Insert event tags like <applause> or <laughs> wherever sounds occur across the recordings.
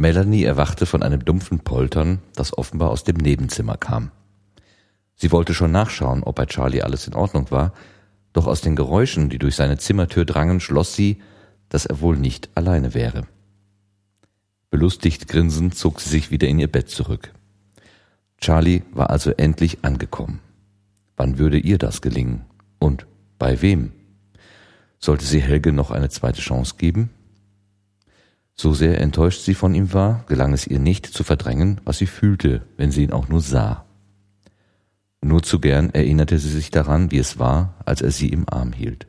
Melanie erwachte von einem dumpfen Poltern, das offenbar aus dem Nebenzimmer kam. Sie wollte schon nachschauen, ob bei Charlie alles in Ordnung war, doch aus den Geräuschen, die durch seine Zimmertür drangen, schloss sie, dass er wohl nicht alleine wäre. Belustigt grinsend zog sie sich wieder in ihr Bett zurück. Charlie war also endlich angekommen. Wann würde ihr das gelingen? Und bei wem? Sollte sie Helge noch eine zweite Chance geben? So sehr enttäuscht sie von ihm war, gelang es ihr nicht zu verdrängen, was sie fühlte, wenn sie ihn auch nur sah. Nur zu gern erinnerte sie sich daran, wie es war, als er sie im Arm hielt.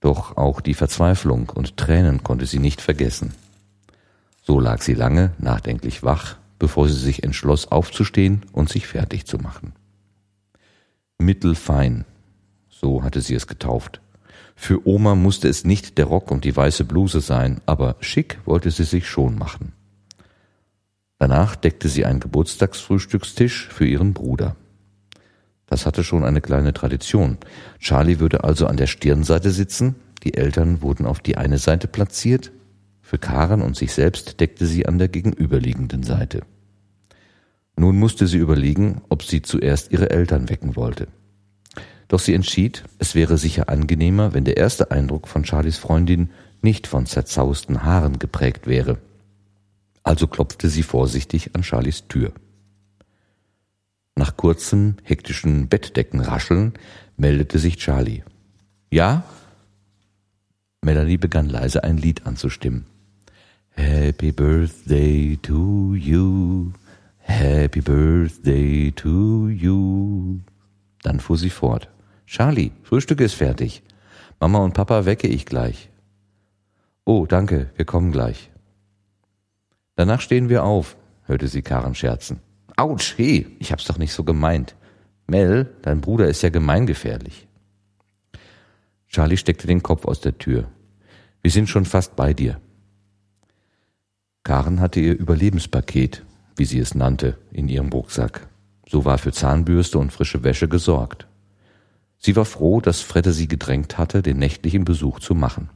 Doch auch die Verzweiflung und Tränen konnte sie nicht vergessen. So lag sie lange nachdenklich wach, bevor sie sich entschloss aufzustehen und sich fertig zu machen. Mittelfein, so hatte sie es getauft, für Oma musste es nicht der Rock und die weiße Bluse sein, aber schick wollte sie sich schon machen. Danach deckte sie einen Geburtstagsfrühstückstisch für ihren Bruder. Das hatte schon eine kleine Tradition. Charlie würde also an der Stirnseite sitzen, die Eltern wurden auf die eine Seite platziert, für Karen und sich selbst deckte sie an der gegenüberliegenden Seite. Nun musste sie überlegen, ob sie zuerst ihre Eltern wecken wollte. Doch sie entschied, es wäre sicher angenehmer, wenn der erste Eindruck von Charlies Freundin nicht von zerzausten Haaren geprägt wäre. Also klopfte sie vorsichtig an Charlies Tür. Nach kurzem, hektischen Bettdeckenrascheln meldete sich Charlie. Ja? Melanie begann leise ein Lied anzustimmen. Happy Birthday to you, Happy Birthday to you. Dann fuhr sie fort. Charlie, Frühstück ist fertig. Mama und Papa wecke ich gleich. Oh, danke, wir kommen gleich. Danach stehen wir auf, hörte sie Karen scherzen. Autsch, hey, ich hab's doch nicht so gemeint. Mel, dein Bruder ist ja gemeingefährlich. Charlie steckte den Kopf aus der Tür. Wir sind schon fast bei dir. Karen hatte ihr Überlebenspaket, wie sie es nannte, in ihrem Rucksack. So war für Zahnbürste und frische Wäsche gesorgt. Sie war froh, dass Fredde sie gedrängt hatte, den nächtlichen Besuch zu machen.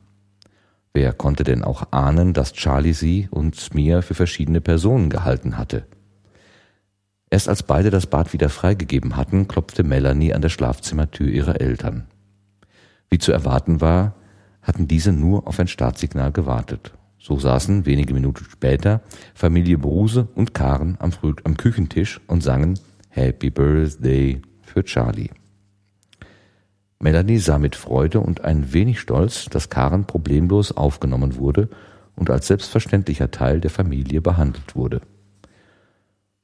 Wer konnte denn auch ahnen, dass Charlie sie und Smir für verschiedene Personen gehalten hatte? Erst als beide das Bad wieder freigegeben hatten, klopfte Melanie an der Schlafzimmertür ihrer Eltern. Wie zu erwarten war, hatten diese nur auf ein Startsignal gewartet. So saßen wenige Minuten später Familie Bruse und Karen am, Früh am Küchentisch und sangen Happy Birthday für Charlie. Melanie sah mit Freude und ein wenig Stolz, dass Karen problemlos aufgenommen wurde und als selbstverständlicher Teil der Familie behandelt wurde.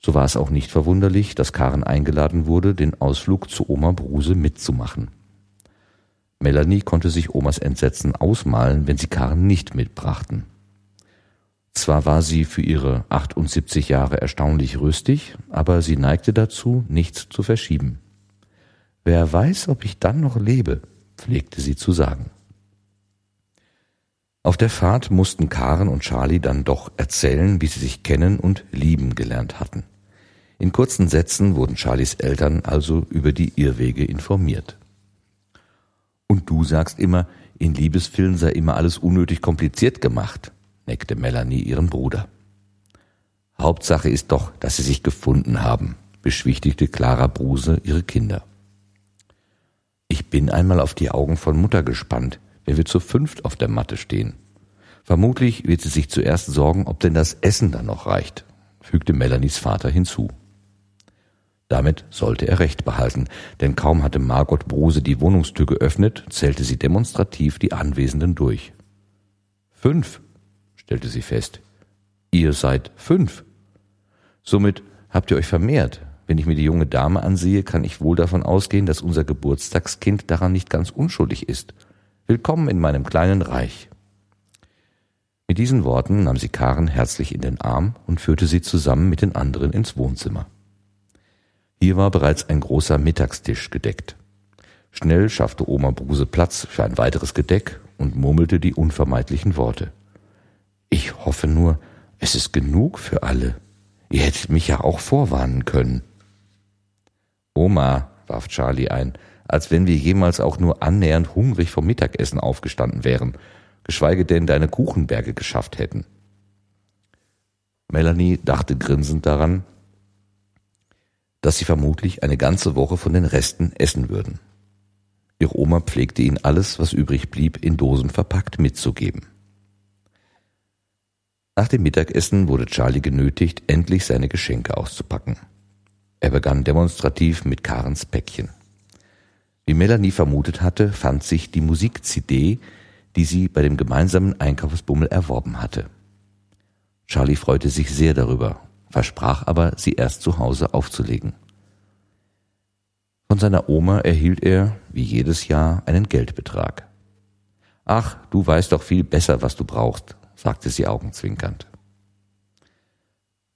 So war es auch nicht verwunderlich, dass Karen eingeladen wurde, den Ausflug zu Oma Bruse mitzumachen. Melanie konnte sich Omas Entsetzen ausmalen, wenn sie Karen nicht mitbrachten. Zwar war sie für ihre 78 Jahre erstaunlich rüstig, aber sie neigte dazu, nichts zu verschieben. Wer weiß, ob ich dann noch lebe, pflegte sie zu sagen. Auf der Fahrt mussten Karen und Charlie dann doch erzählen, wie sie sich kennen und lieben gelernt hatten. In kurzen Sätzen wurden Charlies Eltern also über die Irrwege informiert. Und du sagst immer, in Liebesfilmen sei immer alles unnötig kompliziert gemacht, neckte Melanie ihren Bruder. Hauptsache ist doch, dass sie sich gefunden haben, beschwichtigte Clara Bruse ihre Kinder. Ich bin einmal auf die Augen von Mutter gespannt, wenn wir zu fünft auf der Matte stehen. Vermutlich wird sie sich zuerst sorgen, ob denn das Essen dann noch reicht, fügte Melanies Vater hinzu. Damit sollte er recht behalten, denn kaum hatte Margot Bruse die Wohnungstür geöffnet, zählte sie demonstrativ die Anwesenden durch. Fünf, stellte sie fest. Ihr seid fünf. Somit habt ihr euch vermehrt, wenn ich mir die junge Dame ansehe, kann ich wohl davon ausgehen, dass unser Geburtstagskind daran nicht ganz unschuldig ist. Willkommen in meinem kleinen Reich. Mit diesen Worten nahm sie Karen herzlich in den Arm und führte sie zusammen mit den anderen ins Wohnzimmer. Hier war bereits ein großer Mittagstisch gedeckt. Schnell schaffte Oma Bruse Platz für ein weiteres Gedeck und murmelte die unvermeidlichen Worte. Ich hoffe nur, es ist genug für alle. Ihr hättet mich ja auch vorwarnen können. Oma, warf Charlie ein, als wenn wir jemals auch nur annähernd hungrig vom Mittagessen aufgestanden wären, geschweige denn deine Kuchenberge geschafft hätten. Melanie dachte grinsend daran, dass sie vermutlich eine ganze Woche von den Resten essen würden. Ihre Oma pflegte ihnen alles, was übrig blieb, in Dosen verpackt mitzugeben. Nach dem Mittagessen wurde Charlie genötigt, endlich seine Geschenke auszupacken. Er begann demonstrativ mit Karens Päckchen. Wie Melanie vermutet hatte, fand sich die Musik-CD, die sie bei dem gemeinsamen Einkaufsbummel erworben hatte. Charlie freute sich sehr darüber, versprach aber, sie erst zu Hause aufzulegen. Von seiner Oma erhielt er, wie jedes Jahr, einen Geldbetrag. Ach, du weißt doch viel besser, was du brauchst, sagte sie augenzwinkernd.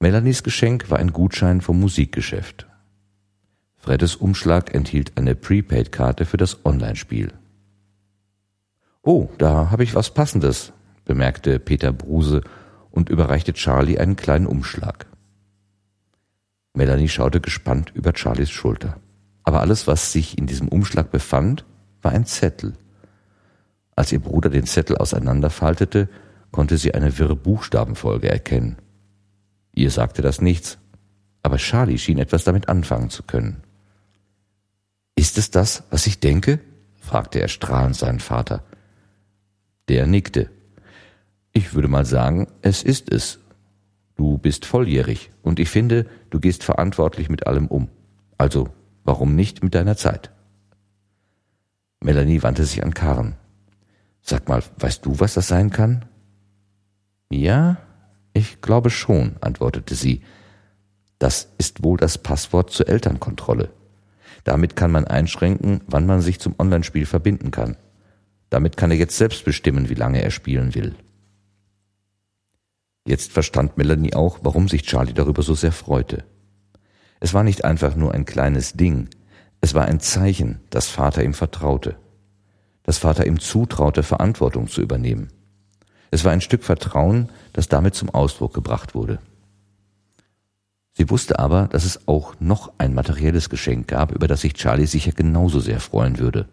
Melanies Geschenk war ein Gutschein vom Musikgeschäft. Freddes Umschlag enthielt eine Prepaid-Karte für das Online-Spiel. Oh, da habe ich was Passendes, bemerkte Peter Bruse und überreichte Charlie einen kleinen Umschlag. Melanie schaute gespannt über Charlies Schulter. Aber alles, was sich in diesem Umschlag befand, war ein Zettel. Als ihr Bruder den Zettel auseinanderfaltete, konnte sie eine wirre Buchstabenfolge erkennen. Ihr sagte das nichts, aber Charlie schien etwas damit anfangen zu können. Ist es das, was ich denke? fragte er strahlend seinen Vater. Der nickte. Ich würde mal sagen, es ist es. Du bist volljährig und ich finde, du gehst verantwortlich mit allem um. Also, warum nicht mit deiner Zeit? Melanie wandte sich an Karen. Sag mal, weißt du, was das sein kann? Ja, ich glaube schon, antwortete sie. Das ist wohl das Passwort zur Elternkontrolle. Damit kann man einschränken, wann man sich zum Online-Spiel verbinden kann. Damit kann er jetzt selbst bestimmen, wie lange er spielen will. Jetzt verstand Melanie auch, warum sich Charlie darüber so sehr freute. Es war nicht einfach nur ein kleines Ding, es war ein Zeichen, dass Vater ihm vertraute, dass Vater ihm zutraute, Verantwortung zu übernehmen. Es war ein Stück Vertrauen, das damit zum Ausdruck gebracht wurde. Sie wusste aber, dass es auch noch ein materielles Geschenk gab, über das sich Charlie sicher genauso sehr freuen würde.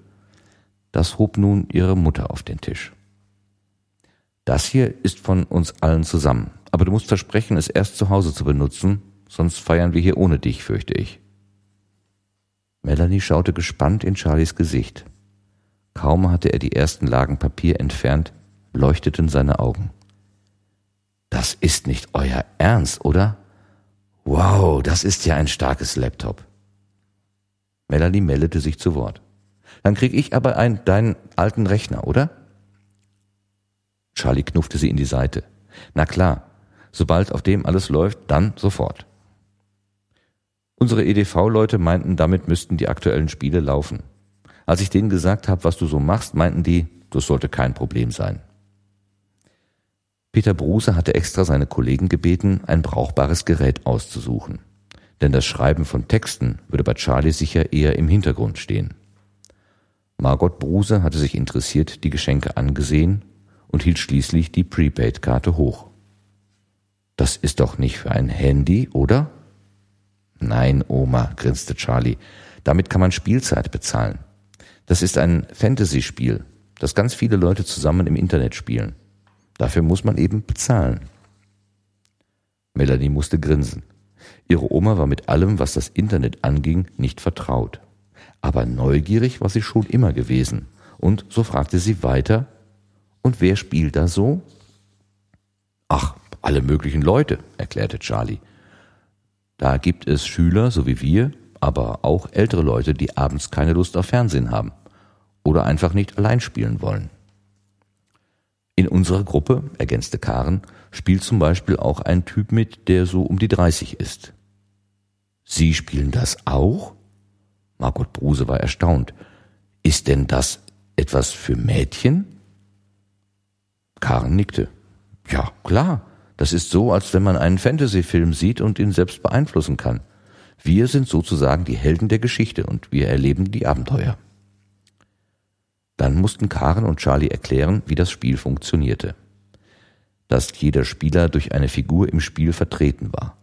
Das hob nun ihre Mutter auf den Tisch. Das hier ist von uns allen zusammen, aber du musst versprechen, es erst zu Hause zu benutzen, sonst feiern wir hier ohne dich, fürchte ich. Melanie schaute gespannt in Charlies Gesicht. Kaum hatte er die ersten Lagen Papier entfernt, leuchteten seine Augen. Das ist nicht euer Ernst, oder? Wow, das ist ja ein starkes Laptop. Melanie meldete sich zu Wort. Dann krieg ich aber einen, deinen alten Rechner, oder? Charlie knuffte sie in die Seite. Na klar, sobald auf dem alles läuft, dann sofort. Unsere EDV-Leute meinten, damit müssten die aktuellen Spiele laufen. Als ich denen gesagt habe, was du so machst, meinten die, das sollte kein Problem sein. Peter Bruse hatte extra seine Kollegen gebeten, ein brauchbares Gerät auszusuchen. Denn das Schreiben von Texten würde bei Charlie sicher eher im Hintergrund stehen. Margot Bruse hatte sich interessiert die Geschenke angesehen und hielt schließlich die Prepaid-Karte hoch. Das ist doch nicht für ein Handy, oder? Nein, Oma, grinste Charlie. Damit kann man Spielzeit bezahlen. Das ist ein Fantasy-Spiel, das ganz viele Leute zusammen im Internet spielen. Dafür muss man eben bezahlen. Melanie musste grinsen. Ihre Oma war mit allem, was das Internet anging, nicht vertraut. Aber neugierig war sie schon immer gewesen. Und so fragte sie weiter, und wer spielt da so? Ach, alle möglichen Leute, erklärte Charlie. Da gibt es Schüler, so wie wir, aber auch ältere Leute, die abends keine Lust auf Fernsehen haben oder einfach nicht allein spielen wollen. In unserer Gruppe, ergänzte Karen, spielt zum Beispiel auch ein Typ mit, der so um die 30 ist. Sie spielen das auch? Margot Bruse war erstaunt. Ist denn das etwas für Mädchen? Karen nickte. Ja, klar. Das ist so, als wenn man einen Fantasy-Film sieht und ihn selbst beeinflussen kann. Wir sind sozusagen die Helden der Geschichte und wir erleben die Abenteuer. Dann mussten Karen und Charlie erklären, wie das Spiel funktionierte. Dass jeder Spieler durch eine Figur im Spiel vertreten war.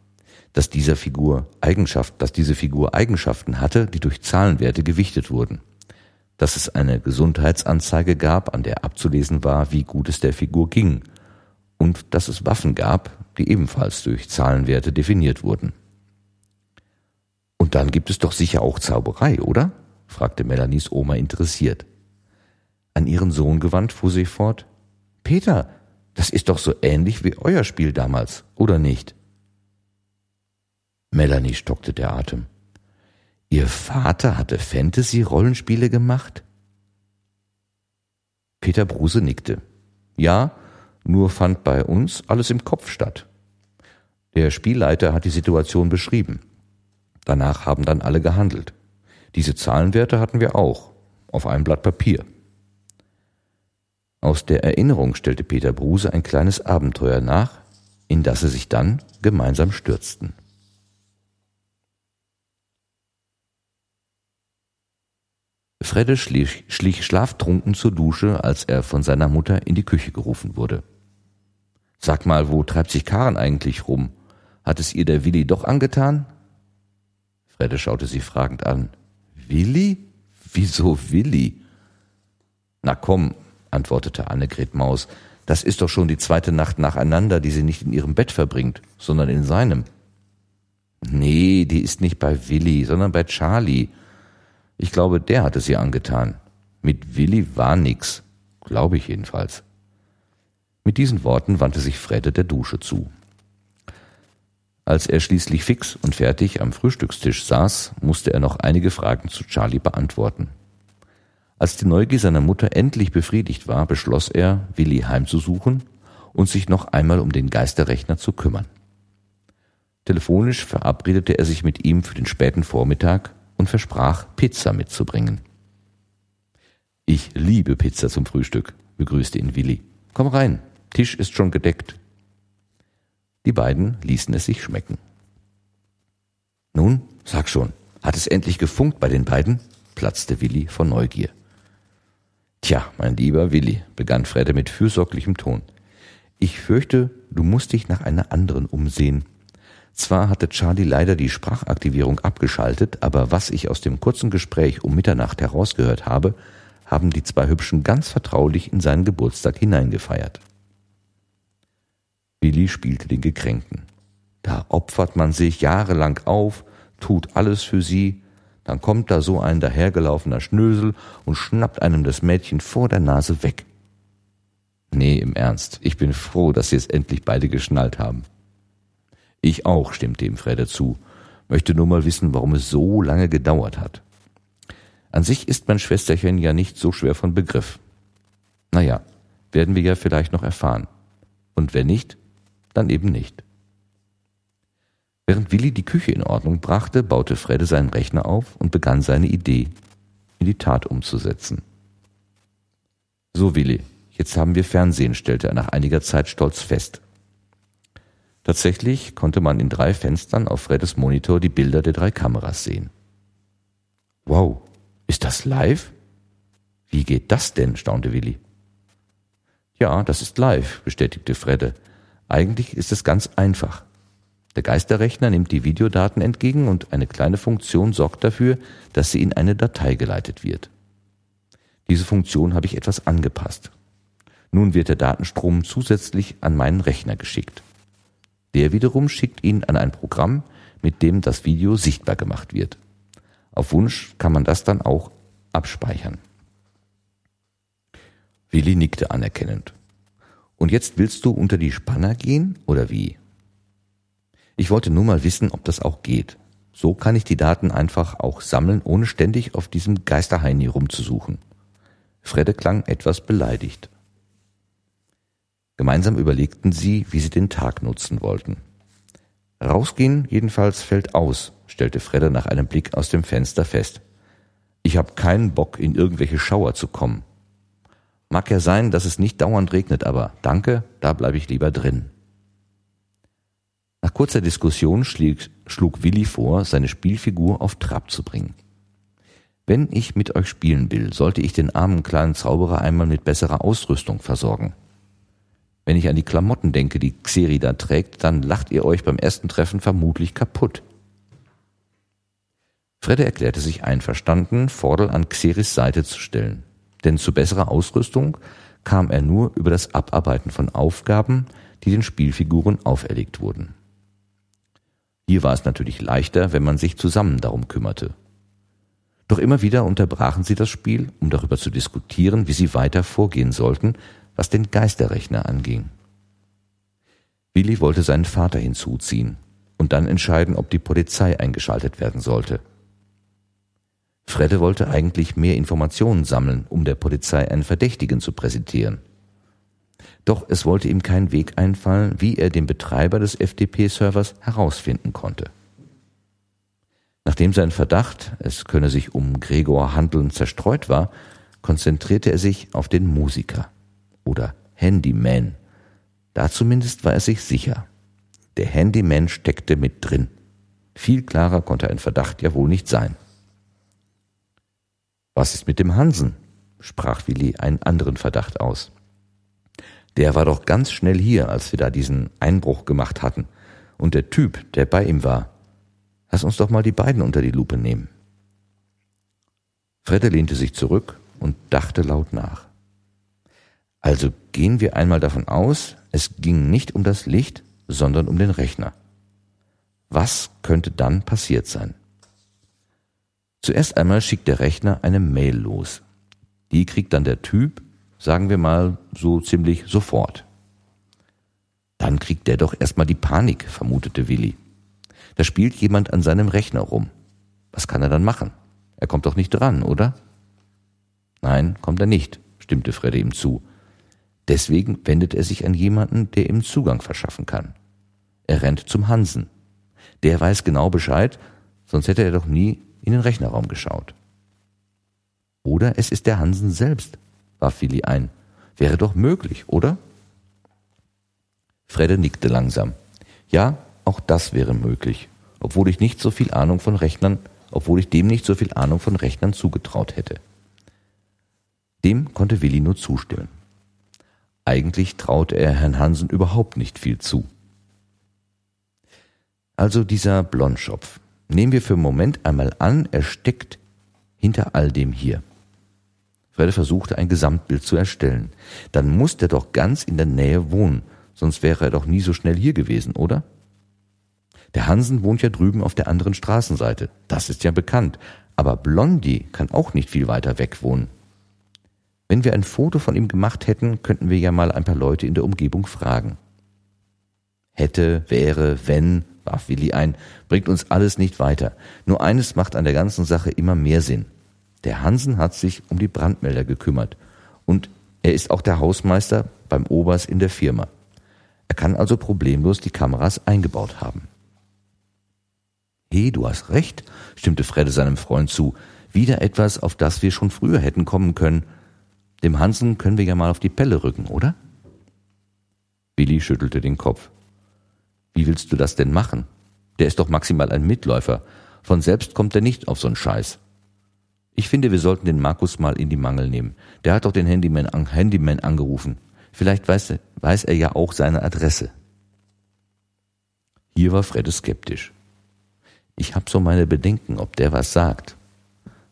Dass dieser Figur Eigenschaft, dass diese Figur Eigenschaften hatte, die durch Zahlenwerte gewichtet wurden. Dass es eine Gesundheitsanzeige gab, an der abzulesen war, wie gut es der Figur ging. und dass es Waffen gab, die ebenfalls durch Zahlenwerte definiert wurden. Und dann gibt es doch sicher auch Zauberei, oder? fragte Melanies Oma interessiert. An ihren Sohn gewandt fuhr sie fort. Peter, das ist doch so ähnlich wie euer Spiel damals, oder nicht? Melanie stockte der Atem. Ihr Vater hatte Fantasy-Rollenspiele gemacht? Peter Bruse nickte. Ja, nur fand bei uns alles im Kopf statt. Der Spielleiter hat die Situation beschrieben. Danach haben dann alle gehandelt. Diese Zahlenwerte hatten wir auch, auf einem Blatt Papier. Aus der Erinnerung stellte Peter Bruse ein kleines Abenteuer nach, in das sie sich dann gemeinsam stürzten. Fredde schlich, schlich schlaftrunken zur Dusche, als er von seiner Mutter in die Küche gerufen wurde. Sag mal, wo treibt sich Karen eigentlich rum? Hat es ihr der Willi doch angetan? Fredde schaute sie fragend an. Willi? Wieso Willi? Na komm, antwortete Annegret Maus, das ist doch schon die zweite Nacht nacheinander, die sie nicht in ihrem Bett verbringt, sondern in seinem. Nee, die ist nicht bei Willi, sondern bei Charlie. Ich glaube, der hat es ihr angetan. Mit Willi war nix, glaube ich jedenfalls. Mit diesen Worten wandte sich Fredde der Dusche zu. Als er schließlich fix und fertig am Frühstückstisch saß, musste er noch einige Fragen zu Charlie beantworten. Als die Neugier seiner Mutter endlich befriedigt war, beschloss er, Willi heimzusuchen und sich noch einmal um den Geisterrechner zu kümmern. Telefonisch verabredete er sich mit ihm für den späten Vormittag und versprach, Pizza mitzubringen. Ich liebe Pizza zum Frühstück, begrüßte ihn Willi. Komm rein, Tisch ist schon gedeckt. Die beiden ließen es sich schmecken. Nun, sag schon, hat es endlich gefunkt bei den beiden? platzte Willi vor Neugier. Tja, mein lieber Willi, begann Fredde mit fürsorglichem Ton. Ich fürchte, du musst dich nach einer anderen umsehen. Zwar hatte Charlie leider die Sprachaktivierung abgeschaltet, aber was ich aus dem kurzen Gespräch um Mitternacht herausgehört habe, haben die zwei Hübschen ganz vertraulich in seinen Geburtstag hineingefeiert. Willi spielte den Gekränkten. Da opfert man sich jahrelang auf, tut alles für sie, dann kommt da so ein dahergelaufener Schnösel und schnappt einem das Mädchen vor der Nase weg. Nee, im Ernst, ich bin froh, dass sie es endlich beide geschnallt haben. Ich auch, stimmte ihm Fredde zu, möchte nur mal wissen, warum es so lange gedauert hat. An sich ist mein Schwesterchen ja nicht so schwer von Begriff. Naja, werden wir ja vielleicht noch erfahren. Und wenn nicht, dann eben nicht. Während Willi die Küche in Ordnung brachte, baute Fredde seinen Rechner auf und begann seine Idee in die Tat umzusetzen. So, Willi, jetzt haben wir Fernsehen, stellte er nach einiger Zeit stolz fest. Tatsächlich konnte man in drei Fenstern auf Freddes Monitor die Bilder der drei Kameras sehen. Wow, ist das live? Wie geht das denn? staunte Willi. Ja, das ist live, bestätigte Fredde. Eigentlich ist es ganz einfach. Der Geisterrechner nimmt die Videodaten entgegen und eine kleine Funktion sorgt dafür, dass sie in eine Datei geleitet wird. Diese Funktion habe ich etwas angepasst. Nun wird der Datenstrom zusätzlich an meinen Rechner geschickt. Der wiederum schickt ihn an ein Programm, mit dem das Video sichtbar gemacht wird. Auf Wunsch kann man das dann auch abspeichern. Willi nickte anerkennend. Und jetzt willst du unter die Spanner gehen oder wie? Ich wollte nur mal wissen, ob das auch geht. So kann ich die Daten einfach auch sammeln, ohne ständig auf diesem Geisterheini rumzusuchen. Fredde klang etwas beleidigt. Gemeinsam überlegten sie, wie sie den Tag nutzen wollten. Rausgehen jedenfalls fällt aus, stellte Fredde nach einem Blick aus dem Fenster fest. Ich hab keinen Bock, in irgendwelche Schauer zu kommen. Mag ja sein, dass es nicht dauernd regnet, aber danke, da bleibe ich lieber drin. Nach kurzer Diskussion schläg, schlug Willi vor, seine Spielfigur auf Trab zu bringen. Wenn ich mit euch spielen will, sollte ich den armen kleinen Zauberer einmal mit besserer Ausrüstung versorgen. Wenn ich an die Klamotten denke, die Xeri da trägt, dann lacht ihr euch beim ersten Treffen vermutlich kaputt. Fredde erklärte sich einverstanden, Vordel an Xeris Seite zu stellen denn zu besserer Ausrüstung kam er nur über das Abarbeiten von Aufgaben, die den Spielfiguren auferlegt wurden. Hier war es natürlich leichter, wenn man sich zusammen darum kümmerte. Doch immer wieder unterbrachen sie das Spiel, um darüber zu diskutieren, wie sie weiter vorgehen sollten, was den Geisterrechner anging. Willi wollte seinen Vater hinzuziehen und dann entscheiden, ob die Polizei eingeschaltet werden sollte. Fredde wollte eigentlich mehr Informationen sammeln, um der Polizei einen Verdächtigen zu präsentieren. Doch es wollte ihm kein Weg einfallen, wie er den Betreiber des FTP-Servers herausfinden konnte. Nachdem sein Verdacht, es könne sich um Gregor handeln, zerstreut war, konzentrierte er sich auf den Musiker oder Handyman. Da zumindest war er sich sicher. Der Handyman steckte mit drin. Viel klarer konnte ein Verdacht ja wohl nicht sein. Was ist mit dem Hansen? sprach Willi einen anderen Verdacht aus. Der war doch ganz schnell hier, als wir da diesen Einbruch gemacht hatten. Und der Typ, der bei ihm war. Lass uns doch mal die beiden unter die Lupe nehmen. Fredde lehnte sich zurück und dachte laut nach. Also gehen wir einmal davon aus, es ging nicht um das Licht, sondern um den Rechner. Was könnte dann passiert sein? Zuerst einmal schickt der Rechner eine Mail los. Die kriegt dann der Typ, sagen wir mal, so ziemlich sofort. Dann kriegt der doch erstmal die Panik, vermutete Willi. Da spielt jemand an seinem Rechner rum. Was kann er dann machen? Er kommt doch nicht dran, oder? Nein, kommt er nicht, stimmte Fredde ihm zu. Deswegen wendet er sich an jemanden, der ihm Zugang verschaffen kann. Er rennt zum Hansen. Der weiß genau Bescheid, sonst hätte er doch nie in den Rechnerraum geschaut. Oder es ist der Hansen selbst, warf Willi ein. Wäre doch möglich, oder? Fredde nickte langsam. Ja, auch das wäre möglich, obwohl ich nicht so viel Ahnung von Rechnern, obwohl ich dem nicht so viel Ahnung von Rechnern zugetraut hätte. Dem konnte Willi nur zustimmen. Eigentlich traute er Herrn Hansen überhaupt nicht viel zu. Also dieser Blondschopf. Nehmen wir für einen Moment einmal an, er steckt hinter all dem hier. Fredde versuchte ein Gesamtbild zu erstellen. Dann muss der doch ganz in der Nähe wohnen, sonst wäre er doch nie so schnell hier gewesen, oder? Der Hansen wohnt ja drüben auf der anderen Straßenseite. Das ist ja bekannt. Aber Blondie kann auch nicht viel weiter weg wohnen. Wenn wir ein Foto von ihm gemacht hätten, könnten wir ja mal ein paar Leute in der Umgebung fragen. Hätte, wäre, wenn, warf Willi ein, bringt uns alles nicht weiter. Nur eines macht an der ganzen Sache immer mehr Sinn. Der Hansen hat sich um die Brandmelder gekümmert und er ist auch der Hausmeister beim Obers in der Firma. Er kann also problemlos die Kameras eingebaut haben. He, du hast recht, stimmte Fredde seinem Freund zu. Wieder etwas, auf das wir schon früher hätten kommen können. Dem Hansen können wir ja mal auf die Pelle rücken, oder? Billy schüttelte den Kopf. Wie willst du das denn machen? Der ist doch maximal ein Mitläufer. Von selbst kommt er nicht auf so'n Scheiß. Ich finde, wir sollten den Markus mal in die Mangel nehmen. Der hat doch den Handyman, Handyman angerufen. Vielleicht weiß, weiß er ja auch seine Adresse. Hier war Fredde skeptisch. Ich hab so meine Bedenken, ob der was sagt.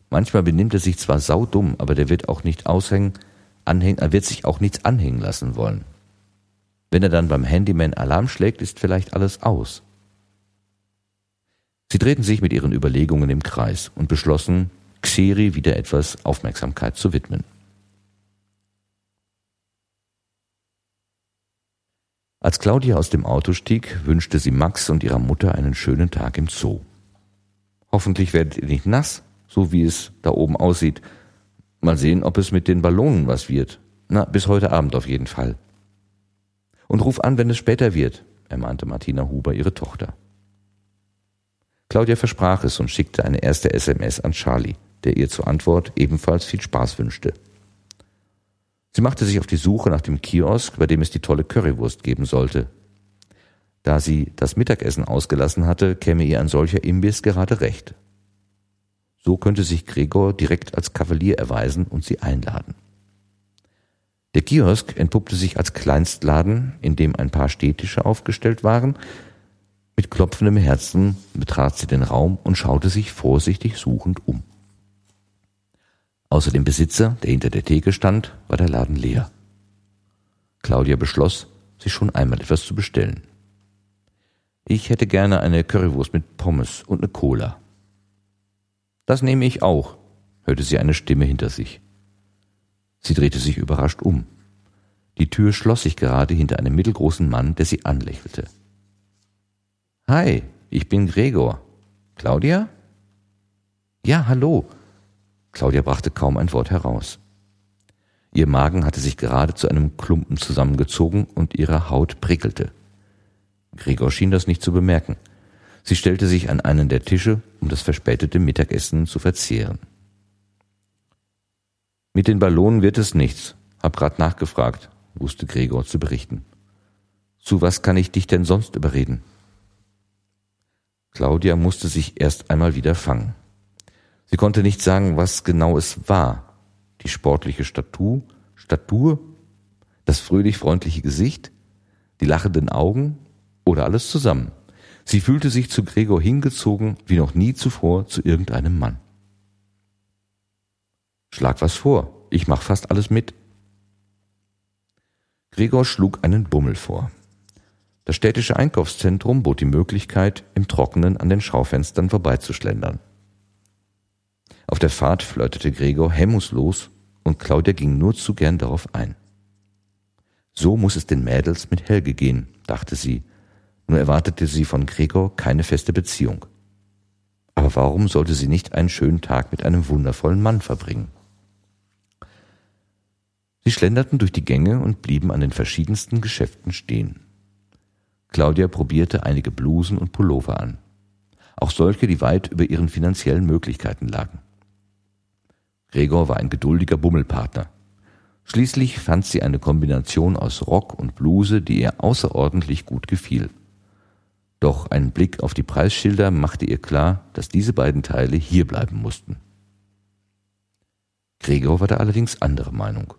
Manchmal benimmt er sich zwar saudumm, aber der wird auch nicht aushängen, anhängen, er wird sich auch nichts anhängen lassen wollen. Wenn er dann beim Handyman Alarm schlägt, ist vielleicht alles aus. Sie drehten sich mit ihren Überlegungen im Kreis und beschlossen, Xeri wieder etwas Aufmerksamkeit zu widmen. Als Claudia aus dem Auto stieg, wünschte sie Max und ihrer Mutter einen schönen Tag im Zoo. Hoffentlich werdet ihr nicht nass, so wie es da oben aussieht. Mal sehen, ob es mit den Ballonen was wird. Na, bis heute Abend auf jeden Fall. Und ruf an, wenn es später wird, ermahnte Martina Huber ihre Tochter. Claudia versprach es und schickte eine erste SMS an Charlie, der ihr zur Antwort ebenfalls viel Spaß wünschte. Sie machte sich auf die Suche nach dem Kiosk, bei dem es die tolle Currywurst geben sollte, da sie das Mittagessen ausgelassen hatte, käme ihr ein solcher Imbiss gerade recht. So könnte sich Gregor direkt als Kavalier erweisen und sie einladen. Der Kiosk entpuppte sich als Kleinstladen, in dem ein paar Städtische aufgestellt waren. Mit klopfendem Herzen betrat sie den Raum und schaute sich vorsichtig suchend um. Außer dem Besitzer, der hinter der Theke stand, war der Laden leer. Claudia beschloss, sich schon einmal etwas zu bestellen. Ich hätte gerne eine Currywurst mit Pommes und eine Cola. Das nehme ich auch, hörte sie eine Stimme hinter sich. Sie drehte sich überrascht um. Die Tür schloss sich gerade hinter einem mittelgroßen Mann, der sie anlächelte. Hi, ich bin Gregor. Claudia? Ja, hallo. Claudia brachte kaum ein Wort heraus. Ihr Magen hatte sich gerade zu einem Klumpen zusammengezogen und ihre Haut prickelte. Gregor schien das nicht zu bemerken. Sie stellte sich an einen der Tische, um das verspätete Mittagessen zu verzehren. Mit den Ballonen wird es nichts. Hab grad nachgefragt, wusste Gregor zu berichten. Zu was kann ich dich denn sonst überreden? Claudia musste sich erst einmal wieder fangen. Sie konnte nicht sagen, was genau es war. Die sportliche Statur, Statur, das fröhlich freundliche Gesicht, die lachenden Augen oder alles zusammen. Sie fühlte sich zu Gregor hingezogen wie noch nie zuvor zu irgendeinem Mann. Schlag was vor, ich mach fast alles mit. Gregor schlug einen Bummel vor. Das städtische Einkaufszentrum bot die Möglichkeit, im Trockenen an den Schaufenstern vorbeizuschlendern. Auf der Fahrt flirtete Gregor hemmungslos und Claudia ging nur zu gern darauf ein. So muss es den Mädels mit Helge gehen, dachte sie, nur erwartete sie von Gregor keine feste Beziehung. Aber warum sollte sie nicht einen schönen Tag mit einem wundervollen Mann verbringen? Sie schlenderten durch die Gänge und blieben an den verschiedensten Geschäften stehen. Claudia probierte einige Blusen und Pullover an. Auch solche, die weit über ihren finanziellen Möglichkeiten lagen. Gregor war ein geduldiger Bummelpartner. Schließlich fand sie eine Kombination aus Rock und Bluse, die ihr außerordentlich gut gefiel. Doch ein Blick auf die Preisschilder machte ihr klar, dass diese beiden Teile hier bleiben mussten. Gregor war da allerdings anderer Meinung.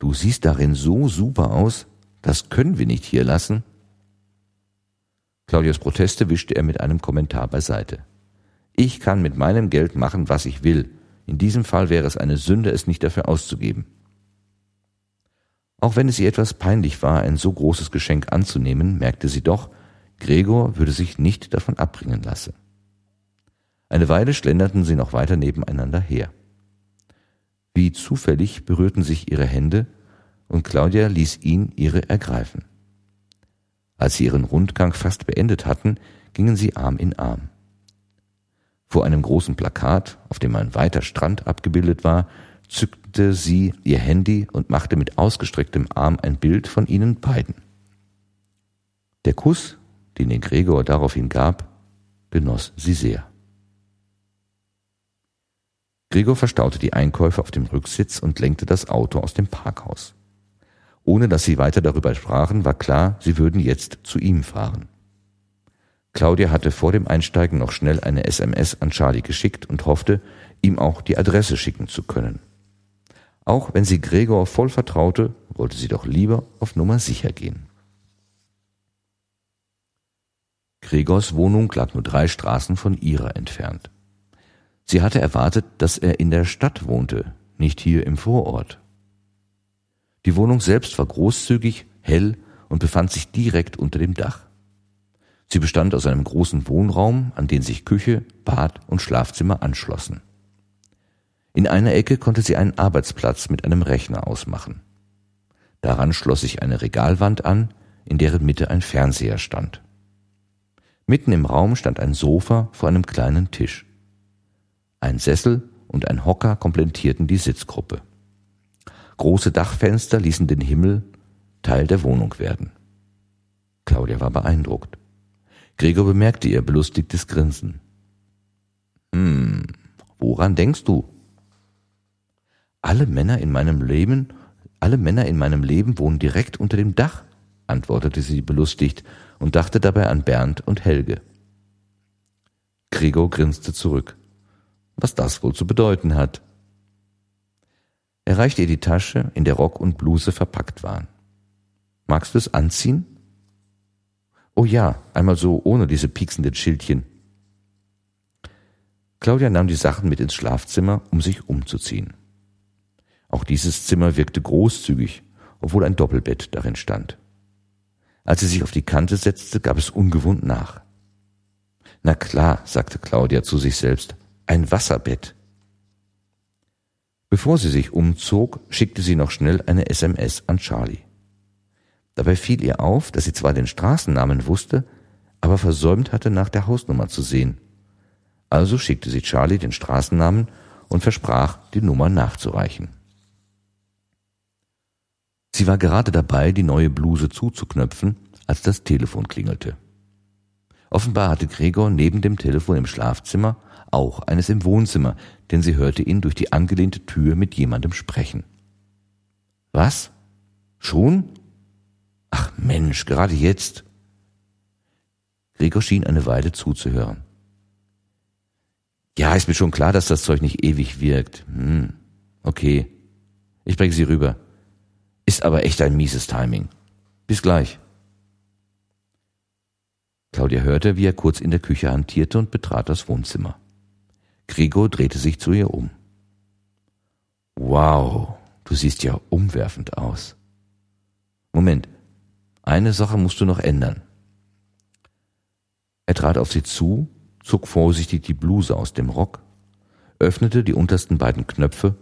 Du siehst darin so super aus, das können wir nicht hier lassen. Claudias Proteste wischte er mit einem Kommentar beiseite. Ich kann mit meinem Geld machen, was ich will. In diesem Fall wäre es eine Sünde, es nicht dafür auszugeben. Auch wenn es ihr etwas peinlich war, ein so großes Geschenk anzunehmen, merkte sie doch, Gregor würde sich nicht davon abbringen lassen. Eine Weile schlenderten sie noch weiter nebeneinander her. Wie zufällig berührten sich ihre Hände und Claudia ließ ihn ihre ergreifen. Als sie ihren Rundgang fast beendet hatten, gingen sie Arm in Arm. Vor einem großen Plakat, auf dem ein weiter Strand abgebildet war, zückte sie ihr Handy und machte mit ausgestrecktem Arm ein Bild von ihnen beiden. Der Kuss, den ihr Gregor daraufhin gab, genoss sie sehr. Gregor verstaute die Einkäufe auf dem Rücksitz und lenkte das Auto aus dem Parkhaus. Ohne dass sie weiter darüber sprachen, war klar, sie würden jetzt zu ihm fahren. Claudia hatte vor dem Einsteigen noch schnell eine SMS an Charlie geschickt und hoffte, ihm auch die Adresse schicken zu können. Auch wenn sie Gregor voll vertraute, wollte sie doch lieber auf Nummer sicher gehen. Gregors Wohnung lag nur drei Straßen von ihrer entfernt. Sie hatte erwartet, dass er in der Stadt wohnte, nicht hier im Vorort. Die Wohnung selbst war großzügig, hell und befand sich direkt unter dem Dach. Sie bestand aus einem großen Wohnraum, an den sich Küche, Bad und Schlafzimmer anschlossen. In einer Ecke konnte sie einen Arbeitsplatz mit einem Rechner ausmachen. Daran schloss sich eine Regalwand an, in deren Mitte ein Fernseher stand. Mitten im Raum stand ein Sofa vor einem kleinen Tisch. Ein Sessel und ein Hocker komplettierten die Sitzgruppe. Große Dachfenster ließen den Himmel Teil der Wohnung werden. Claudia war beeindruckt. Gregor bemerkte ihr belustigtes Grinsen. Hm, woran denkst du? Alle Männer in meinem Leben, alle Männer in meinem Leben wohnen direkt unter dem Dach, antwortete sie belustigt und dachte dabei an Bernd und Helge. Gregor grinste zurück was das wohl zu bedeuten hat. Er reichte ihr die Tasche, in der Rock und Bluse verpackt waren. Magst du es anziehen? Oh ja, einmal so ohne diese pieksenden Schildchen. Claudia nahm die Sachen mit ins Schlafzimmer, um sich umzuziehen. Auch dieses Zimmer wirkte großzügig, obwohl ein Doppelbett darin stand. Als sie sich auf die Kante setzte, gab es ungewohnt nach. Na klar, sagte Claudia zu sich selbst, ein Wasserbett. Bevor sie sich umzog, schickte sie noch schnell eine SMS an Charlie. Dabei fiel ihr auf, dass sie zwar den Straßennamen wusste, aber versäumt hatte, nach der Hausnummer zu sehen. Also schickte sie Charlie den Straßennamen und versprach, die Nummer nachzureichen. Sie war gerade dabei, die neue Bluse zuzuknöpfen, als das Telefon klingelte. Offenbar hatte Gregor neben dem Telefon im Schlafzimmer auch eines im Wohnzimmer, denn sie hörte ihn durch die angelehnte Tür mit jemandem sprechen. Was? Schon? Ach Mensch, gerade jetzt. Gregor schien eine Weile zuzuhören. Ja, ist mir schon klar, dass das Zeug nicht ewig wirkt. Hm, okay. Ich bringe sie rüber. Ist aber echt ein mieses Timing. Bis gleich. Claudia hörte, wie er kurz in der Küche hantierte und betrat das Wohnzimmer. Gregor drehte sich zu ihr um. Wow, du siehst ja umwerfend aus. Moment, eine Sache musst du noch ändern. Er trat auf sie zu, zog vorsichtig die Bluse aus dem Rock, öffnete die untersten beiden Knöpfe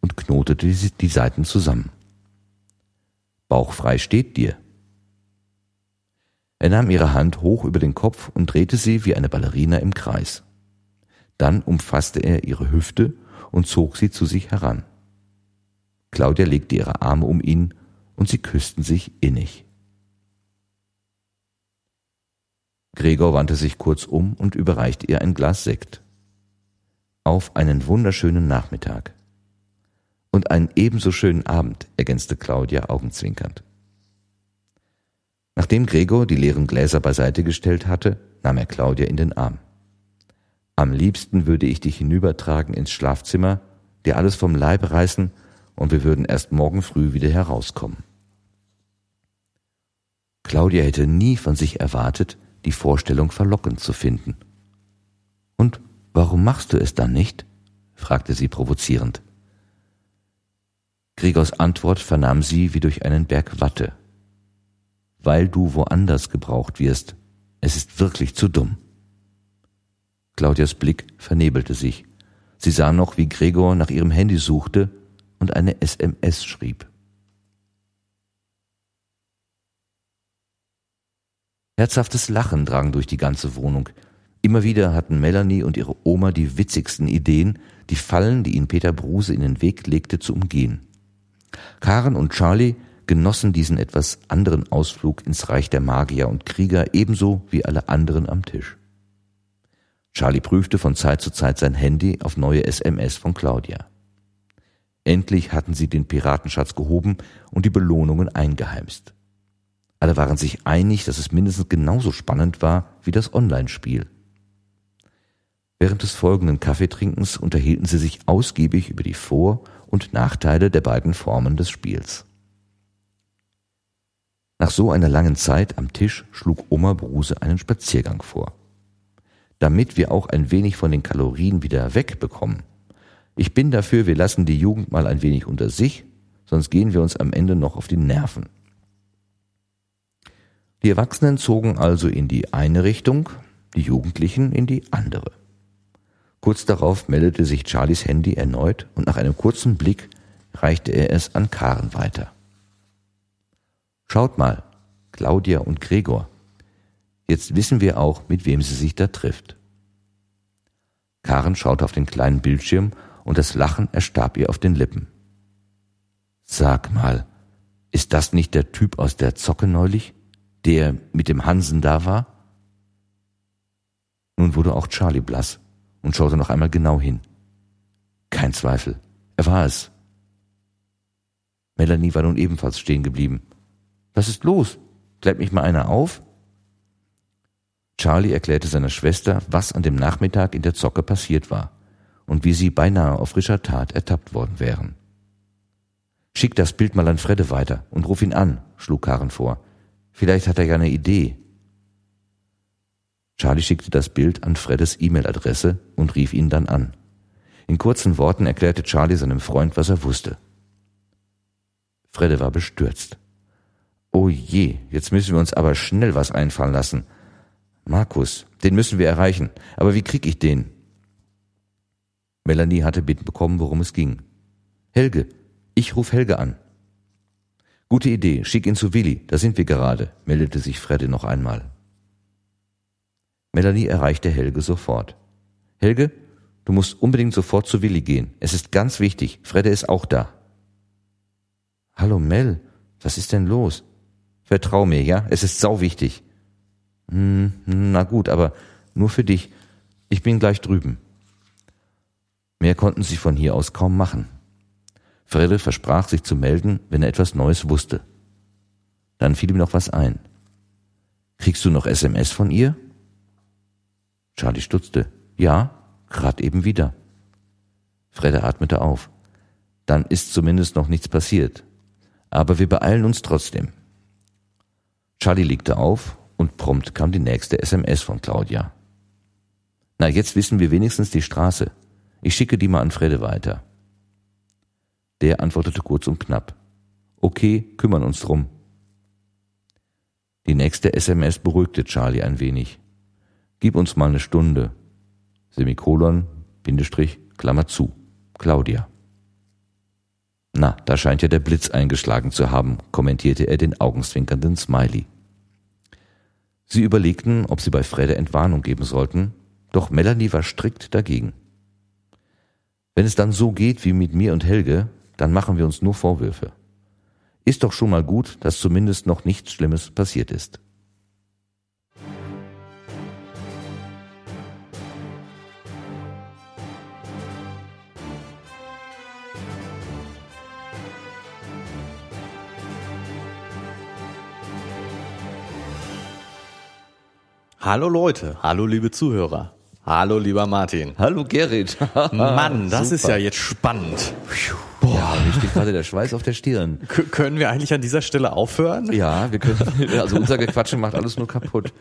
und knotete die Seiten zusammen. Bauchfrei steht dir. Er nahm ihre Hand hoch über den Kopf und drehte sie wie eine Ballerina im Kreis. Dann umfasste er ihre Hüfte und zog sie zu sich heran. Claudia legte ihre Arme um ihn und sie küssten sich innig. Gregor wandte sich kurz um und überreichte ihr ein Glas Sekt. Auf einen wunderschönen Nachmittag. Und einen ebenso schönen Abend, ergänzte Claudia augenzwinkernd. Nachdem Gregor die leeren Gläser beiseite gestellt hatte, nahm er Claudia in den Arm. Am liebsten würde ich dich hinübertragen ins Schlafzimmer, dir alles vom Leibe reißen und wir würden erst morgen früh wieder herauskommen. Claudia hätte nie von sich erwartet, die Vorstellung verlockend zu finden. Und warum machst du es dann nicht? fragte sie provozierend. Gregors Antwort vernahm sie wie durch einen Berg Watte weil du woanders gebraucht wirst. Es ist wirklich zu dumm. Claudias Blick vernebelte sich. Sie sah noch, wie Gregor nach ihrem Handy suchte und eine SMS schrieb. Herzhaftes Lachen drang durch die ganze Wohnung. Immer wieder hatten Melanie und ihre Oma die witzigsten Ideen, die Fallen, die ihnen Peter Bruse in den Weg legte, zu umgehen. Karen und Charlie genossen diesen etwas anderen Ausflug ins Reich der Magier und Krieger ebenso wie alle anderen am Tisch. Charlie prüfte von Zeit zu Zeit sein Handy auf neue SMS von Claudia. Endlich hatten sie den Piratenschatz gehoben und die Belohnungen eingeheimst. Alle waren sich einig, dass es mindestens genauso spannend war wie das Online-Spiel. Während des folgenden Kaffeetrinkens unterhielten sie sich ausgiebig über die Vor- und Nachteile der beiden Formen des Spiels. Nach so einer langen Zeit am Tisch schlug Oma Bruse einen Spaziergang vor. Damit wir auch ein wenig von den Kalorien wieder wegbekommen. Ich bin dafür, wir lassen die Jugend mal ein wenig unter sich, sonst gehen wir uns am Ende noch auf die Nerven. Die Erwachsenen zogen also in die eine Richtung, die Jugendlichen in die andere. Kurz darauf meldete sich Charlies Handy erneut und nach einem kurzen Blick reichte er es an Karen weiter. Schaut mal, Claudia und Gregor. Jetzt wissen wir auch, mit wem sie sich da trifft. Karen schaute auf den kleinen Bildschirm und das Lachen erstarb ihr auf den Lippen. Sag mal, ist das nicht der Typ aus der Zocke neulich, der mit dem Hansen da war? Nun wurde auch Charlie blass und schaute noch einmal genau hin. Kein Zweifel, er war es. Melanie war nun ebenfalls stehen geblieben was ist los? Klärt mich mal einer auf? Charlie erklärte seiner Schwester, was an dem Nachmittag in der Zocke passiert war und wie sie beinahe auf frischer Tat ertappt worden wären. Schick das Bild mal an Fredde weiter und ruf ihn an, schlug Karen vor. Vielleicht hat er ja eine Idee. Charlie schickte das Bild an Freddes E-Mail-Adresse und rief ihn dann an. In kurzen Worten erklärte Charlie seinem Freund, was er wusste. Fredde war bestürzt. Oh je, jetzt müssen wir uns aber schnell was einfallen lassen. Markus, den müssen wir erreichen. Aber wie krieg ich den? Melanie hatte mitbekommen, worum es ging. Helge, ich ruf Helge an. Gute Idee, schick ihn zu Willi, da sind wir gerade, meldete sich Fredde noch einmal. Melanie erreichte Helge sofort. Helge, du musst unbedingt sofort zu Willi gehen. Es ist ganz wichtig, Fredde ist auch da. Hallo Mel, was ist denn los? Vertrau mir, ja? Es ist sau wichtig. Hm, na gut, aber nur für dich. Ich bin gleich drüben. Mehr konnten sie von hier aus kaum machen. Fredde versprach sich zu melden, wenn er etwas Neues wusste. Dann fiel ihm noch was ein. Kriegst du noch SMS von ihr? Charlie stutzte. Ja, grad eben wieder. Fredde atmete auf. Dann ist zumindest noch nichts passiert. Aber wir beeilen uns trotzdem. Charlie legte auf und prompt kam die nächste SMS von Claudia. Na, jetzt wissen wir wenigstens die Straße. Ich schicke die mal an Fredde weiter. Der antwortete kurz und knapp. Okay, kümmern uns drum. Die nächste SMS beruhigte Charlie ein wenig. Gib uns mal eine Stunde. Semikolon, Bindestrich, Klammer zu. Claudia. Na, da scheint ja der Blitz eingeschlagen zu haben, kommentierte er den augenzwinkernden Smiley. Sie überlegten, ob sie bei Fredde Entwarnung geben sollten, doch Melanie war strikt dagegen. Wenn es dann so geht wie mit mir und Helge, dann machen wir uns nur Vorwürfe. Ist doch schon mal gut, dass zumindest noch nichts Schlimmes passiert ist. Hallo Leute, hallo liebe Zuhörer, hallo lieber Martin. Hallo Gerrit. <laughs> Mann, das ist ja jetzt spannend. Boah, mir steht gerade der Schweiß auf der Stirn. K können wir eigentlich an dieser Stelle aufhören? Ja, wir können, also unser Gequatsche macht alles nur kaputt.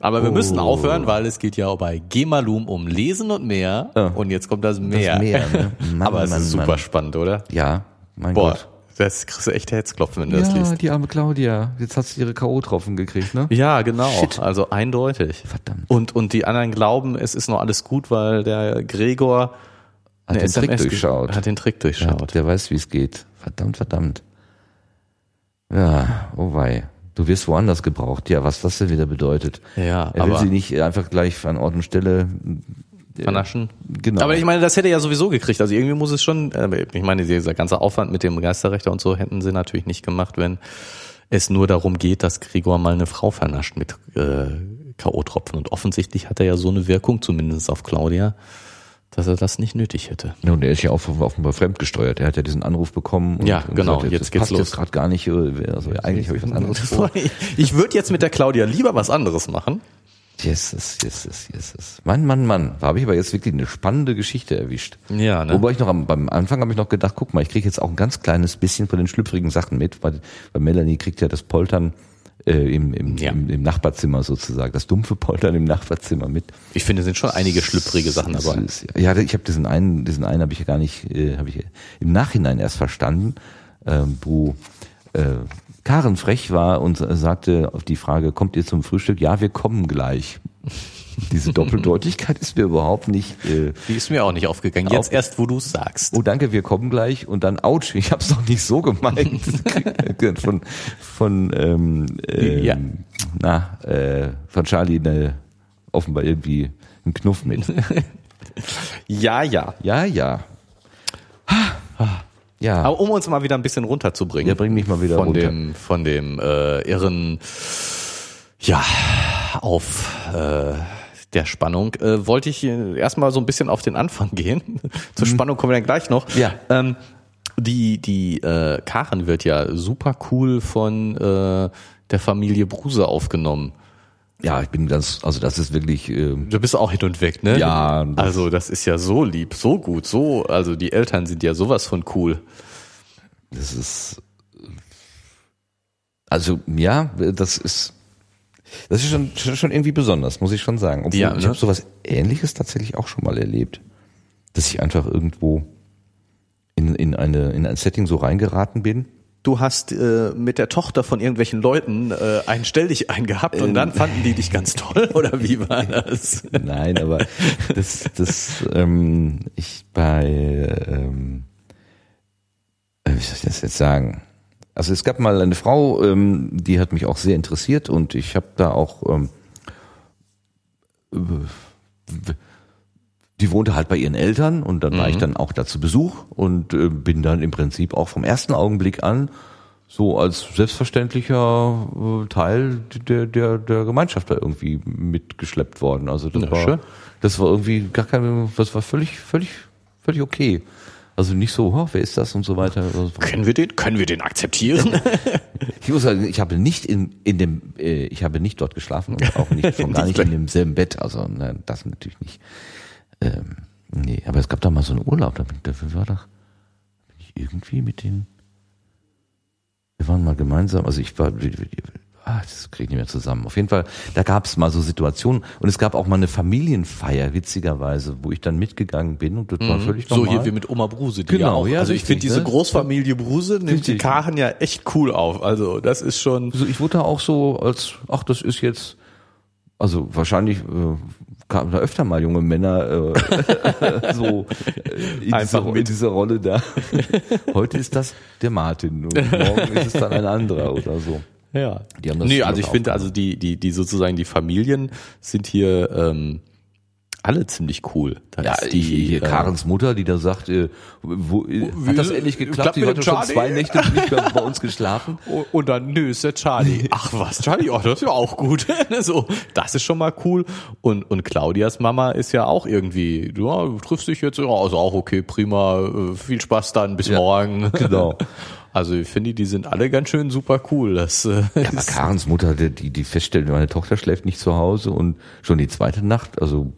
Aber wir Oh. müssen aufhören, weil es geht ja bei Gemalum um Lesen und mehr. Ja. Und jetzt kommt das Meer. Das Meer, ne? <laughs> Mann, Aber es Mann, ist super Mann. spannend, oder? Ja, mein Boah, Gott. das kriegst du echt Herzklopfen, wenn du das Ja, liest. die arme Claudia. Jetzt hat sie ihre K.O.-Tropfen gekriegt, ne? Ja, genau. Shit. Also eindeutig. Verdammt. Und, und die anderen glauben, es ist noch alles gut, weil der Gregor Hat den Trick durchschaut. Hat den Trick durchschaut. der weiß, wie es geht. Verdammt, verdammt. Ja, oh wei. Du wirst woanders gebraucht. Ja, was das denn wieder bedeutet. Ja, er will aber- sie nicht einfach gleich an Ort und Stelle äh, vernaschen. Genau. Aber ich meine, das hätte er ja sowieso gekriegt. Also irgendwie muss es schon, äh, ich meine, dieser ganze Aufwand mit dem Geisterrechter und so hätten sie natürlich nicht gemacht, wenn es nur darum geht, dass Gregor mal eine Frau vernascht mit äh, K.O.-Tropfen. Und offensichtlich hat er ja so eine Wirkung, zumindest auf Claudia, dass er das nicht nötig hätte. Ja, und er ist ja auch offenbar fremdgesteuert. Er hat ja diesen Anruf bekommen. Und, Ja, genau, gesagt, jetzt das geht's passt los. jetzt gerade gar nicht. äh, Also eigentlich habe ich was anderes vor. Ich würde jetzt mit der Claudia lieber was anderes machen. Jesus, Jesus, Jesus. Mann, Mann, Mann. Da habe ich aber jetzt wirklich eine spannende Geschichte erwischt. Ja, ne? Wobei ich noch am, beim Anfang habe ich noch gedacht, guck mal, ich kriege jetzt auch ein ganz kleines bisschen von den schlüpfrigen Sachen mit, weil, weil Melanie kriegt ja das Poltern äh, im, im, Ja. im, im Nachbarzimmer sozusagen, das dumpfe Poltern im Nachbarzimmer mit. Ich finde, es sind schon einige schlüpfrige Sachen dabei. Ja, ich habe diesen einen, diesen einen habe ich ja gar nicht, äh, habe ich im Nachhinein erst verstanden, ähm, wo äh, Karen frech war und äh, sagte auf die Frage, kommt ihr zum Frühstück? Ja, wir kommen gleich. Diese Doppeldeutigkeit ist mir überhaupt nicht. Äh, Die ist mir auch nicht aufgegangen. Jetzt Auf- erst, wo du es sagst. oh danke, wir kommen gleich und dann ouch, ich hab's doch nicht so gemeint. <laughs> von von ähm, ähm, Ja. na äh, von Charlie eine, offenbar irgendwie ein Knuff mit. <laughs> Ja, ja. Ja, ja. Ja. Aber um uns mal wieder ein bisschen runterzubringen. Ja, bring mich mal wieder von runter. Dem, von dem äh, irren, ja, auf äh, der Spannung, äh, wollte ich äh, erstmal so ein bisschen auf den Anfang <laughs> gehen. Zur Spannung kommen wir dann gleich noch. Mhm. Ja. Ähm, die die äh, Karen wird ja super cool von äh, der Familie Bruse aufgenommen. Ja, ich bin ganz, also das ist wirklich, ähm, Du bist auch hin und weg, ne? Ja, das- Also das ist ja so lieb, so gut, so, also die Eltern sind ja sowas von cool. das ist, also ja, das ist, das ist schon, schon schon irgendwie besonders, muss ich schon sagen. Obwohl, Ja, ich ne? habe sowas Ähnliches tatsächlich auch schon mal erlebt, dass ich einfach irgendwo in, in eine in ein Setting so reingeraten bin du hast äh, mit der Tochter von irgendwelchen Leuten äh, einen Stelldich eingehabt und dann fanden die dich ganz toll <laughs> oder wie war das? <laughs> Nein, aber das, das, ähm, ich bei, ähm, äh, wie soll ich das jetzt sagen? Also es gab mal eine Frau, ähm, die hat mich auch sehr interessiert und ich habe da auch, ähm, die wohnte halt bei ihren Eltern und dann war ich dann auch da zu Besuch und äh, bin dann im Prinzip auch vom ersten Augenblick an so als selbstverständlicher äh, Teil der, der, der Gemeinschaft da irgendwie mitgeschleppt worden. Also das Ja, war, schön. das war irgendwie gar kein, das war völlig, völlig, völlig okay. Also nicht so, oh, wer ist das und so weiter. Können wir den, können wir den akzeptieren? <laughs> Ich muss sagen, ich habe nicht in, in dem, äh, ich habe nicht dort geschlafen und auch nicht, schon gar nicht in demselben Bett. Also ne, das natürlich nicht. Ähm, nee, aber es gab da mal so einen Urlaub, da bin, dafür war doch bin ich irgendwie mit den. Wir waren mal gemeinsam, also ich war, ah, das kriege ich nicht mehr zusammen. Auf jeden Fall, da gab es mal so Situationen und es gab auch mal eine Familienfeier, witzigerweise, wo ich dann mitgegangen bin und das war völlig so normal. hier wie mit Oma Bruse. Die Genau, ja auch, ja, also ich finde diese ne? Großfamilie Bruse nimmt die Richtig. Karen ja echt cool auf. Also das ist schon. Also ich wurde auch so als, ach, das ist jetzt, also wahrscheinlich äh, kamen da öfter mal junge Männer äh, <laughs> so äh, in, Einfach diese, in mit. dieser Rolle da. <laughs> Heute ist das der Martin und morgen ist es dann ein anderer oder so. Ja. Die haben das nee, also ich finde, also die, die, die sozusagen die Familien sind hier ähm, alle ziemlich cool. Da Ja, ist die, hier äh, Karens Mutter, die da sagt, äh, wo, äh, wie- hat das endlich geklappt? klappt Die mit hat dem schon Charlie? zwei Nächte nicht mehr bei uns geschlafen. <laughs> Und dann, nö, ist der Charlie. <laughs> Ach was, Charlie, oh, das ist ja auch gut. <laughs> so, das ist schon mal cool. Und, und Claudias Mama ist ja auch irgendwie, ja, du triffst dich jetzt, ja, also auch okay, prima, äh, viel Spaß dann, bis Ja, morgen. genau. Also ich finde, die sind alle ganz schön super cool. Das, äh, Ja, aber Karens Mutter, die, die die feststellt, meine Tochter schläft nicht zu Hause und schon die zweite Nacht, also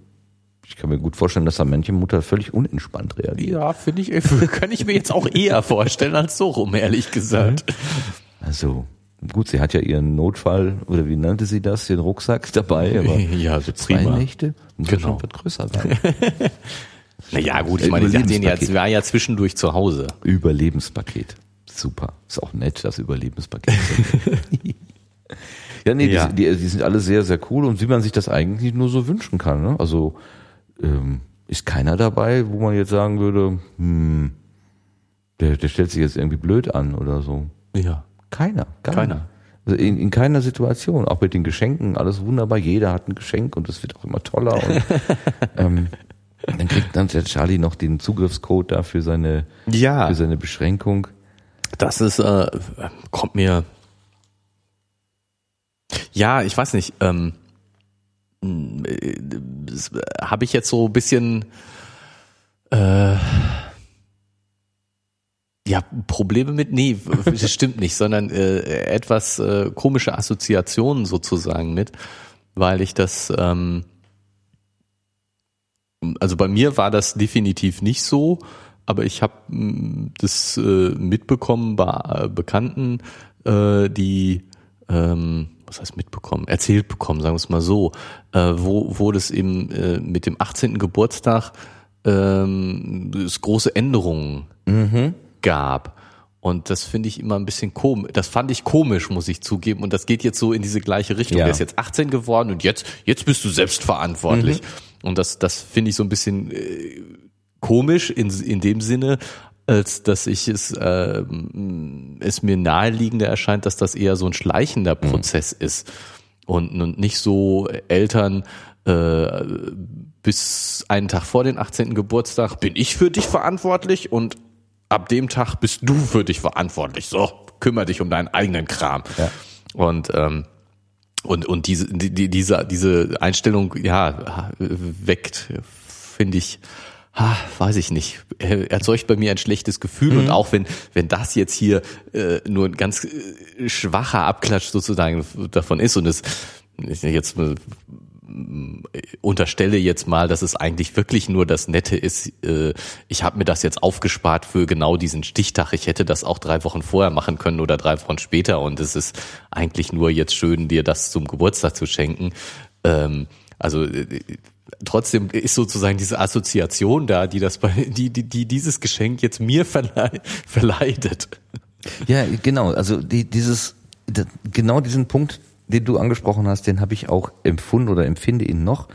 ich kann mir gut vorstellen, dass da manche Mutter völlig unentspannt reagiert. ja, finde ich, <laughs> kann ich mir jetzt auch eher vorstellen als so rum, ehrlich gesagt. Also gut, sie hat ja ihren Notfall, oder wie nannte sie das, den Rucksack dabei, aber <laughs> Ja, für zwei prima. Nächte muss Genau. schon was größer sein. <laughs> Naja, gut, ich meine, sie hat den ja, sie war ja zwischendurch zu Hause. Überlebenspaket. Super. Ist auch nett, das Überlebenspaket. ja, nee, Ja. Die, die, die sind alle sehr, sehr cool und wie man sich das eigentlich nur so wünschen kann. Ne? Also ähm, ist keiner dabei, wo man jetzt sagen würde, hm, der, der stellt sich jetzt irgendwie blöd an oder so. Ja. Keiner, gar Keiner. nicht. Also in, in keiner Situation, auch mit den Geschenken, alles wunderbar, jeder hat ein Geschenk und es wird auch immer toller. Und, <laughs> ähm, dann kriegt dann der Charlie noch den Zugriffscode da für seine, Ja. für seine Beschränkung. Das ist, äh, kommt mir. Ja, ich weiß nicht. Ähm, habe ich jetzt so ein bisschen äh, ja Probleme mit? Nee, <laughs> das stimmt nicht, sondern äh, etwas äh, komische Assoziationen sozusagen mit, weil ich das ähm, also bei mir war das definitiv nicht so, aber ich habe das äh, mitbekommen bei äh, Bekannten, äh, die ähm, was heißt mitbekommen, erzählt bekommen, sagen wir es mal so, äh, wo, wo das eben äh, mit dem 18. Geburtstag ähm, es große Änderungen gab. Und das finde ich immer ein bisschen komisch. Das fand ich komisch, muss ich zugeben. Und das geht jetzt so in diese gleiche Richtung. Ja. Der ist jetzt 18 geworden und jetzt, jetzt bist du selbstverantwortlich. Und das, das finde ich so ein bisschen äh, komisch in, in dem Sinne, als dass ich es, äh, es mir naheliegender erscheint, dass das eher so ein schleichender Prozess ist und, und nicht so Eltern äh, bis einen Tag vor den 18. Geburtstag bin ich für dich verantwortlich und ab dem Tag bist du für dich verantwortlich. So, kümmere dich um deinen eigenen Kram. Ja. Und ähm, und und diese die, die- diese diese Einstellung ja weckt finde ich ah, weiß ich nicht erzeugt bei mir ein schlechtes Gefühl und auch wenn wenn das jetzt hier äh, nur ein ganz äh, schwacher Abklatsch sozusagen davon ist und es ich jetzt äh, unterstelle jetzt mal, dass es eigentlich wirklich nur das Nette ist. Äh, ich habe mir das jetzt aufgespart für genau diesen Stichtag. Ich hätte das auch drei Wochen vorher machen können oder drei Wochen später. Und es ist eigentlich nur jetzt schön, dir das zum Geburtstag zu schenken. Ähm, also äh, trotzdem ist sozusagen diese Assoziation da, die das bei, die, die, die dieses Geschenk jetzt mir verlei verleidet. Ja, genau. Also die, dieses, genau diesen Punkt, den du angesprochen hast, den habe ich auch empfunden oder empfinde ihn noch,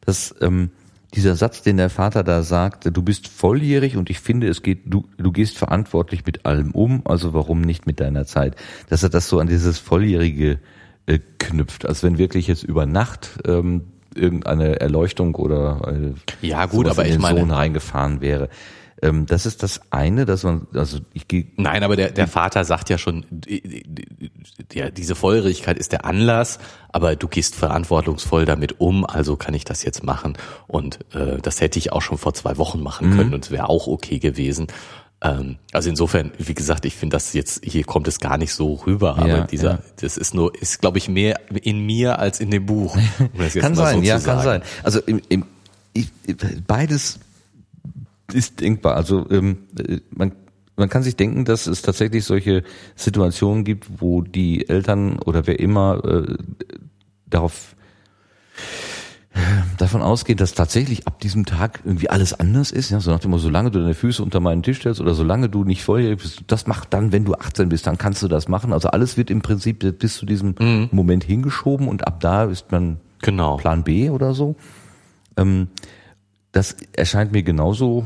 dass ähm, dieser Satz, den der Vater da sagt, du bist volljährig und ich finde, es geht, du, du gehst verantwortlich mit allem um, also warum nicht mit deiner Zeit? Dass er das so an dieses Volljährige äh, knüpft, als wenn wirklich jetzt über Nacht ähm, irgendeine Erleuchtung oder äh, ja gut, aber in den ich meine Sohn reingefahren wäre. Ähm, das ist das eine, dass man, also ich gehe. Nein, aber der, der Vater sagt ja schon, ja, diese Volljährigkeit ist der Anlass, aber du gehst verantwortungsvoll damit um, also kann ich das jetzt machen. Und äh, das hätte ich auch schon vor zwei Wochen machen mhm. können und es wäre auch okay gewesen. Ähm, also insofern, wie gesagt, ich finde das jetzt, hier kommt es gar nicht so rüber, aber ja, dieser, ja. das ist nur, ist glaube ich mehr in mir als in dem Buch. Um kann sein, so ja, kann sein. Also im, im, ich, beides ist denkbar. Also ähm, man man kann sich denken, dass es tatsächlich solche Situationen gibt, wo die Eltern oder wer immer äh, darauf davon ausgehen, dass tatsächlich ab diesem Tag irgendwie alles anders ist, ja, so nach dem Motto, solange du deine Füße unter meinen Tisch stellst oder solange du nicht vorher bist, das macht dann, wenn du 18 bist, dann kannst du das machen. Also alles wird im Prinzip bis zu diesem mhm. Moment hingeschoben und ab da ist man genau. Plan B oder so. Ähm, das erscheint mir genauso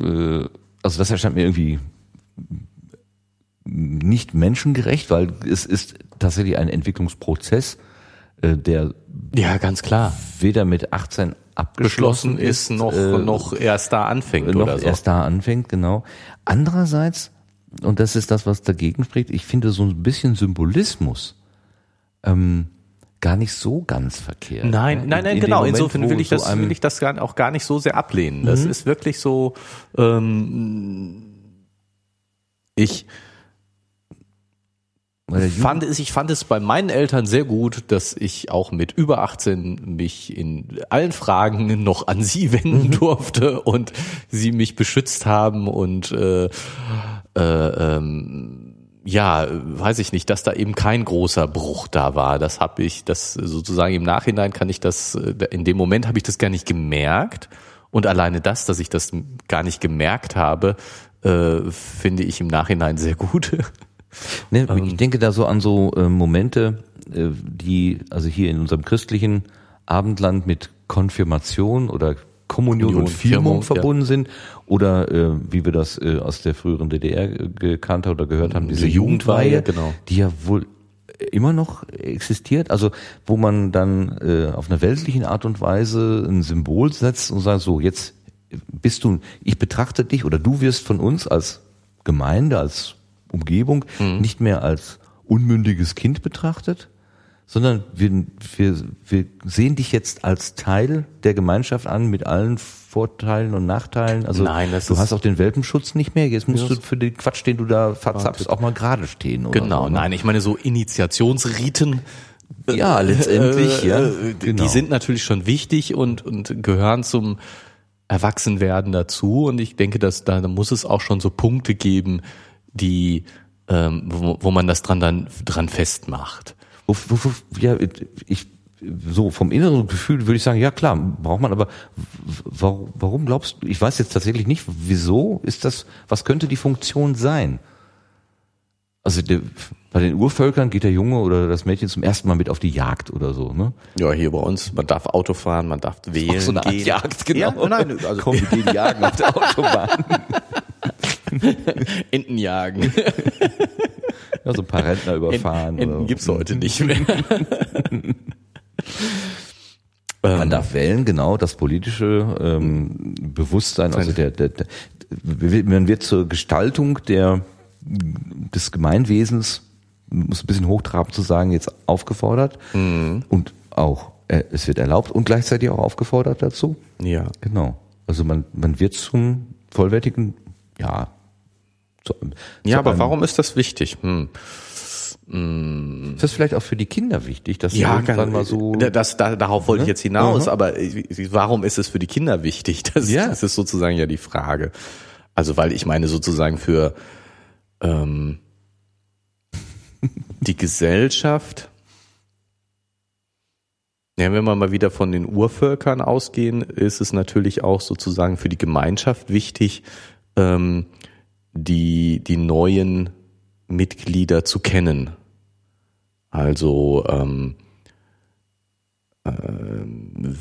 äh, also das erscheint mir irgendwie nicht menschengerecht, weil es ist tatsächlich ein Entwicklungsprozess, äh, der ja ganz klar weder mit 18 abgeschlossen ist, noch äh, noch erst da anfängt noch oder so. erst da anfängt genau. Andererseits und das ist das, was dagegen spricht. Ich finde so ein bisschen Symbolismus ähm, gar nicht so ganz verkehrt. Nein, ne? nein, nein, in, genau. Moment, Insofern will ich das, so will ich das gar, auch gar nicht so sehr ablehnen. Das mhm. ist wirklich so. Ähm, ich fand es, ich fand es bei meinen Eltern sehr gut, dass ich auch mit über 18 mich in allen Fragen noch an sie <laughs> wenden mhm. durfte und sie mich beschützt haben und äh, äh, ähm, ja, weiß ich nicht, dass da eben kein großer Bruch da war. Das habe ich, das sozusagen im Nachhinein kann ich das, in dem Moment habe ich das gar nicht gemerkt. Und alleine das, dass ich das gar nicht gemerkt habe, äh, finde ich im Nachhinein sehr gut. <laughs> Ne, ich ähm. denke da so an so äh, Momente, äh, die also hier in unserem christlichen Abendland mit Konfirmation oder Kommunion, Union, und Firmung, verbunden ja. sind oder äh, wie wir das äh, aus der früheren DDR gekannt oder gehört haben, diese, diese Jugendweihe, genau. die ja wohl immer noch existiert, also wo man dann äh, auf einer weltlichen Art und Weise ein Symbol setzt und sagt, so jetzt bist du, ich betrachte dich oder du wirst von uns als Gemeinde, als Umgebung mhm. nicht mehr als unmündiges Kind betrachtet, sondern wir, wir, wir sehen dich jetzt als Teil der Gemeinschaft an mit allen Vorteilen und Nachteilen. Also Nein, das du hast auch den Welpenschutz nicht mehr. Jetzt musst du für den Quatsch, den du da verzapfst, auch mal gerade stehen. Genau, so, ne? nein, ich meine so Initiationsriten. Ja, letztendlich, äh, ja. Genau. Die sind natürlich schon wichtig und, und gehören zum Erwachsenwerden dazu. Und ich denke, dass da, da muss es auch schon so Punkte geben, die, ähm, wo, wo man das dran dann dran festmacht wo, ja, ich, so vom inneren Gefühl würde ich sagen, ja klar, braucht man, aber warum, warum glaubst du, ich weiß jetzt tatsächlich nicht, wieso ist das, was könnte die Funktion sein? Also der, bei den Urvölkern geht der Junge oder das Mädchen zum ersten Mal mit auf die Jagd oder so, ne? Ja, hier bei uns, man darf Auto fahren, man darf wählen. Auch so eine Art gehen. Jagd, genau. Ja, nein, also Komm, wir gehen jagen auf der <laughs> Autobahn. <laughs> Enten jagen. Ja, so ein paar Rentner überfahren. Enten, Enten gibt's heute nicht mehr. <laughs> Man ähm. darf wählen, genau, das politische ähm, Bewusstsein, also der, der, der, man wird zur Gestaltung der, des Gemeinwesens, muss ein bisschen hochtrabend zu sagen, jetzt aufgefordert mhm. und auch, äh, es wird erlaubt und gleichzeitig auch aufgefordert dazu. Ja. Genau. Also man, man wird zum vollwertigen, ja, zu, ja, aber warum ist das wichtig? Hm. hm. Ist das vielleicht auch für die Kinder wichtig, dass ja, irgendwann mal so. Das, da, darauf wollte ne? ich jetzt hinaus, mhm. aber warum ist es für die Kinder wichtig? <laughs> Das, ja. das ist sozusagen ja die Frage. Also, weil ich meine sozusagen für ähm, die Gesellschaft, ja, wenn wir mal wieder von den Urvölkern ausgehen, ist es natürlich auch sozusagen für die Gemeinschaft wichtig, ähm, die, die neuen Mitglieder zu kennen. Also ähm, ähm,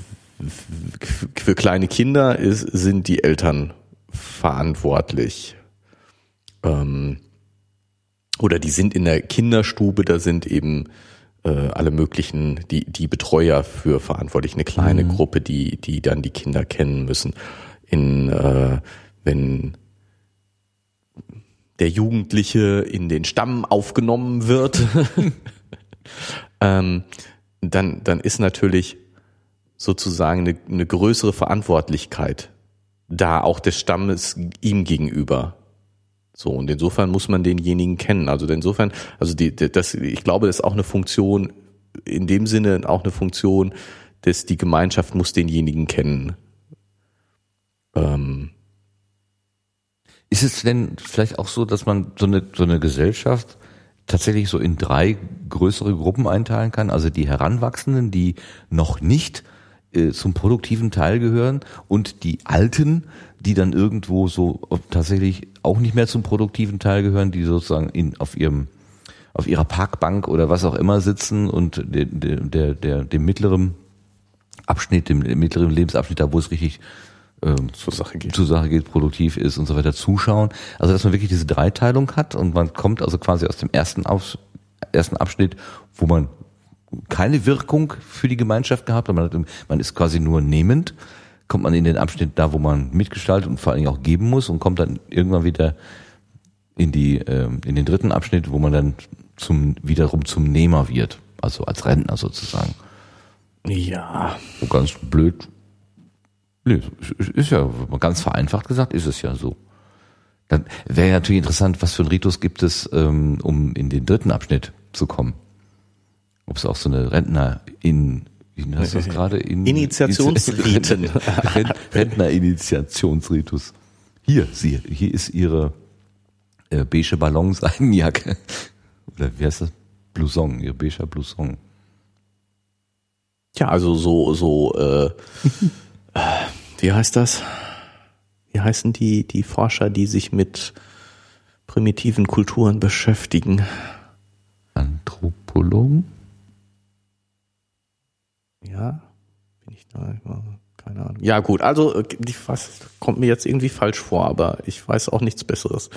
für kleine Kinder ist, sind die Eltern verantwortlich. Ähm, oder die sind in der Kinderstube, da sind eben äh, alle möglichen, die, die Betreuer für verantwortlich, eine kleine mhm. Gruppe, die, die dann die Kinder kennen müssen. In, äh, wenn der Jugendliche in den Stamm aufgenommen wird, <laughs> ähm, dann, dann ist natürlich sozusagen eine, eine größere Verantwortlichkeit da auch des Stammes ihm gegenüber. So, und insofern muss man denjenigen kennen. Also insofern, also die, das, ich glaube, das ist auch eine Funktion, in dem Sinne auch eine Funktion, dass die Gemeinschaft muss denjenigen kennen. Ähm. Ist es denn vielleicht auch so, dass man so eine, so eine Gesellschaft tatsächlich so in drei größere Gruppen einteilen kann? Also die Heranwachsenden, die noch nicht äh, zum produktiven Teil gehören und die Alten, die dann irgendwo so tatsächlich auch nicht mehr zum produktiven Teil gehören, die sozusagen in, auf ihrem auf ihrer Parkbank oder was auch immer sitzen und der, der, der, dem mittleren Abschnitt, dem mittleren Lebensabschnitt, da wo es richtig ähm, zur Sache geht, zur Sache geht, produktiv ist und so weiter, zuschauen. Also dass man wirklich diese Dreiteilung hat und man kommt also quasi aus dem ersten, aus, ersten Abschnitt, wo man keine Wirkung für die Gemeinschaft gehabt, man, man ist quasi nur nehmend, kommt man in den Abschnitt da, wo man mitgestaltet und vor allen Dingen auch geben muss und kommt dann irgendwann wieder in die äh, in den dritten Abschnitt, wo man dann zum wiederum zum Nehmer wird, also als Rentner sozusagen. Ja. So ganz blöd. Nee, ist ja ganz vereinfacht gesagt, ist es ja so. Dann wäre ja natürlich interessant, was für ein Ritus gibt es, ähm, um in den dritten Abschnitt zu kommen. Ob es auch so eine Rentner in wie heißt das <laughs> gerade? In, Initiationsriten. <laughs> Rentner-Initiationsritus. Hier, sie, hier ist ihre äh, beige Ballonseidenjacke. <laughs> Oder wie heißt das? Blouson, ihr beiger Blouson. Ja, also so, so, äh, wie heißt das? Wie heißen die, die Forscher, die sich mit primitiven Kulturen beschäftigen? Anthropologen? Ja, bin ich da? Keine Ahnung. Ja, gut, also was kommt mir jetzt irgendwie falsch vor, aber ich weiß auch nichts Besseres.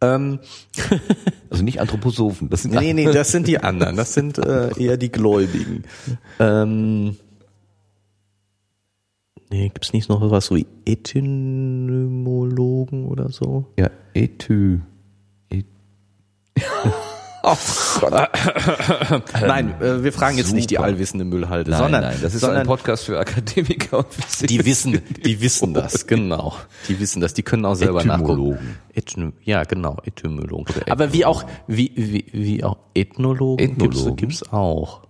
Ähm. <laughs> Also nicht Anthroposophen, das sind Nee, nee, das sind die anderen, das sind äh, eher die Gläubigen. Ähm. Nee, gibt's nicht noch was so wie Etymologen oder so? Ja, Ethy. Et <laughs> Oh Gott. nein, äh, wir fragen jetzt Super. nicht die allwissende Müllhalde, nein, sondern nein, das ist sondern ein Podcast für Akademiker und Physik. Die wissen, die wissen <laughs> das, genau. Die wissen das, die können auch selber nachgucken. Etym ja, genau, Etymologen. Aber wie auch wie wie wie auch Ethnologen, Ethnologen. Gibt's, gibt's auch.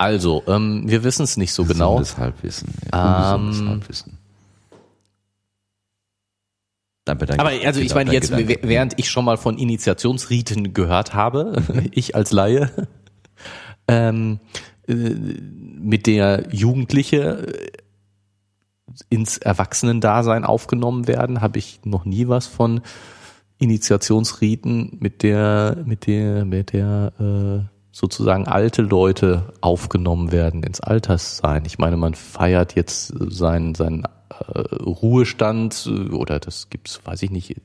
Also, ähm, wir wissen es nicht so genau. Gesundes Halbwissen. Ja, ähm, Halbwissen. Aber also ich meine jetzt, Gedanke. während ich schon mal von Initiationsriten gehört habe, <laughs> ich als Laie, ähm, äh, mit der Jugendliche äh, ins Erwachsenendasein aufgenommen werden, habe ich noch nie was von Initiationsriten mit der, mit der, mit der äh, sozusagen alte Leute aufgenommen werden ins Alterssein. Ich meine, man feiert jetzt seinen, seinen äh, Ruhestand äh, oder das gibt's, weiß ich nicht,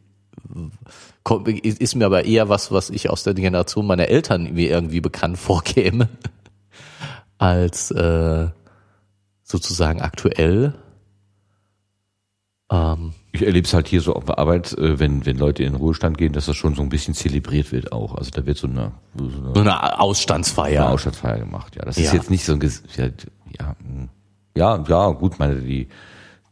ist mir aber eher was, was ich aus der Generation meiner Eltern mir irgendwie bekannt <laughs> vorkäme, als äh, sozusagen aktuell. Ähm, ich erlebe es halt hier so auf der Arbeit, äh, wenn, wenn Leute in den Ruhestand gehen, dass das schon so ein bisschen zelebriert wird auch. Also da wird so eine, so eine, so eine Ausstandsfeier. Eine Ausstandsfeier gemacht, ja. Das ja. ist jetzt nicht so ein, ja, ja, ja, gut, meine, die,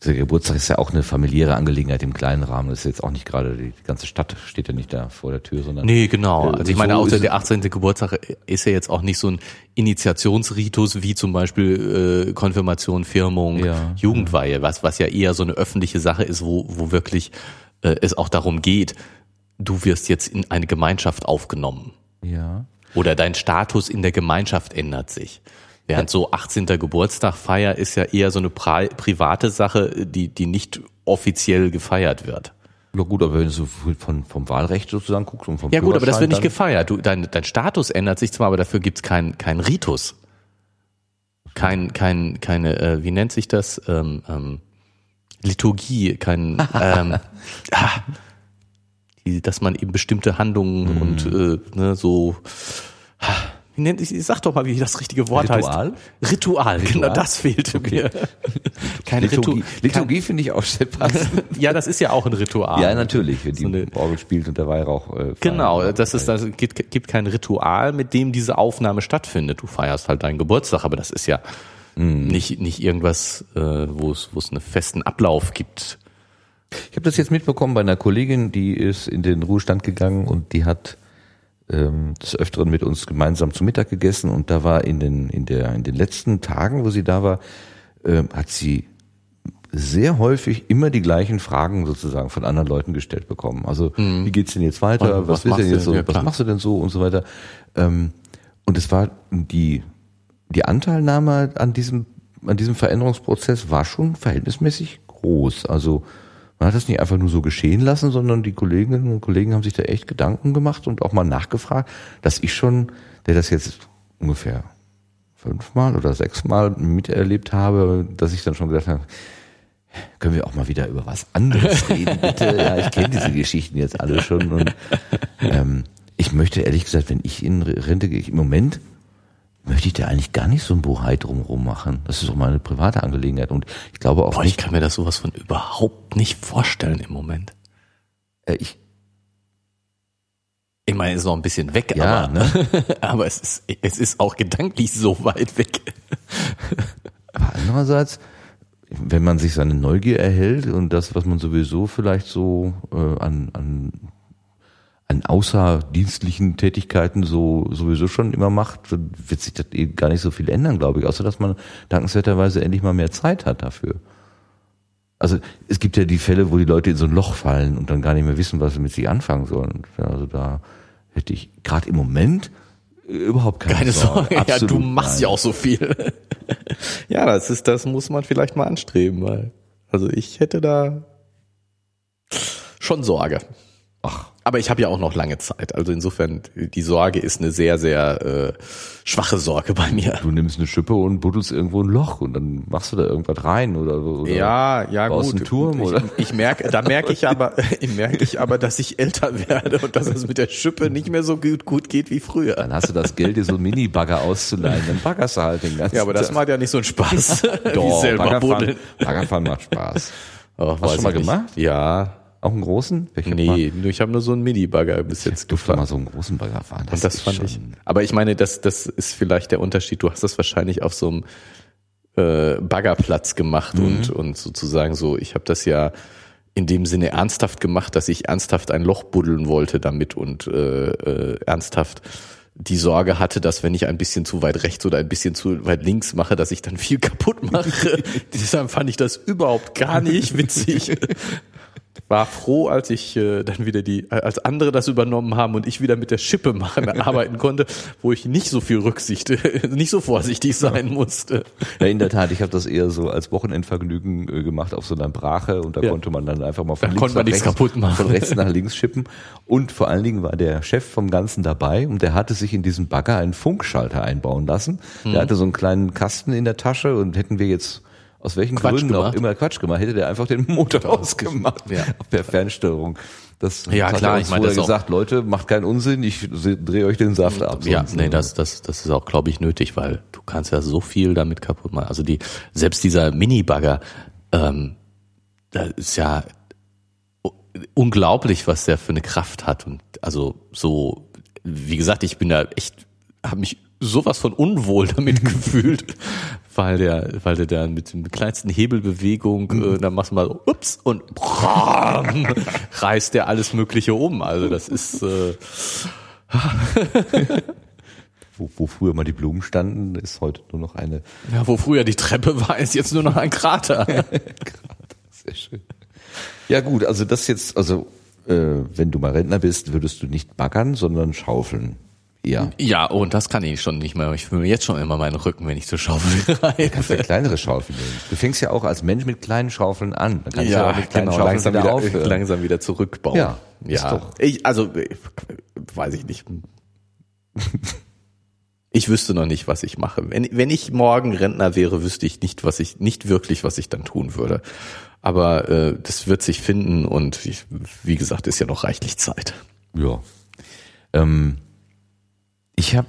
der Geburtstag ist ja auch eine familiäre Angelegenheit im kleinen Rahmen. Das ist jetzt auch nicht gerade, die ganze Stadt steht ja nicht da vor der Tür, sondern. Nee, genau. Äh, also ich meine, außer der 18. Geburtstag ist ja jetzt auch nicht so ein Initiationsritus wie zum Beispiel äh, Konfirmation, Firmung, ja, Jugendweihe, was, was ja eher so eine öffentliche Sache ist, wo, wo wirklich äh, es auch darum geht, du wirst jetzt in eine Gemeinschaft aufgenommen. Ja. Oder dein Status in der Gemeinschaft ändert sich. Während so 18. Geburtstagfeier ist ja eher so eine private Sache, die, die nicht offiziell gefeiert wird. Ja gut, aber wenn du so von, vom Wahlrecht sozusagen guckst und vom Ja gut, aber das wird nicht gefeiert. Du, dein, dein Status ändert sich zwar, aber dafür gibt's keinen kein Ritus. Kein, kein, keine, äh, wie nennt sich das? Ähm, ähm, Liturgie, kein, ähm, <laughs> ah, die, dass man eben bestimmte Handlungen und äh, ne, so, ah, wie nennt sich, sag doch mal, wie das richtige Wort Ritual? heißt. Ritual, genau, <laughs> Ritual? das fehlte mir. Kein Liturgie, Ritu- Liturgie finde ich auch sehr passend. <laughs> Ja, das ist ja auch ein Ritual. ja, natürlich, wenn die So eine- Orgel spielt und der Weihrauch. Äh, Genau, das ist, das gibt, gibt kein Ritual, mit dem diese Aufnahme stattfindet. Du feierst halt deinen Geburtstag, aber das ist ja nicht, nicht irgendwas, äh, wo es, wo es einen festen Ablauf gibt. Ich habe das jetzt mitbekommen bei einer Kollegin, die ist in den Ruhestand gegangen und die hat ähm, des Öfteren mit uns gemeinsam zu Mittag gegessen und da war in den, in der, in den letzten Tagen, wo sie da war, ähm, hat sie sehr häufig immer die gleichen Fragen sozusagen von anderen Leuten gestellt bekommen. Also wie geht's denn jetzt weiter? Und was was denn machst jetzt du? so? Ja, was machst du denn so und so weiter? Ähm, und es war die die Anteilnahme an diesem an diesem Veränderungsprozess war schon verhältnismäßig groß. Also man hat das nicht einfach nur so geschehen lassen, sondern die Kolleginnen und Kollegen haben sich da echt Gedanken gemacht und auch mal nachgefragt, dass ich schon, der das jetzt ungefähr fünfmal oder sechsmal miterlebt habe, dass ich dann schon gedacht habe, können wir auch mal wieder über was anderes <laughs> reden, bitte? Ja, ich kenne diese Geschichten jetzt alle schon und ähm, ich möchte ehrlich gesagt, wenn ich in Rente gehe, im Moment möchte ich da eigentlich gar nicht so ein Bohai drumherum machen. Das ist doch mal eine private Angelegenheit und ich glaube auch Boah, ich nicht, kann mir das sowas von überhaupt nicht vorstellen im Moment. äh, ich, Ich meine, es ist noch ein bisschen weg, Ja, aber, ne? <laughs> aber es ist, es ist auch gedanklich so weit weg. <laughs> Aber andererseits, wenn man sich seine Neugier erhält und das, was man sowieso vielleicht so äh, an, an, an außerdienstlichen Tätigkeiten so sowieso schon immer macht, wird sich das eh gar nicht so viel ändern, glaube ich, außer dass man dankenswerterweise endlich mal mehr Zeit hat dafür. Also es gibt ja die Fälle, wo die Leute in so ein Loch fallen und dann gar nicht mehr wissen, was sie mit sich anfangen sollen. Also da hätte ich gerade im Moment äh, überhaupt keine, Keine Sorge, <laughs> ja, du machst nein. ja auch so viel. <laughs> ja, das ist, das muss man vielleicht mal anstreben, weil, also ich hätte da schon Sorge. Ach, Aber ich habe ja auch noch lange Zeit. Also insofern, die Sorge ist eine sehr, sehr äh, schwache Sorge bei mir. du nimmst eine Schippe und buddelst irgendwo ein Loch und dann machst du da irgendwas rein oder, oder Ja, ja baust gut. einen Turm ich, oder ich merke, da merke ich aber, <laughs> <laughs> ich merke ich aber, dass ich älter werde und dass es mit der Schippe nicht mehr so gut, gut geht wie früher. dann hast du das Geld, dir so einen Mini-Bagger auszuleihen, dann baggerst du halt den ganzen Ja, aber das Tag. macht ja nicht so einen Spaß <laughs> wie Doch, selber Baggerfahren, buddeln. Baggerfahren macht Spaß. Ach, Hast du schon mal ich gemacht? Ja. Auch einen großen? Ich hab mal- Nee, nur ich habe nur so einen Mini-Bagger bis jetzt Ich mal gefahren. so einen großen Bagger fahren. Und das fand ich. Aber ich meine, das, das ist vielleicht der Unterschied. Du hast das wahrscheinlich auf so einem äh, Baggerplatz gemacht Mhm. und, und sozusagen so, ich habe das ja in dem Sinne ernsthaft gemacht, dass ich ernsthaft ein Loch buddeln wollte damit und äh, äh, ernsthaft die Sorge hatte, dass wenn ich ein bisschen zu weit rechts oder ein bisschen zu weit links mache, dass ich dann viel <laughs> kaputt mache. <laughs> Deshalb fand ich das überhaupt gar nicht witzig. <laughs> War froh, als ich äh, dann wieder die, als andere das übernommen haben und ich wieder mit der Schippe machen, <laughs> arbeiten konnte, wo ich nicht so viel Rücksicht, <laughs> nicht so vorsichtig sein musste. Ja, in der Tat, ich habe das eher so als Wochenendvergnügen äh, gemacht auf so einer Brache und da Ja. konnte man dann einfach mal von Da links konnte man nach rechts, kaputt machen. von rechts nach links schippen und vor allen Dingen war der Chef vom Ganzen dabei und der hatte sich in diesen Bagger einen Funkschalter einbauen lassen. Hm. Der hatte so einen kleinen Kasten in der Tasche und hätten wir jetzt aus welchen Quatsch Gründen auch gemacht. immer Quatsch gemacht, hätte der einfach den Motor ausgemacht Ja. per Fernsteuerung. Das Ja, hat klar, er uns ich meine, vorher das auch- gesagt, Leute, macht keinen Unsinn, ich drehe euch den Saft ab. Ja, nee, das, das, das ist auch, glaube ich, nötig, weil du kannst ja so viel damit kaputt machen. Also die, selbst dieser Mini-Bagger, ähm, da ist ja unglaublich, was der für eine Kraft hat. Und also so, wie gesagt, ich bin da echt, habe mich sowas von unwohl damit <laughs> gefühlt, weil der, weil der dann mit dem kleinsten Hebelbewegung, äh, dann machst du mal so, ups und bram, <laughs> reißt der alles Mögliche um. Also das ist äh, <laughs> wo, wo früher mal die Blumen standen, ist heute nur noch eine Ja, wo früher die Treppe war, ist jetzt nur noch ein Krater. Sehr schön. Ja gut, also das jetzt, also äh, wenn du mal Rentner bist, würdest du nicht baggern, sondern schaufeln. Ja. Ja, oh, und das kann ich schon nicht mehr. Ich fühle mir jetzt schon immer meinen Rücken, wenn ich zur Schaufel <laughs> Kannst du eine kleinere Schaufel nehmen. Du fängst ja auch als Mensch mit kleinen Schaufeln an. Dann kannst du Ja, auch mit kleinen genau, Schaufeln langsam wieder aufhören. langsam wieder zurückbauen. Ja, ist ja. doch- Ich, also, weiß ich nicht. Ich wüsste noch nicht, was ich mache. Wenn, wenn ich morgen Rentner wäre, wüsste ich nicht, was ich, nicht wirklich, was ich dann tun würde. Aber äh, das wird sich finden und ich, wie gesagt, ist ja noch reichlich Zeit. Ja. Ähm, ich habe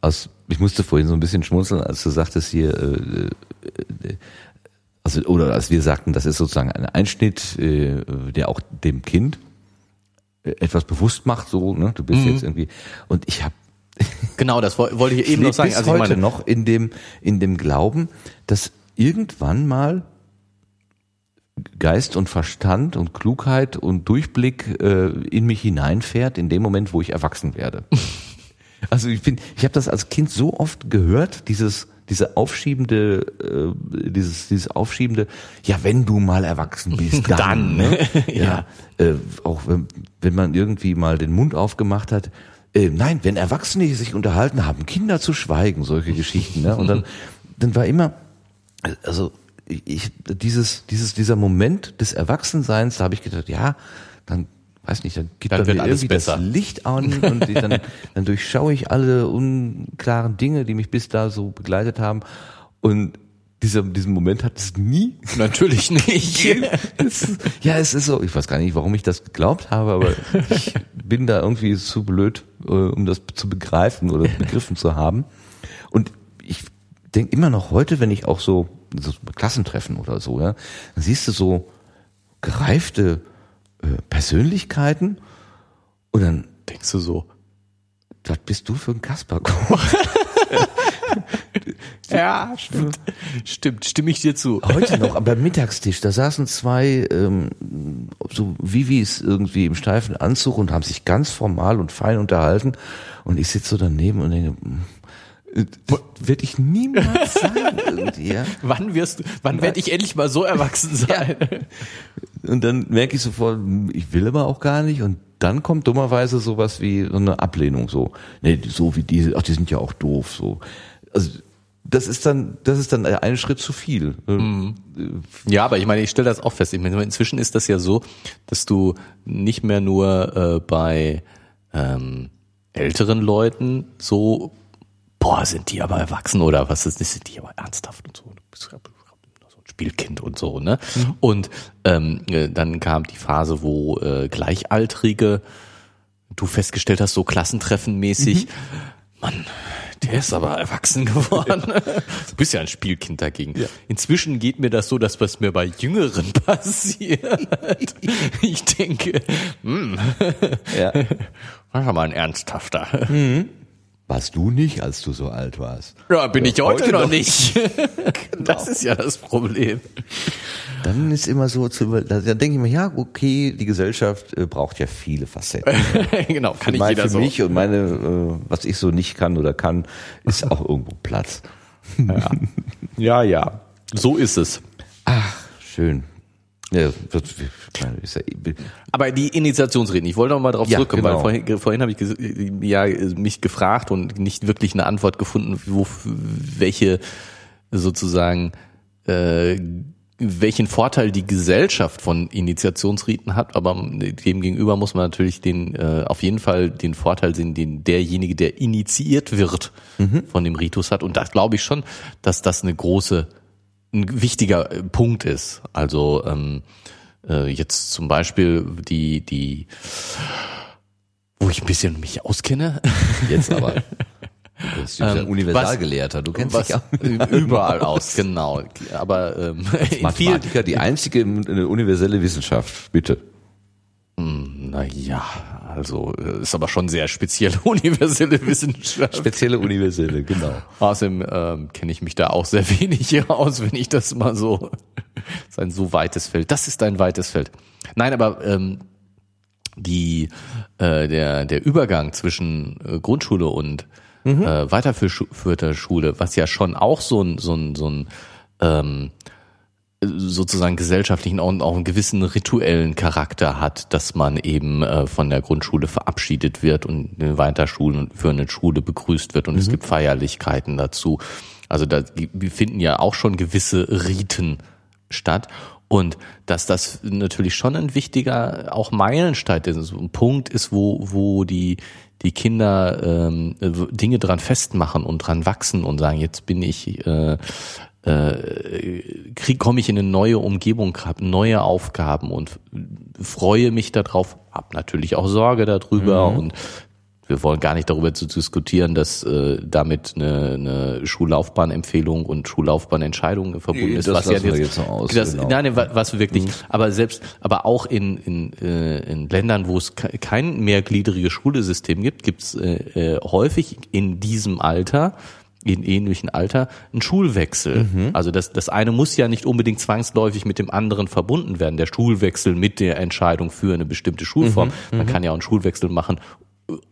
aus, ich musste vorhin so ein bisschen schmunzeln, als du sagtest hier, äh, äh, also oder als wir sagten, das ist sozusagen ein Einschnitt, äh, der auch dem Kind äh, etwas bewusst macht, so, ne? Du bist jetzt irgendwie. Und ich habe <laughs> Genau, das woll- wollte ich eben noch sagen. bis Also ich heute meine, noch in dem in dem Glauben, dass irgendwann mal Geist und Verstand und Klugheit und Durchblick äh, in mich hineinfährt in dem Moment, wo ich erwachsen werde. <laughs> Also ich bin, ich habe das als Kind so oft gehört, dieses diese aufschiebende, äh, dieses dieses aufschiebende, ja wenn du mal erwachsen bist, <laughs> dann, Dann. ne? <laughs> Ja. ja, äh, auch wenn, wenn man irgendwie mal den Mund aufgemacht hat, äh, nein, wenn Erwachsene sich unterhalten haben, Kinder zu schweigen, solche Geschichten, ne? Und dann, <laughs> dann war immer, also ich, dieses, dieses, dieser Moment des Erwachsenseins, da habe ich gedacht, ja, dann weiß nicht, dann gibt Dann dann wird irgendwie besser. das Licht an <laughs> und dann, dann durchschaue ich alle unklaren Dinge, die mich bis da so begleitet haben. Und dieser, diesen Moment hat es nie. <laughs> natürlich nicht. <laughs> Ja, es ist so, ich weiß gar nicht, warum ich das geglaubt habe, aber ich bin da irgendwie zu blöd, äh, um das zu begreifen oder begriffen zu haben. Und ich denke immer noch heute, wenn ich auch so, so Klassentreffen oder so, ja, dann siehst du so gereifte äh, Persönlichkeiten und dann, Denkst du so? was bist du für ein Kasper? <laughs> Ja, stimmt. Stimmt, stimme ich dir zu. Heute noch, am beim Mittagstisch, da saßen zwei ähm, so Vivis irgendwie im steifen Anzug und haben sich ganz formal und fein unterhalten. Und ich sitze so daneben und denke, werde ich niemals sagen. irgendwie, ja. <laughs> Wann wirst du, wann werde ich endlich mal so erwachsen sein? Und dann merke ich sofort, ich will aber auch gar nicht. Und dann kommt dummerweise sowas wie so eine Ablehnung. So, nee, so wie diese, ach, die sind ja auch doof. So, also das ist dann, das ist dann ein Schritt zu viel. Ja, aber ich meine, ich stelle das auch fest. Ich meine, inzwischen ist das ja so, dass du nicht mehr nur äh, bei ähm, älteren Leuten so, boah, sind die aber erwachsen oder was ist, sind die aber ernsthaft und so. Du bist ja so ein Spielkind und so, ne? Und ähm, äh, dann kam die Phase, wo äh, Gleichaltrige du festgestellt hast, so klassentreffenmäßig, Mann, der ist aber erwachsen <laughs> geworden. Du bist ja ein Spielkind dagegen. Inzwischen geht mir das so, dass was mir bei Jüngeren <laughs> passiert. Ich denke, hm, Ja. <laughs> war ja mal ein ernsthafter. Warst du nicht, als du so alt warst? Ja, bin ich heute, heute noch noch. nicht. <laughs> Das ist ja das Problem. Dann ist immer so zu, über- da da denke ich mir, ja, okay, die Gesellschaft äh, braucht ja viele Facetten. <laughs> genau, kann nicht Mein- jeder für so. mich und meine, äh, was ich so nicht kann oder kann, ist <laughs> auch irgendwo Platz. Ja, ja. So ist es. Schön. Ja, das, Aber die Initiationsreden, ich wollte noch mal darauf Ja, zurückkommen, genau. weil vorhin, vorhin habe ich ja, mich gefragt und nicht wirklich eine Antwort gefunden, wo, welche sozusagen äh, welchen Vorteil die Gesellschaft von Initiationsriten hat, aber dem gegenüber muss man natürlich den äh, auf jeden Fall den Vorteil sehen, den derjenige, der initiiert wird, von dem Ritus hat. Und da glaube ich schon, dass das eine große ein wichtiger äh, Punkt ist. Also ähm, äh, jetzt zum Beispiel die, die, wo ich ein bisschen mich auskenne, <laughs> jetzt aber. Du bist ja Ähm, Universalgelehrter, du kennst was dich auch. <laughs> überall aus, genau. Aber ähm, Mathematiker, die einzige äh, universelle Wissenschaft, bitte. naja, also äh, ist aber schon sehr spezielle <laughs> universelle Wissenschaft. Spezielle universelle, genau. Außerdem ähm, kenne ich mich da auch sehr <laughs> wenig aus, wenn ich das mal so. Das ist ein so weites Feld. Das ist ein weites Feld. Nein, aber ähm, die äh, der der Übergang zwischen äh, Grundschule und äh, weiterführter Schule, was ja schon auch so ein so ein so ein ähm, sozusagen gesellschaftlichen und auch einen gewissen rituellen Charakter hat, dass man eben äh, von der Grundschule verabschiedet wird und in Weiterschulen für eine Schule begrüßt wird und mhm. es gibt Feierlichkeiten dazu. Also da finden ja auch schon gewisse Riten statt und dass das natürlich schon ein wichtiger auch Meilenstein ist, ein Punkt ist, wo wo die die Kinder ähm, Dinge dran festmachen und dran wachsen und sagen, jetzt bin ich äh, äh, krieg, komme ich in eine neue Umgebung, habe neue Aufgaben und freue mich darauf, habe natürlich auch Sorge darüber mhm. und wir wollen gar nicht darüber zu diskutieren, dass äh, damit eine, eine Schullaufbahnempfehlung und Schullaufbahnentscheidung verbunden ist. Das was ja jetzt, jetzt aus, das, genau. Nein, was wirklich, mhm. aber selbst, aber auch in, in, äh, in Ländern, wo es kein mehrgliedriges Schulesystem gibt, gibt es äh, äh, häufig in diesem Alter in ähnlichen Alter ein Schulwechsel. Mhm. Also das, das eine muss ja nicht unbedingt zwangsläufig mit dem anderen verbunden werden. Der Schulwechsel mit der Entscheidung für eine bestimmte Schulform. Mhm. Man mhm. kann ja auch einen Schulwechsel machen,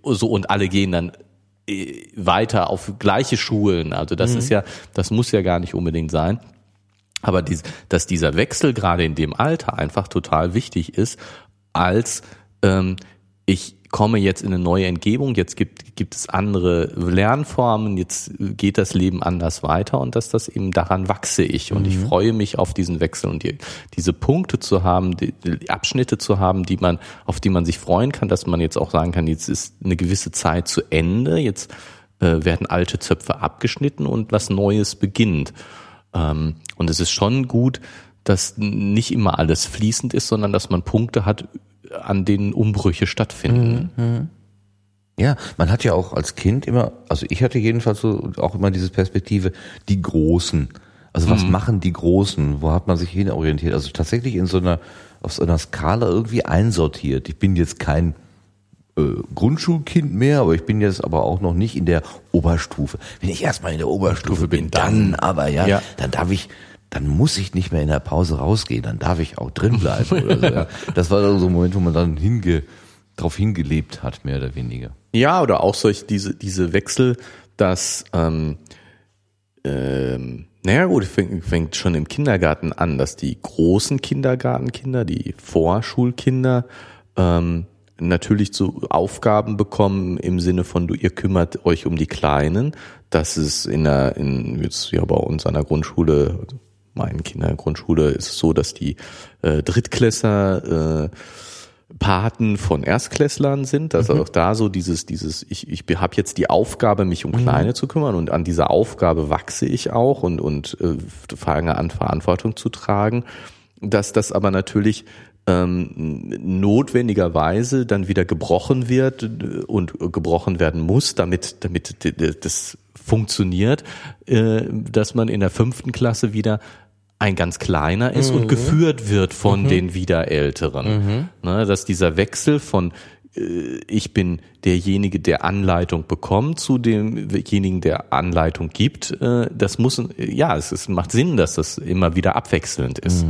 so und alle gehen dann äh, weiter auf gleiche Schulen. Also das mhm. ist ja, das muss ja gar nicht unbedingt sein. Aber dies, dass dieser Wechsel gerade in dem Alter einfach total wichtig ist, als ähm, ich komme jetzt in eine neue Entgebung, jetzt gibt, gibt es andere Lernformen, jetzt geht das Leben anders weiter und dass das eben daran wachse ich und mhm. ich freue mich auf diesen Wechsel und die, diese Punkte zu haben, die, die, Abschnitte zu haben, die man, auf die man sich freuen kann, dass man jetzt auch sagen kann, jetzt ist eine gewisse Zeit zu Ende, jetzt äh, werden alte Zöpfe abgeschnitten und was Neues beginnt. Ähm, und es ist schon gut, dass nicht immer alles fließend ist, sondern dass man Punkte hat, an denen Umbrüche stattfinden. Mhm, mhm. Ja, man hat ja auch als Kind immer, also ich hatte jedenfalls so auch immer diese Perspektive, die Großen. Also was mhm. machen die Großen? Wo hat man sich hin orientiert? Also tatsächlich in so einer, auf so einer Skala irgendwie einsortiert. Ich bin jetzt kein äh, Grundschulkind mehr, aber ich bin jetzt aber auch noch nicht in der Oberstufe. Wenn ich erstmal in der Oberstufe bin, dann aber ja, ja, dann darf ich dann muss ich nicht mehr in der Pause rausgehen, dann darf ich auch drin bleiben. oder so, ja. <laughs> Das war so ein Moment, wo man dann hinge, drauf hingelebt hat, mehr oder weniger. Ja, oder auch solch diese, diese Wechsel, dass ähm, ähm, naja gut, fängt, fängt schon im Kindergarten an, dass die großen Kindergartenkinder, die Vorschulkinder, ähm, natürlich so Aufgaben bekommen im Sinne von, du, ihr kümmert euch um die Kleinen. Das ist in der, in, jetzt ja bei uns an der Grundschule, meinen Kindergrundschule ist es so, dass die äh, Drittklässler äh, Paten von Erstklässlern sind, dass mhm. auch da so dieses, dieses, ich, ich habe jetzt die Aufgabe, mich um mhm. Kleine mhm. zu kümmern und an dieser Aufgabe wachse ich auch und, und äh, fange an, Verantwortung zu tragen, dass das aber natürlich ähm, notwendigerweise dann wieder gebrochen wird und gebrochen werden muss, damit, damit das funktioniert, äh, dass man in der fünften Klasse wieder ein ganz kleiner ist mhm. und geführt wird von mhm. den wieder Älteren. Mhm. Ne, dass dieser Wechsel von äh, ich bin derjenige, der Anleitung bekommt, zu demjenigen, der Anleitung gibt. Äh, das muss, ja, es, es macht Sinn, dass das immer wieder abwechselnd ist.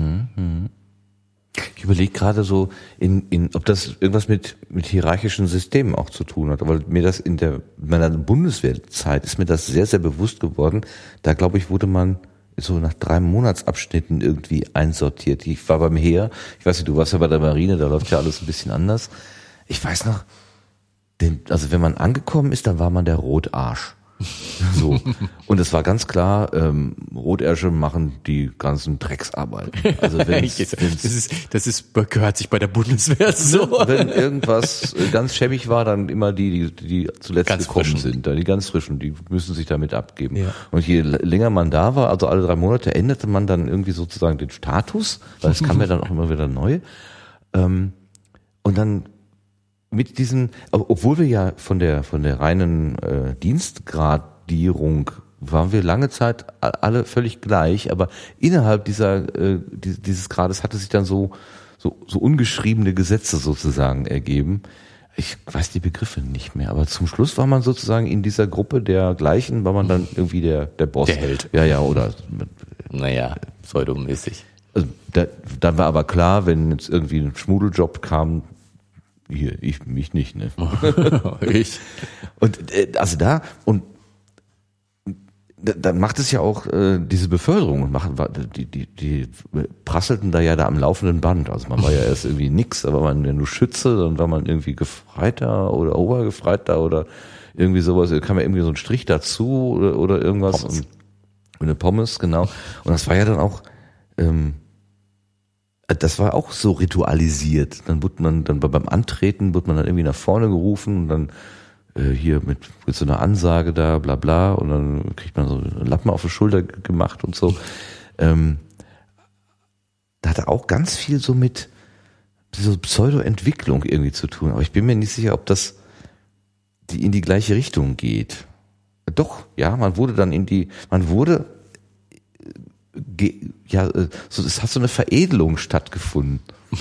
Ich überlege gerade so, in, in, ob das irgendwas mit, mit hierarchischen Systemen auch zu tun hat. Aber mir das in der meiner Bundeswehrzeit ist mir das sehr, sehr bewusst geworden. Da glaube ich, wurde man so nach drei Monatsabschnitten irgendwie einsortiert. Ich war beim Heer, ich weiß nicht, du warst ja bei der Marine, da läuft ja alles ein bisschen anders. Ich weiß noch, denn, also wenn man angekommen ist, dann war man der Rotarsch. <laughs> So. Und es war ganz klar, ähm, Rotärsche machen die ganzen Drecksarbeiten. Also <laughs> wenn's, das, ist, das ist, gehört sich bei der Bundeswehr so. <laughs> Wenn irgendwas äh, ganz schäbig war, dann immer die, die, die zuletzt ganz gekommen frischen. sind. Die ganz frischen, die müssen sich damit abgeben. Ja. Und je länger man da war, also alle drei Monate, änderte man dann irgendwie sozusagen den Status, weil es kam ja dann auch immer wieder neu. Ähm, und dann mit diesen, obwohl wir ja von der von der reinen äh, Dienstgradierung waren wir lange Zeit alle völlig gleich, aber innerhalb dieser äh, dieses Grades hatte sich dann so so so ungeschriebene Gesetze sozusagen ergeben. Ich weiß die Begriffe nicht mehr, aber zum Schluss war man sozusagen in dieser Gruppe der gleichen, war man dann irgendwie der der Boss. Der Held. Ja, ja, oder naja, pseudomäßig. Also da, dann war aber klar, wenn jetzt irgendwie ein Schmudeljob kam, hier, ich, mich nicht, ne? <laughs> ich. Und äh, also da, und dann macht es ja auch äh, diese Beförderung und machen die, die, die prasselten da ja da am laufenden Band. Also man war ja erst irgendwie nix, aber man ja nur Schütze, dann war man irgendwie Gefreiter oder Obergefreiter oder irgendwie sowas, da kam ja irgendwie so ein Strich dazu oder, oder irgendwas. Pommes. Und, und eine Pommes, genau. Und das war ja dann auch, ähm, das war auch so ritualisiert. Dann wurde man, dann beim Antreten wird man dann irgendwie nach vorne gerufen und dann äh, hier mit, mit so einer Ansage da, bla bla, und dann kriegt man so einen Lappen auf die Schulter gemacht und so. Ähm, da hatte auch ganz viel so mit so Pseudo-Entwicklung irgendwie zu tun. Aber ich bin mir nicht sicher, ob das die in die gleiche Richtung geht. Doch, ja, man wurde dann in die, man wurde, äh, ja, äh, so, es hat so eine Veredelung stattgefunden. <laughs>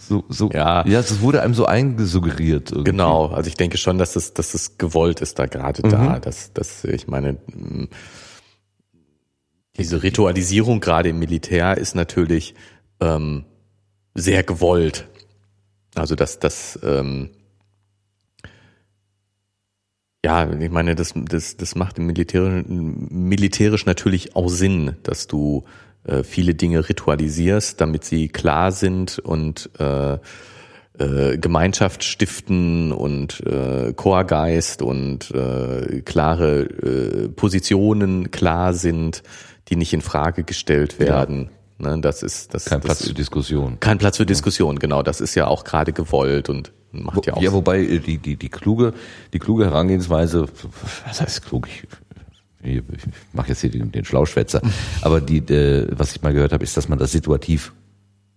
So, so, Ja. ja, es wurde einem so eingesuggeriert. irgendwie. Genau, also ich denke schon, dass es, dass es gewollt ist da gerade da. Dass, dass, ich meine, diese Ritualisierung gerade im Militär ist natürlich ähm, sehr gewollt. Also dass das ähm, ja, ich meine, das, das, das macht im Militär, militärisch natürlich auch Sinn, dass du äh, viele Dinge ritualisierst, damit sie klar sind und äh, äh, Gemeinschaft stiften und äh, Chorgeist und äh, klare äh, Positionen klar sind, die nicht in Frage gestellt werden. Ne, das ist das, Kein das, Platz zur Diskussion. kein Platz für Diskussion, genau. Das ist ja auch gerade gewollt und macht ja auch Ja, wobei äh, die, die, die kluge, die kluge Herangehensweise, was heißt klug? Ich, ich mache jetzt hier den, den Schlauschwätzer, aber die, äh, was ich mal gehört habe, ist, dass man das situativ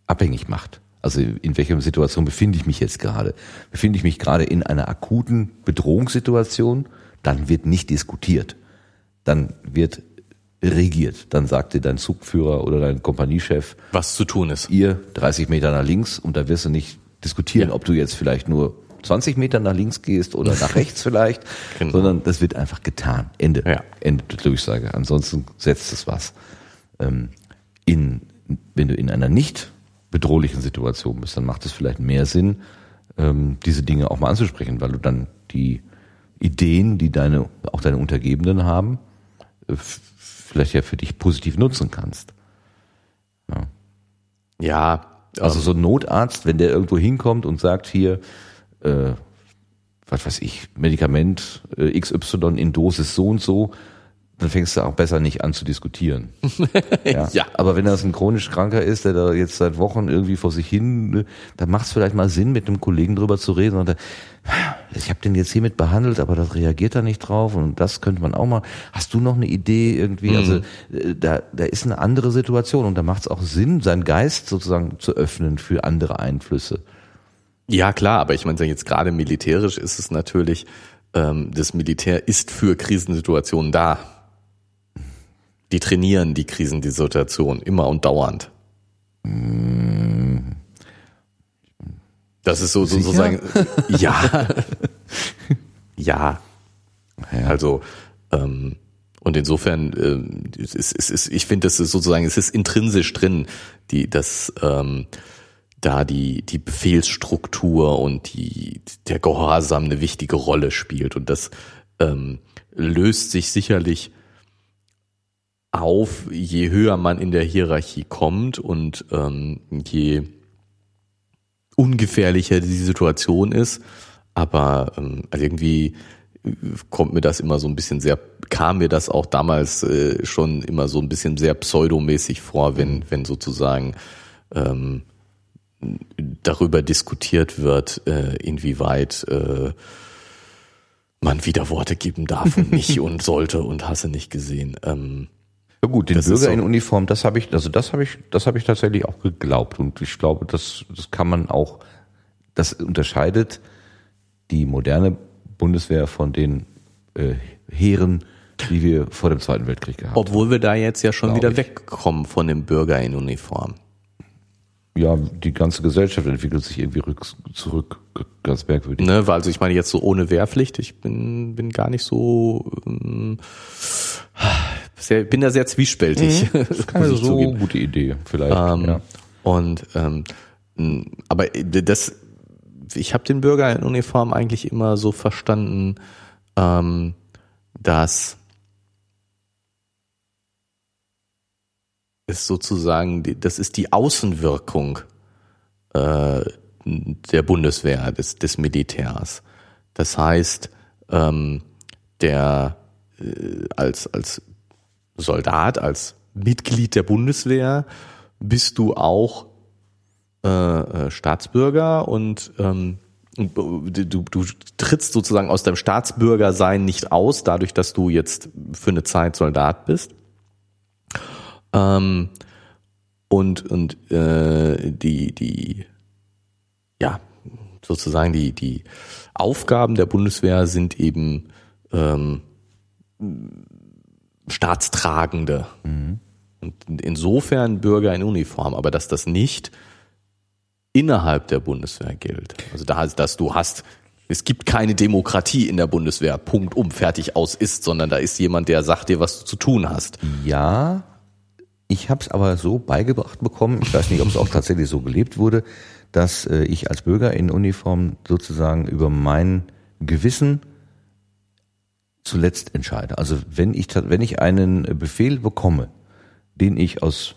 abhängig macht. Also in welcher Situation befinde ich mich jetzt gerade? Befinde ich mich gerade in einer akuten Bedrohungssituation? Dann wird nicht diskutiert. Dann wird regiert. Dann sagt dir dein Zugführer oder dein Kompaniechef, was zu tun ist. ihr 30 Meter nach links und da wirst du nicht diskutieren, Ja. ob du jetzt vielleicht nur 20 Meter nach links gehst oder nach <laughs> rechts vielleicht, Genau. sondern das wird einfach getan. Ende. Ja. Ende der Durchsage. Ansonsten setzt es was. Ähm, in, wenn du in einer nicht bedrohlichen Situation bist, dann macht es vielleicht mehr Sinn, ähm, diese Dinge auch mal anzusprechen, weil du dann die Ideen, die deine, auch deine Untergebenen haben, äh, vielleicht ja für dich positiv nutzen kannst. Ja, Also so ein Notarzt, wenn der irgendwo hinkommt und sagt hier, äh, was weiß ich, Medikament äh, XY in Dosis so und so, dann fängst du auch besser nicht an zu diskutieren. <laughs> ja. Ja. Aber wenn das ein chronisch Kranker ist, der da jetzt seit Wochen irgendwie vor sich hin, ne, dann macht es vielleicht mal Sinn, mit einem Kollegen drüber zu reden. Und der, ich habe den jetzt hiermit behandelt, aber das reagiert er nicht drauf und das könnte man auch mal. Hast du noch eine Idee irgendwie? Also äh, da, da ist eine andere Situation und da macht es auch Sinn, seinen Geist sozusagen zu öffnen für andere Einflüsse. Ja, klar, aber ich meine, jetzt gerade militärisch ist es natürlich, ähm, das Militär ist für Krisensituationen da. Die trainieren die Krisensituation immer und dauernd. Das ist so Sicher? sozusagen, ja, <laughs> ja, Ja. also ähm, und insofern es ist, es ist, ich finde, das ist sozusagen, es ist intrinsisch drin, die das ähm, da die die Befehlsstruktur und die der Gehorsam eine wichtige Rolle spielt und das ähm, löst sich sicherlich auf, je höher man in der Hierarchie kommt und ähm, je ungefährlicher die Situation ist. Aber ähm, also irgendwie kommt mir das immer so ein bisschen sehr, kam mir das auch damals äh, schon immer so ein bisschen sehr pseudomäßig vor, wenn, wenn sozusagen ähm, darüber diskutiert wird, äh, inwieweit äh, man wieder Worte geben darf und nicht <laughs> und sollte und hasse nicht gesehen. Ähm, Ja gut, den Das Bürger so. in Uniform, das habe ich, also das habe ich, das habe ich tatsächlich auch geglaubt und ich glaube, das, das kann man auch, das unterscheidet die moderne Bundeswehr von den äh, Heeren, die wir vor dem Zweiten Weltkrieg gehabt haben. obwohl wir da jetzt ja schon wieder ich. wegkommen von dem Bürger in Uniform. Ja, die ganze Gesellschaft entwickelt sich irgendwie rück, zurück, ganz merkwürdig. Ne, weil also ich meine jetzt so ohne Wehrpflicht, ich bin bin gar nicht so ähm, sehr, bin da sehr zwiespältig. <laughs> Das kann muss ja ich so zugeben. gute Idee, vielleicht. Ähm, ja. Und ähm, aber das, ich habe den Bürger in Uniform eigentlich immer so verstanden, ähm, dass ist sozusagen, das ist die Außenwirkung äh, der Bundeswehr, des, des Militärs. Das heißt, ähm, der äh, als, als Soldat, als Mitglied der Bundeswehr bist du auch äh, äh Staatsbürger und ähm, du, du trittst sozusagen aus deinem Staatsbürgersein nicht aus, dadurch, dass du jetzt für eine Zeit Soldat bist. Ähm, und und äh, die, die, ja, sozusagen die, die Aufgaben der Bundeswehr sind eben ähm, Staatstragende. Mhm. Und insofern Bürger in Uniform, aber dass das nicht innerhalb der Bundeswehr gilt. Also da heißt, dass du hast, es gibt keine Demokratie in der Bundeswehr, Punkt um, fertig aus ist, sondern da ist jemand, der sagt dir, was du zu tun hast. Ja, ich habe es aber so beigebracht bekommen, ich weiß nicht, ob es auch tatsächlich so gelebt wurde, dass äh, ich als Bürger in Uniform sozusagen über mein Gewissen zuletzt entscheide. Also wenn ich, wenn ich einen Befehl bekomme, den ich aus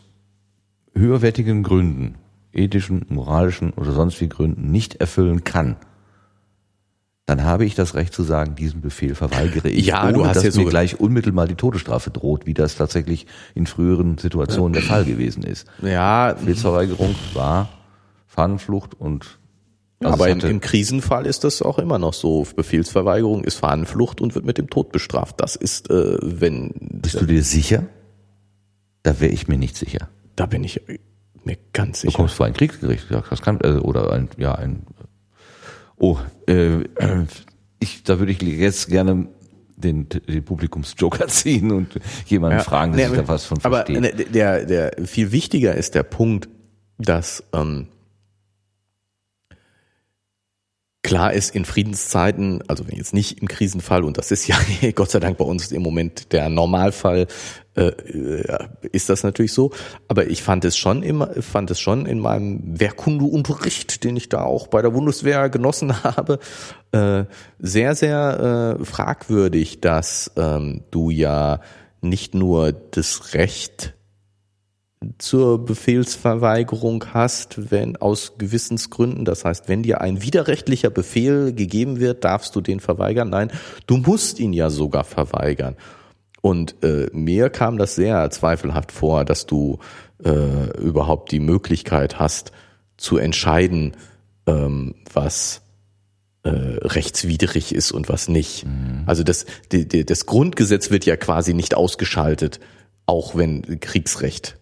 höherwertigen Gründen, ethischen, moralischen oder sonst wie Gründen nicht erfüllen kann, dann habe ich das Recht zu sagen, diesen Befehl verweigere ich, ja, ohne du hast dass mir so gleich unmittelbar die Todesstrafe droht, wie das tatsächlich in früheren Situationen der Fall gewesen ist. Ja. Befehlsverweigerung war Fahnenflucht und also aber im, im, Krisenfall ist das auch immer noch so. Befehlsverweigerung ist Fahnenflucht und wird mit dem Tod bestraft. Das ist, äh, wenn. Bist du dir sicher? Da wäre ich mir nicht sicher. Da bin ich mir ganz sicher. Du kommst vor ein Kriegsgericht, das kann, äh, oder ein, ja, ein. Oh, äh, ich, da würde ich jetzt gerne den, den Publikumsjoker <laughs> ziehen und jemanden ja, fragen, der nee, sich da was von versteht. Aber der, der viel wichtiger ist der Punkt, dass ähm, Klar ist in Friedenszeiten, also wenn jetzt nicht im Krisenfall, und das ist ja <laughs> Gott sei Dank bei uns im Moment der Normalfall, äh, äh, ist das natürlich so. Aber ich fand es schon immer, fand es schon in meinem Wehrkundeunterricht, den ich da auch bei der Bundeswehr genossen <laughs> habe, äh, sehr, sehr äh, fragwürdig, dass ähm, du ja nicht nur das Recht zur Befehlsverweigerung hast, wenn aus Gewissensgründen, das heißt, wenn dir ein widerrechtlicher Befehl gegeben wird, darfst du den verweigern. Nein, du musst ihn ja sogar verweigern. Und äh, mir kam das sehr zweifelhaft vor, dass du äh, überhaupt die Möglichkeit hast zu entscheiden, ähm, was äh, rechtswidrig ist und was nicht. Mhm. Also das, die, die, das Grundgesetz wird ja quasi nicht ausgeschaltet, auch wenn Kriegsrecht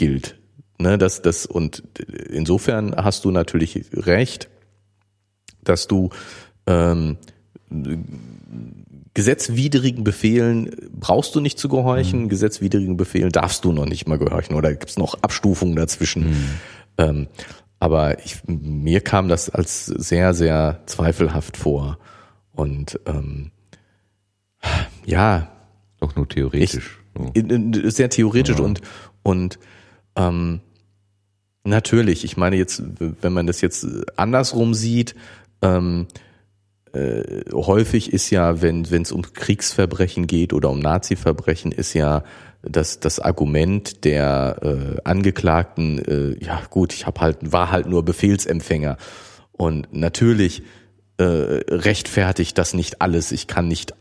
gilt. Ne, das, das, und insofern hast du natürlich recht, dass du ähm, gesetzwidrigen Befehlen brauchst du nicht zu gehorchen, mhm. gesetzwidrigen Befehlen darfst du noch nicht mal gehorchen oder gibt es noch Abstufungen dazwischen. Mhm. Ähm, aber ich, mir kam das als sehr, sehr zweifelhaft vor. Und ähm, ja. Doch nur theoretisch. Ich, sehr theoretisch ja. und, und ähm, natürlich, ich meine jetzt, wenn man das jetzt andersrum sieht, ähm, äh, häufig ist ja, wenn es um Kriegsverbrechen geht oder um Nazi-Verbrechen, ist ja das, das Argument der äh, Angeklagten, äh, ja gut, ich hab halt, war halt nur Befehlsempfänger. Und natürlich äh, rechtfertigt das nicht alles. Ich kann nicht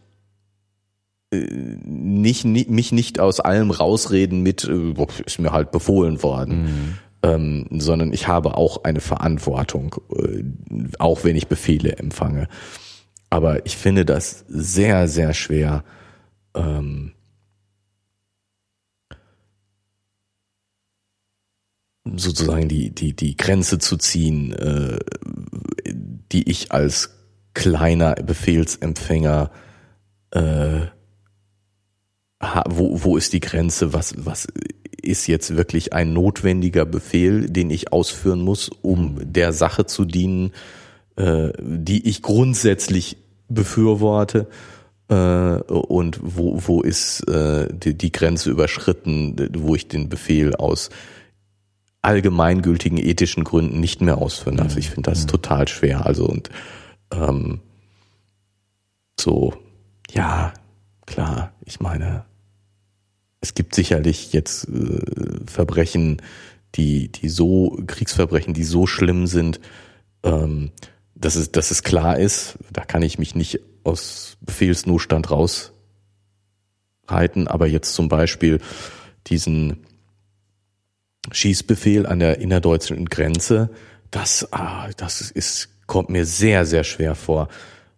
nicht, nicht, mich nicht aus allem rausreden mit, äh, ist mir halt befohlen worden. Mhm. Ähm, sondern ich habe auch eine Verantwortung, äh, auch wenn ich Befehle empfange. Aber ich finde das sehr, sehr schwer, ähm, sozusagen die, die, die Grenze zu ziehen, äh, die ich als kleiner Befehlsempfänger äh, wo, wo ist die Grenze, was, was ist jetzt wirklich ein notwendiger Befehl, den ich ausführen muss, um der Sache zu dienen, äh, die ich grundsätzlich befürworte, äh, und wo, wo ist äh, die, die Grenze überschritten, wo ich den Befehl aus allgemeingültigen ethischen Gründen nicht mehr ausführen darf. Ich finde das mhm. total schwer. Also und ähm, so, ja, klar, ich meine, es gibt sicherlich jetzt äh, Verbrechen, die, die so, Kriegsverbrechen, die so schlimm sind, ähm, dass es, dass es klar ist, da kann ich mich nicht aus Befehlsnotstand rausreiten, aber jetzt zum Beispiel diesen Schießbefehl an der innerdeutschen Grenze, das, ah, das ist, kommt mir sehr, sehr schwer vor.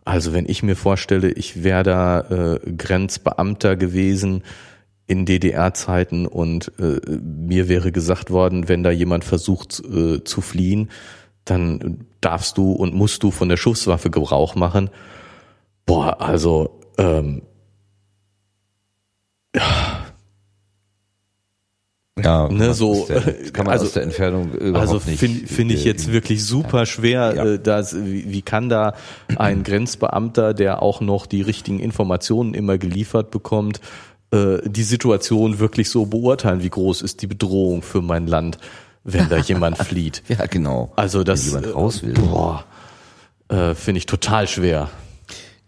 Also wenn ich mir vorstelle, ich wäre da äh, Grenzbeamter gewesen in DDR-Zeiten und äh, mir wäre gesagt worden, wenn da jemand versucht äh, zu fliehen, dann darfst du und musst du von der Schusswaffe Gebrauch machen. Boah, also ähm, ja. Ja, ne, so der, <laughs> kann man also, aus der Entfernung überhaupt also nicht. finde find ich jetzt wirklich super schwer. Ja. Äh, dass, wie, wie kann da ein Grenzbeamter, der auch noch die richtigen Informationen immer geliefert bekommt, äh, die Situation wirklich so beurteilen? Wie groß ist die Bedrohung für mein Land, wenn da jemand <laughs> flieht? Ja, genau. Also das Wenn jemand äh, raus will. Boah, äh, finde ich total schwer.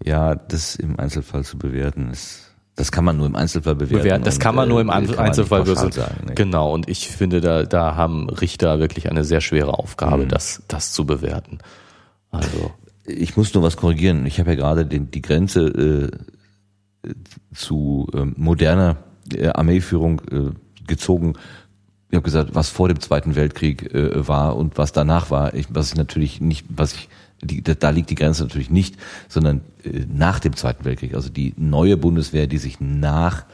Ja, das im Einzelfall zu bewerten ist, das kann man nur im Einzelfall bewerten. bewerten. Das und, kann man nur im äh, An- kann man Einzelfall bewerten. sagen. Nee. Genau, und ich finde, da, da haben Richter wirklich eine sehr schwere Aufgabe, Mhm. das, das zu bewerten. Also, Ich muss nur was korrigieren. Ich habe ja gerade den, die Grenze zu ähm, moderner äh, Armeeführung äh, gezogen. Ich habe gesagt, was vor dem Zweiten Weltkrieg äh, war und was danach war. Ich, was ich natürlich nicht, was ich die, da liegt die Grenze natürlich nicht, sondern äh, nach dem Zweiten Weltkrieg. Also die neue Bundeswehr, die sich nach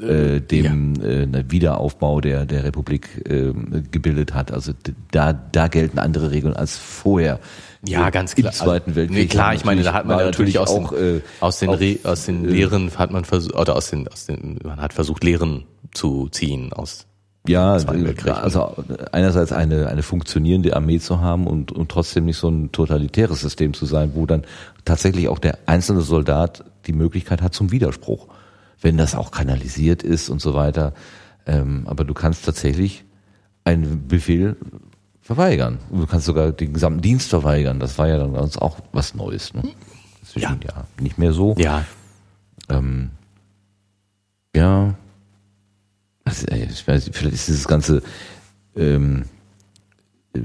äh, dem äh, Wiederaufbau der der Republik äh, gebildet hat. Also da da gelten andere Regeln als vorher. Ja, ganz klar. Im Zweiten Weltkrieg. Nee, klar, ich meine, da hat man natürlich aus den, auch äh, aus den, Re, aus den äh, Lehren hat man versucht, oder aus den, aus den, man hat versucht, Lehren zu ziehen aus. ja, Zweiten äh, also einerseits eine eine funktionierende Armee zu haben und und trotzdem nicht so ein totalitäres System zu sein, wo dann tatsächlich auch der einzelne Soldat die Möglichkeit hat zum Widerspruch, wenn das auch kanalisiert ist und so weiter. Ähm, aber du kannst tatsächlich einen Befehl verweigern. Du kannst sogar den gesamten Dienst verweigern. Das war ja dann uns auch was Neues. Ne? Inzwischen ja. nicht mehr so. Ja, Ähm, ja. Also, ey, ich weiß, vielleicht ist dieses ganze ähm, äh,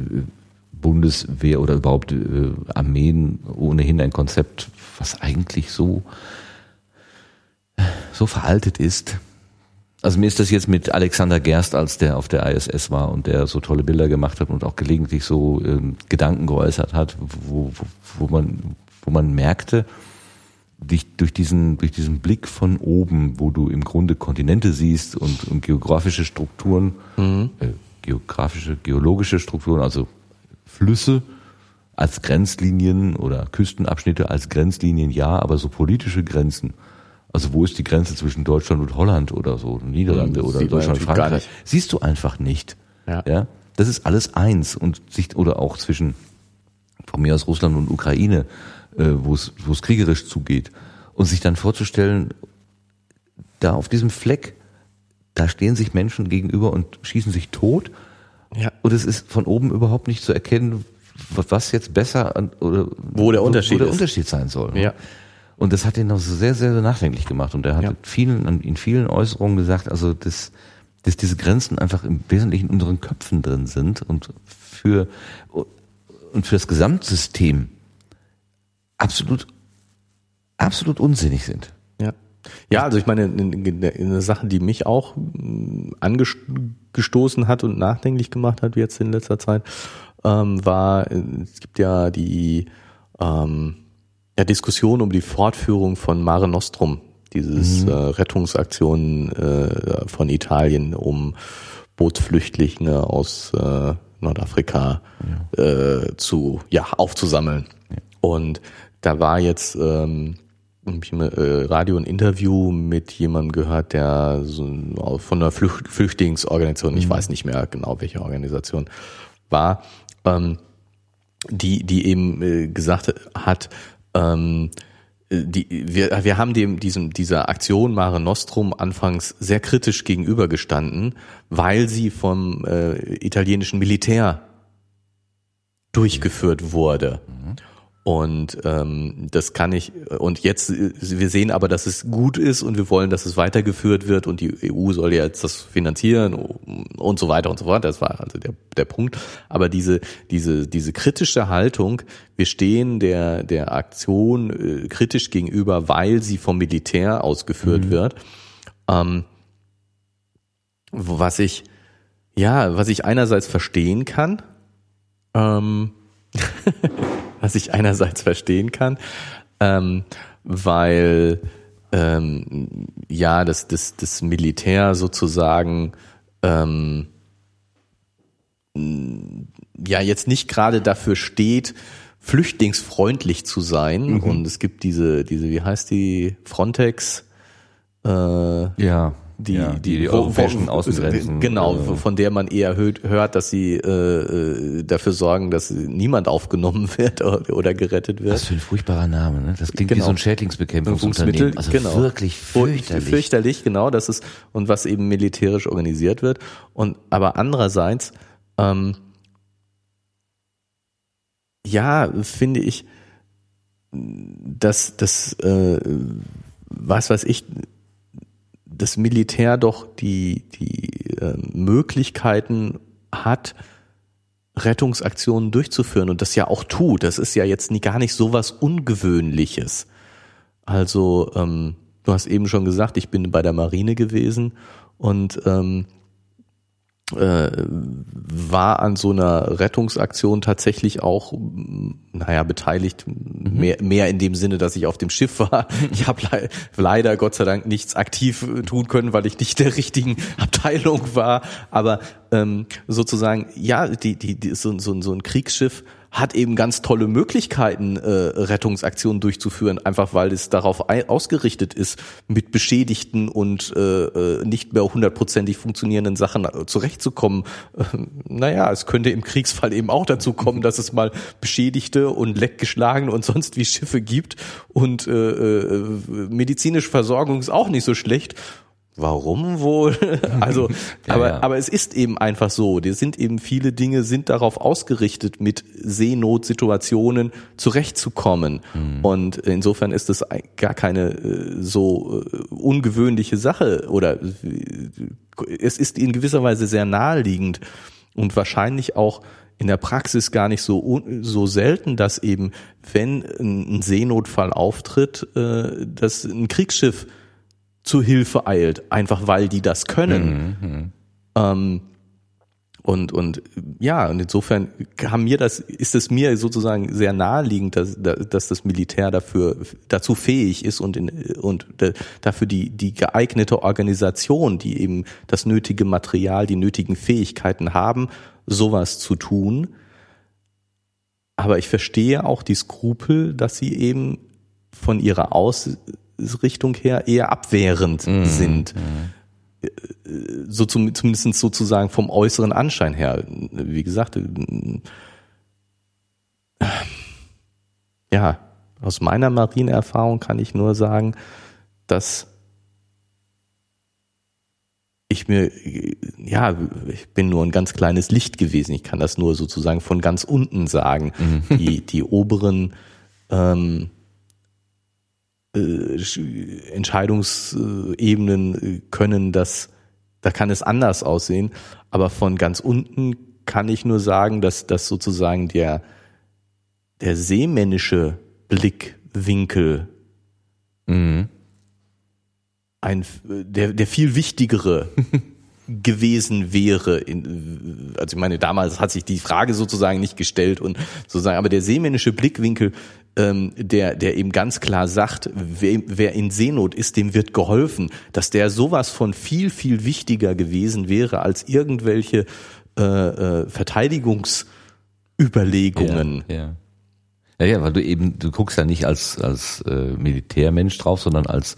Bundeswehr oder überhaupt äh, Armeen ohnehin ein Konzept, was eigentlich so so veraltet ist. Also mir ist das jetzt mit Alexander Gerst, als der auf der ISS war und der so tolle Bilder gemacht hat und auch gelegentlich so ähm, Gedanken geäußert hat, wo, wo, wo man wo man merkte, dich durch diesen, durch diesen Blick von oben, wo du im Grunde Kontinente siehst und, und geografische Strukturen, äh, geografische, geologische Strukturen, also Flüsse als Grenzlinien oder Küstenabschnitte als Grenzlinien, ja, aber so politische Grenzen. Also wo ist die Grenze zwischen Deutschland und Holland oder so, Niederlande Hm, oder Deutschland und Frankreich? Siehst du einfach nicht. Ja. ja. Das ist alles eins und sich, oder auch zwischen von mir aus Russland und Ukraine, äh, wo es wo es kriegerisch zugeht und sich dann vorzustellen, da auf diesem Fleck, da stehen sich Menschen gegenüber und schießen sich tot ja. und es ist von oben überhaupt nicht zu erkennen, wa- was jetzt besser an, oder Wo der Unterschied wo der. Unterschied sein soll. Ja. Und das hat ihn auch so sehr, sehr, sehr nachdenklich gemacht. Und er hat Ja. in vielen, in vielen Äußerungen gesagt, also dass, dass diese Grenzen einfach im Wesentlichen in unseren Köpfen drin sind und für und für das Gesamtsystem absolut absolut unsinnig sind. Ja. Ja, also ich meine, eine Sache, die mich auch mh, angestoßen hat und nachdenklich gemacht hat jetzt in letzter Zeit, ähm, war, äh, es gibt ja die ähm, ja, Diskussion um die Fortführung von Mare Nostrum, dieses äh, Rettungsaktion äh, von Italien, um Bootsflüchtlinge aus äh, Nordafrika äh, zu ja aufzusammeln. Und da war jetzt ähm, im äh, Radio ein Interview mit jemandem gehört, der so von einer Flücht Flüchtlingsorganisation, ich weiß nicht mehr genau welche Organisation war, ähm, die die eben äh, gesagt hat, ähm, die, wir, wir haben dem, diesem, dieser Aktion Mare Nostrum anfangs sehr kritisch gegenübergestanden, weil sie vom äh, italienischen Militär durchgeführt wurde. Und ähm, das kann ich, und jetzt, wir sehen aber, dass es gut ist und wir wollen, dass es weitergeführt wird und die EU soll ja jetzt das finanzieren und so weiter und so fort. Das war also der, der Punkt. Aber diese, diese, diese kritische Haltung, wir stehen der, der Aktion äh, kritisch gegenüber, weil sie vom Militär ausgeführt mhm. wird. Ähm, was ich, ja, was ich einerseits verstehen kann, ähm, <laughs> was ich einerseits verstehen kann, ähm, weil ähm, ja das, das, das Militär sozusagen ähm, ja jetzt nicht gerade dafür steht, flüchtlingsfreundlich zu sein. Mhm. Und es gibt diese, diese, wie heißt die, Frontex? Äh, ja die, ja, die, die europäischen wo, Außengrenzen. Genau, äh, von der man eher hört, hört dass sie äh, äh, dafür sorgen, dass niemand aufgenommen <laughs> wird oder, oder gerettet wird. Was für ein furchtbarer Name, ne? Das klingt genau. wie so ein Schädlingsbekämpfungsunternehmen. Also genau. wirklich fürchterlich. Fürchterlich, genau, das ist, und was eben militärisch organisiert wird. Und aber andererseits, ähm, ja, finde ich, dass das, äh, was weiß ich, das Militär doch die, die äh, Möglichkeiten hat, Rettungsaktionen durchzuführen und das ja auch tut. Das ist ja jetzt nie, gar nicht so was Ungewöhnliches. Also, ähm, du hast eben schon gesagt, ich bin bei der Marine gewesen und ähm, äh, war an so einer Rettungsaktion tatsächlich auch, naja, beteiligt, mhm. mehr, mehr in dem Sinne, dass ich auf dem Schiff war. <laughs> Ich habe le leider Gott sei Dank nichts aktiv tun können, weil ich nicht der richtigen <laughs> Abteilung war. Aber ähm, sozusagen, ja, die, die, die, so, so, so ein Kriegsschiff hat eben ganz tolle Möglichkeiten, äh, Rettungsaktionen durchzuführen, einfach weil es darauf ausgerichtet ist, mit beschädigten und äh, äh, nicht mehr hundertprozentig funktionierenden Sachen äh, zurechtzukommen. Äh, naja, es könnte im Kriegsfall eben auch dazu kommen, dass es mal beschädigte und leckgeschlagene und sonst wie Schiffe gibt und äh, äh, medizinische Versorgung ist auch nicht so schlecht Warum wohl? <laughs> Also, <laughs> ja, aber, ja. aber es ist eben einfach so. Die sind eben viele Dinge sind darauf ausgerichtet, mit Seenotsituationen zurechtzukommen. Mhm. Und insofern ist es gar keine äh, so äh, ungewöhnliche Sache oder äh, es ist in gewisser Weise sehr naheliegend und wahrscheinlich auch in der Praxis gar nicht so so selten, dass eben, wenn ein Seenotfall auftritt, dass ein Kriegsschiff zu Hilfe eilt, einfach weil die das können. Mhm, mhm. Ähm, und, und ja, und insofern haben mir das, ist es mir sozusagen sehr naheliegend, dass, dass das Militär dafür dazu fähig ist und, in, und dafür die, die geeignete Organisation, die eben das nötige Material, die nötigen Fähigkeiten haben, sowas zu tun. Aber ich verstehe auch die Skrupel, dass sie eben von ihrer Aus Richtung her eher abwehrend mhm. sind. Mhm. So zum, zumindest sozusagen vom äußeren Anschein her. Wie gesagt, äh, ja, aus meiner Marineerfahrung kann ich nur sagen, dass ich mir, ja, ich bin nur ein ganz kleines Licht gewesen. Ich kann das nur sozusagen von ganz unten sagen. Mhm. Die, die oberen ähm, äh, Entscheidungsebenen äh, können das, da kann es anders aussehen. Aber von ganz unten kann ich nur sagen, dass das sozusagen der, der seemännische Blickwinkel mhm. ein, der, der viel wichtigere <laughs> gewesen wäre. also ich meine, damals hat sich die Frage sozusagen nicht gestellt und sozusagen, aber der seemännische Blickwinkel ähm, der, der eben ganz klar sagt, wer, wer in Seenot ist, dem wird geholfen, dass der sowas von viel, viel wichtiger gewesen wäre als irgendwelche äh, äh, Verteidigungsüberlegungen. Ja, ja. Ja, ja, weil du eben, du guckst ja nicht als, als äh, Militärmensch drauf, sondern als,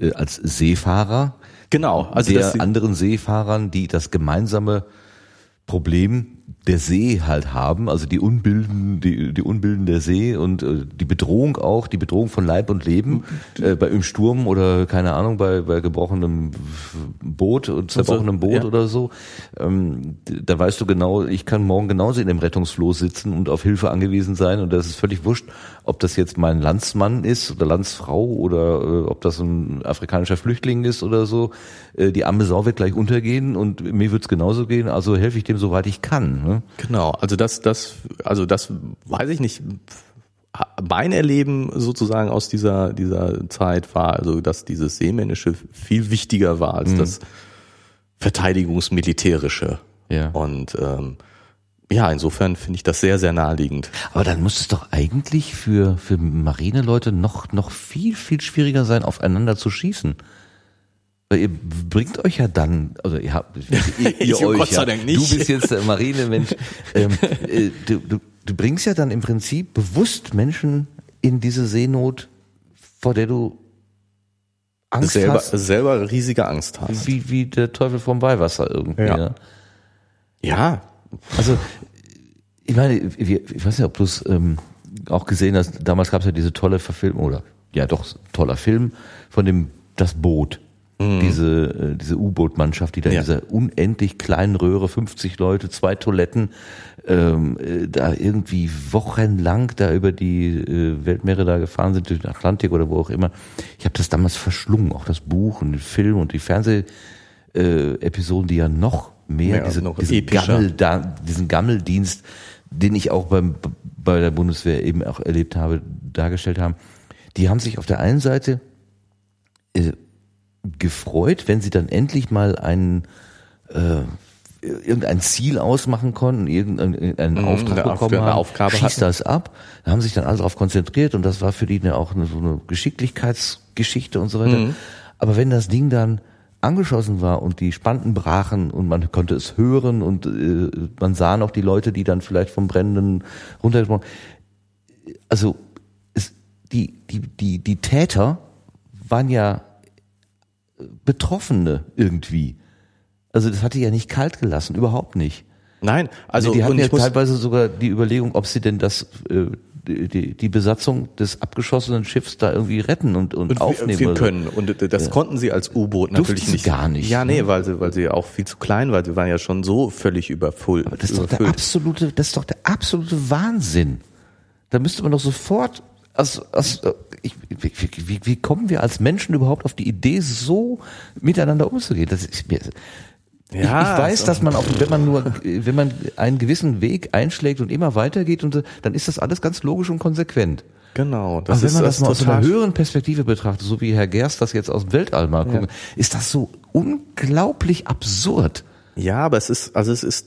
äh, als Seefahrer. Genau. Also der anderen Seefahrern, die das gemeinsame Problem der See halt haben, also die Unbilden, die, die Unbilden der See und äh, die Bedrohung auch, die Bedrohung von Leib und Leben äh, bei im Sturm oder keine Ahnung bei bei gebrochenem Boot und zerbrochenem Boot ja. oder so, ähm, da weißt du genau, ich kann morgen genauso in dem Rettungsfloß sitzen und auf Hilfe angewiesen sein und das ist völlig wurscht, ob das jetzt mein Landsmann ist oder Landsfrau oder äh, ob das ein afrikanischer Flüchtling ist oder so. Äh, die arme Sau wird gleich untergehen und mir wird's genauso gehen, also helfe ich dem soweit ich kann. Ne? Genau, also das, das, also das weiß ich nicht. Mein Erleben sozusagen aus dieser, dieser Zeit war also, dass dieses Seemännische viel wichtiger war als Mhm. das Verteidigungsmilitärische. Ja. Und ähm, ja, insofern finde ich das sehr, sehr naheliegend. Aber dann muss es doch eigentlich für, für Marineleute noch, noch viel, viel schwieriger sein, aufeinander zu schießen. Ihr bringt euch ja dann, also ihr habt, ihr, <laughs> ihr euch Gott sei ja, Dank nicht. du bist jetzt der Marinemensch, ähm, <laughs> äh, du, du, du bringst ja dann im Prinzip bewusst Menschen in diese Seenot, vor der du Angst selber, hast, selber riesige Angst hast. wie, wie der Teufel vom Weihwasser irgendwie. Ja. Ja. Ja, Also, ich meine, ich weiß nicht, ob du es ähm, auch gesehen hast, damals gab es ja diese tolle Verfilmung, oder ja doch, toller Film von dem Das Boot. Diese, äh, diese U-Boot-Mannschaft, die da Ja. in dieser unendlich kleinen Röhre, 50 Leute, zwei Toiletten, ähm, äh, da irgendwie wochenlang da über die äh, Weltmeere da gefahren sind, durch den Atlantik oder wo auch immer. Ich habe das damals verschlungen, auch das Buch und den Film und die Fernseh äh, die ja noch mehr Ja, diese, noch diesen. Gammel, da, diesen Gammeldienst, den ich auch beim, bei der Bundeswehr eben auch erlebt habe, dargestellt haben. Die haben sich auf der einen Seite äh, gefreut, wenn sie dann endlich mal einen äh, irgendein Ziel ausmachen konnten, irgendeinen, Mhm, Auftrag bekommen eine haben, Aufgabe schieß hatten. das ab. Da haben sich dann alle darauf konzentriert und das war für die eine, auch eine, so eine Geschicklichkeitsgeschichte und so weiter. Mhm. Aber wenn das Ding dann angeschossen war und die Spanten brachen und man konnte es hören und äh, man sah noch die Leute, die dann vielleicht vom Brennenden runtergesprungen. Also es, die, die, die, die Täter waren ja Betroffene irgendwie. Also das hat die ja nicht kalt gelassen, überhaupt nicht. nein, also die hatten ja teilweise sogar die Überlegung, ob sie denn das äh, die, die Besatzung des abgeschossenen Schiffs da irgendwie retten und, und, und aufnehmen. wir so. können und das konnten sie als U-Boot natürlich Durften sie nicht. gar nicht, Ja, nee, ne? weil sie weil sie auch viel zu klein war. Sie waren ja schon so völlig überfull. Aber das ist doch der überfüllt. absolute, das ist doch der absolute Wahnsinn. Da müsste man doch sofort, also, also ich, wie, wie, kommen wir als Menschen überhaupt auf die Idee, so miteinander umzugehen? Das ist mir, ich, ich weiß, so. dass man auch, wenn man nur, wenn man einen gewissen Weg einschlägt und immer weitergeht und dann ist das alles ganz logisch und konsequent. Genau, das Aber wenn man das, mal aus einer höheren Perspektive betrachtet, so wie Herr Gerst das jetzt aus dem Weltall mal guckt, ist das so unglaublich absurd. Ja, aber es ist, also es ist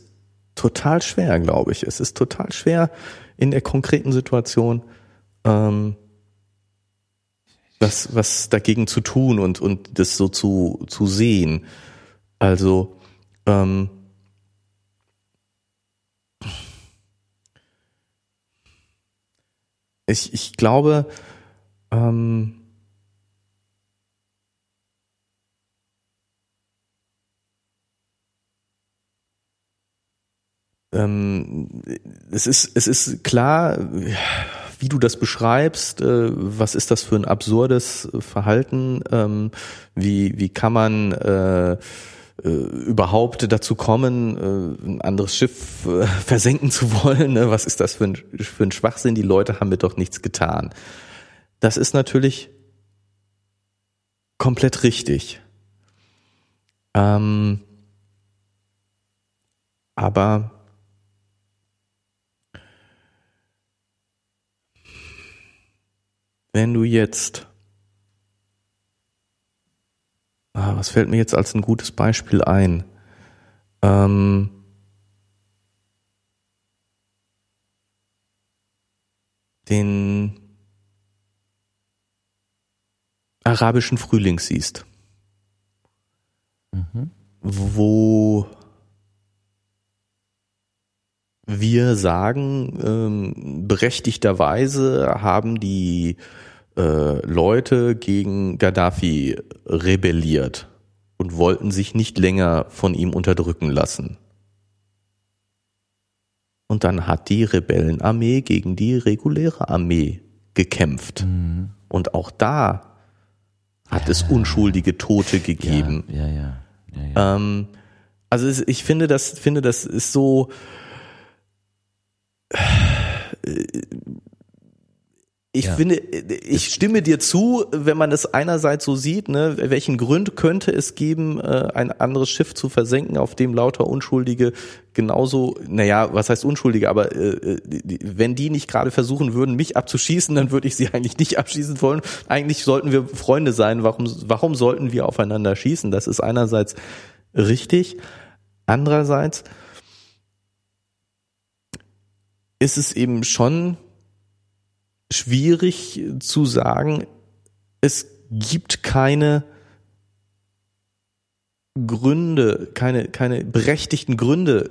total schwer, glaube ich. Es ist total schwer in der konkreten Situation, ähm, was, was dagegen zu tun und, und das so zu, zu sehen. Also, ähm, ich, ich glaube, ähm, ähm, es ist, es ist klar, wie du das beschreibst, äh, was ist das für ein absurdes Verhalten, ähm, wie, wie kann man äh, äh, überhaupt dazu kommen, äh, ein anderes Schiff äh, <laughs> versenken zu wollen, ne? was ist das für ein, für ein Schwachsinn, die Leute haben mir doch nichts getan. Das ist natürlich komplett richtig. Ähm, aber wenn du jetzt, ah, was fällt mir jetzt als ein gutes Beispiel ein? Ähm, den arabischen Frühling siehst, wo wir sagen, ähm, berechtigterweise haben die äh, Leute gegen Gaddafi rebelliert und wollten sich nicht länger von ihm unterdrücken lassen. Und dann hat die Rebellenarmee gegen die reguläre Armee gekämpft. Mhm. Und auch da hat es unschuldige Tote gegeben. Ja, ja, ja. ja, ja. Ähm, also ich finde, das finde, das ist so. Ich Ja. finde, ich stimme dir zu, wenn man es einerseits so sieht, ne, welchen Grund könnte es geben, äh, ein anderes Schiff zu versenken, auf dem lauter Unschuldige genauso, naja, was heißt Unschuldige, aber äh, die- wenn die nicht gerade versuchen würden, mich abzuschießen, dann würde ich sie <laughs> eigentlich nicht abschießen wollen. Eigentlich sollten wir Freunde sein. Warum, warum sollten wir aufeinander schießen? Das ist einerseits richtig. Andererseits ist es eben schon schwierig zu sagen, es gibt keine Gründe, keine, keine berechtigten Gründe,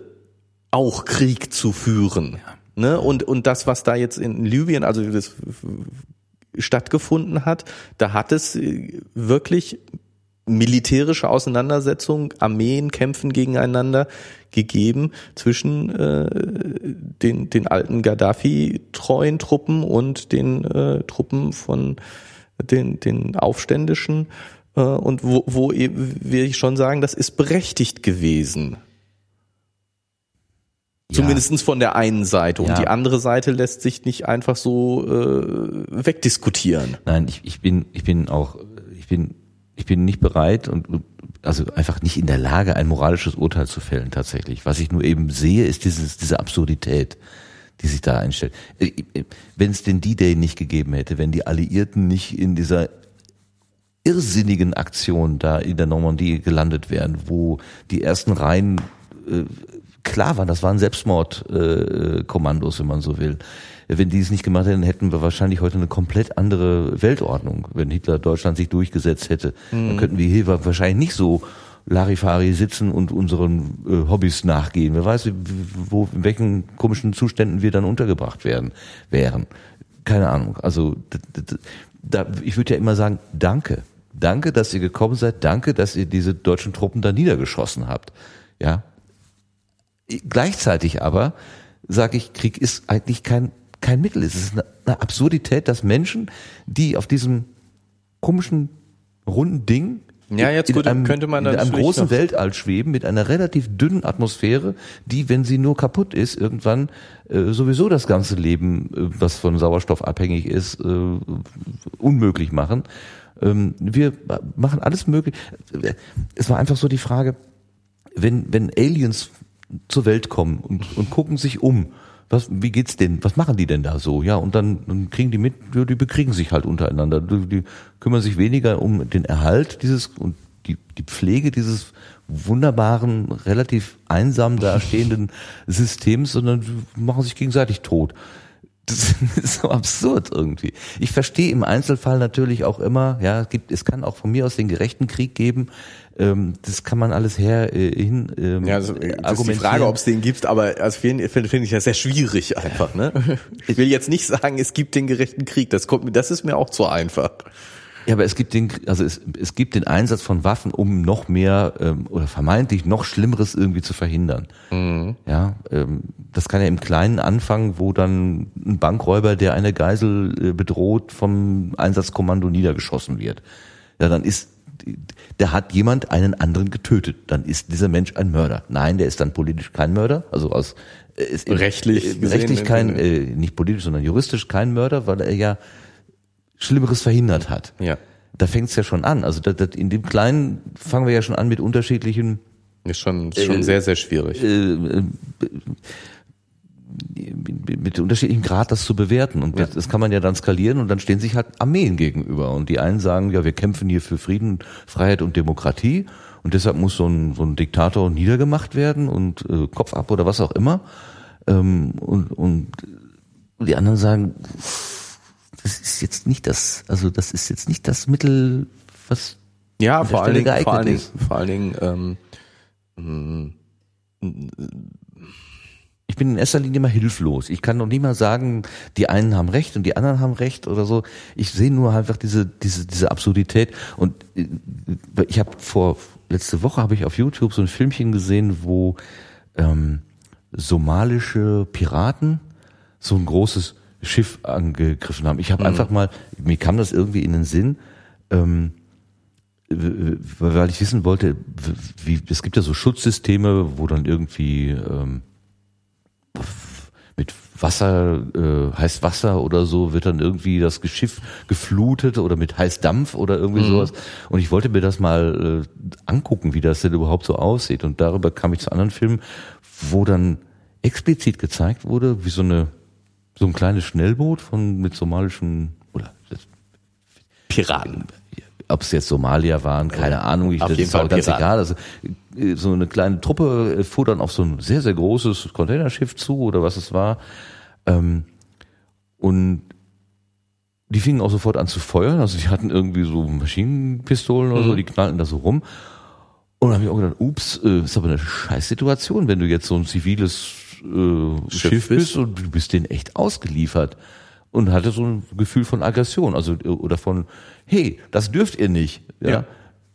auch Krieg zu führen. Ne? Und, und das, was da jetzt in Libyen, also das stattgefunden hat, da hat es äh, wirklich militärische Auseinandersetzungen, Armeen kämpfen gegeneinander gegeben zwischen äh, den, den alten Gaddafi-treuen Truppen und den äh, Truppen von den, den Aufständischen. Äh, und wo, wo eben, will ich schon sagen, das ist berechtigt gewesen. Zumindestens von der einen Seite. Und Ja. die andere Seite lässt sich nicht einfach so äh, wegdiskutieren. Nein, ich, ich bin, ich bin auch, ich bin, ich bin nicht bereit und also einfach nicht in der Lage, ein moralisches Urteil zu fällen tatsächlich. Was ich nur eben sehe, ist dieses, diese Absurdität, die sich da einstellt. Wenn es den D-Day nicht gegeben hätte, wenn die Alliierten nicht in dieser irrsinnigen Aktion da in der Normandie gelandet wären, wo die ersten Reihen äh, klar waren, das waren Selbstmordkommandos, äh, wenn man so will. Wenn die es nicht gemacht hätten, hätten wir wahrscheinlich heute eine komplett andere Weltordnung. Wenn Hitler Deutschland sich durchgesetzt hätte, dann könnten wir hier wahrscheinlich nicht so Larifari sitzen und unseren äh, Hobbys nachgehen. Wer weiß, wo, in welchen komischen Zuständen wir dann untergebracht werden, wären. Keine Ahnung. Also da, ich würde ja immer sagen, danke. Danke, dass ihr gekommen seid. Danke, dass ihr diese deutschen Truppen da niedergeschossen habt. Ja. Gleichzeitig aber sage ich, Krieg ist eigentlich kein, kein Mittel. Es ist eine, eine Absurdität, dass Menschen, die auf diesem komischen runden Ding Ja, jetzt in gut, einem, könnte man in einem großen noch- Weltall schweben mit einer relativ dünnen Atmosphäre, die, wenn sie nur kaputt ist, irgendwann äh, sowieso das ganze Leben, äh, was von Sauerstoff abhängig ist, äh, unmöglich machen. Ähm, wir machen alles möglich. Es war einfach so die Frage, wenn, wenn Aliens zur Welt kommen und, und gucken sich um, was, wie geht's denn, was machen die denn da so? Ja, und dann, dann kriegen die mit, ja, die bekriegen sich halt untereinander. Die, die kümmern sich weniger um den Erhalt dieses und die, die Pflege dieses wunderbaren, relativ einsam dastehenden <laughs> Systems, sondern machen sich gegenseitig tot. Das <laughs> ist so absurd irgendwie. Ich verstehe im Einzelfall natürlich auch immer, ja, es gibt, es kann auch von mir aus den gerechten Krieg geben. Ähm, das kann man alles her äh, hin ähm, Ja, also, das ist die. Frage, ob es den gibt, aber also finde find, ich ja sehr schwierig einfach. Ne? <laughs> Ich will jetzt nicht sagen, es gibt den gerechten Krieg. Das kommt mir, das ist mir auch zu einfach. Ja, aber es gibt den, also es, es gibt den Einsatz von Waffen, um noch mehr ähm, oder vermeintlich noch Schlimmeres irgendwie zu verhindern. Ja, ähm, das kann ja im Kleinen anfangen, wo dann ein Bankräuber, der eine Geisel äh, bedroht, vom Einsatzkommando niedergeschossen wird. Ja, dann ist, da hat jemand einen anderen getötet. Dann ist dieser Mensch ein Mörder. Nein, der ist dann politisch kein Mörder, also aus äh, ist im- Rechtlich äh, gesehen, rechtlich kein, äh, äh, nicht politisch, sondern juristisch kein Mörder, weil er ja Schlimmeres verhindert hat. Ja. Da fängt's ja schon an. Also das, das, in dem Kleinen fangen wir ja schon an mit unterschiedlichen Ist schon, ist schon sehr, sehr schwierig. äh, äh, mit, unterschiedlichem Grad das zu bewerten. Und das, das kann man ja dann skalieren und dann stehen sich halt Armeen gegenüber. Und die einen sagen, ja, wir kämpfen hier für Frieden, Freiheit und Demokratie und deshalb muss so ein, so ein Diktator niedergemacht werden und äh, Kopf ab oder was auch immer. Ähm, und, und die anderen sagen, das ist jetzt nicht das, also das ist jetzt nicht das Mittel, was Ja, vor allen, Dingen, vor allen Dingen, vor allen Dingen, ähm, ich bin in erster Linie immer hilflos. Ich kann noch nie mal sagen, die einen haben recht und die anderen haben recht oder so. Ich sehe nur einfach diese diese diese Absurdität und äh, ich habe vor letzte Woche habe ich auf YouTube so ein Filmchen gesehen, wo ähm, somalische Piraten so ein großes Schiff angegriffen haben. Ich habe einfach mal, mir kam das irgendwie in den Sinn, ähm, weil ich wissen wollte, wie es gibt ja so Schutzsysteme, wo dann irgendwie ähm, mit Wasser, äh, heiß Wasser oder so wird dann irgendwie das Schiff geflutet oder mit Heißdampf oder irgendwie sowas. Und ich wollte mir das mal äh, angucken, wie das denn überhaupt so aussieht. Und darüber kam ich zu anderen Filmen, wo dann explizit gezeigt wurde, wie so eine so ein kleines Schnellboot von mit somalischen oder Piraten. Ob es jetzt Somalier waren, keine Ahnung, ich, Auf das ist auch Fall ganz Piraten. egal. Also, äh, so eine kleine Truppe äh, fuhr dann auf so ein sehr, sehr großes Containerschiff zu oder was es war. Ähm, und die fingen auch sofort an zu feuern. Also die hatten irgendwie so Maschinenpistolen oder so, die knallten da so rum. Und dann habe ich auch gedacht, ups, äh, ist aber eine Scheißsituation, wenn du jetzt so ein ziviles äh, Schiff, bist. bist und du bist denen echt ausgeliefert. Und hatte so ein Gefühl von Aggression, also oder von, hey, das dürft ihr nicht. Ja? Ja.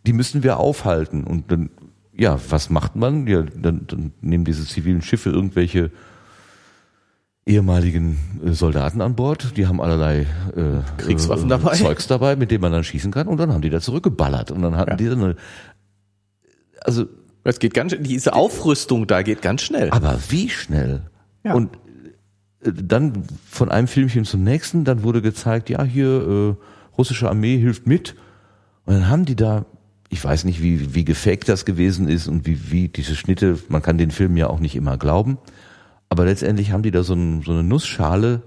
Die müssen wir aufhalten. Und dann, ja, was macht man? Ja, dann, dann nehmen diese zivilen Schiffe irgendwelche ehemaligen äh, Soldaten an Bord, die haben allerlei äh, Kriegswaffen äh, dabei. Zeugs dabei, mit dem man dann schießen kann und dann haben die da zurückgeballert und dann hatten Ja. die dann eine, also Es geht ganz, diese Aufrüstung da geht ganz schnell. aber wie schnell? Ja. Und dann von einem Filmchen zum nächsten, dann wurde gezeigt, ja, hier äh, russische Armee hilft mit. Und dann haben die da, ich weiß nicht, wie, wie gefaked das gewesen ist und wie, wie diese Schnitte, man kann den Film ja auch nicht immer glauben. Aber letztendlich haben die da so, ein, so eine Nussschale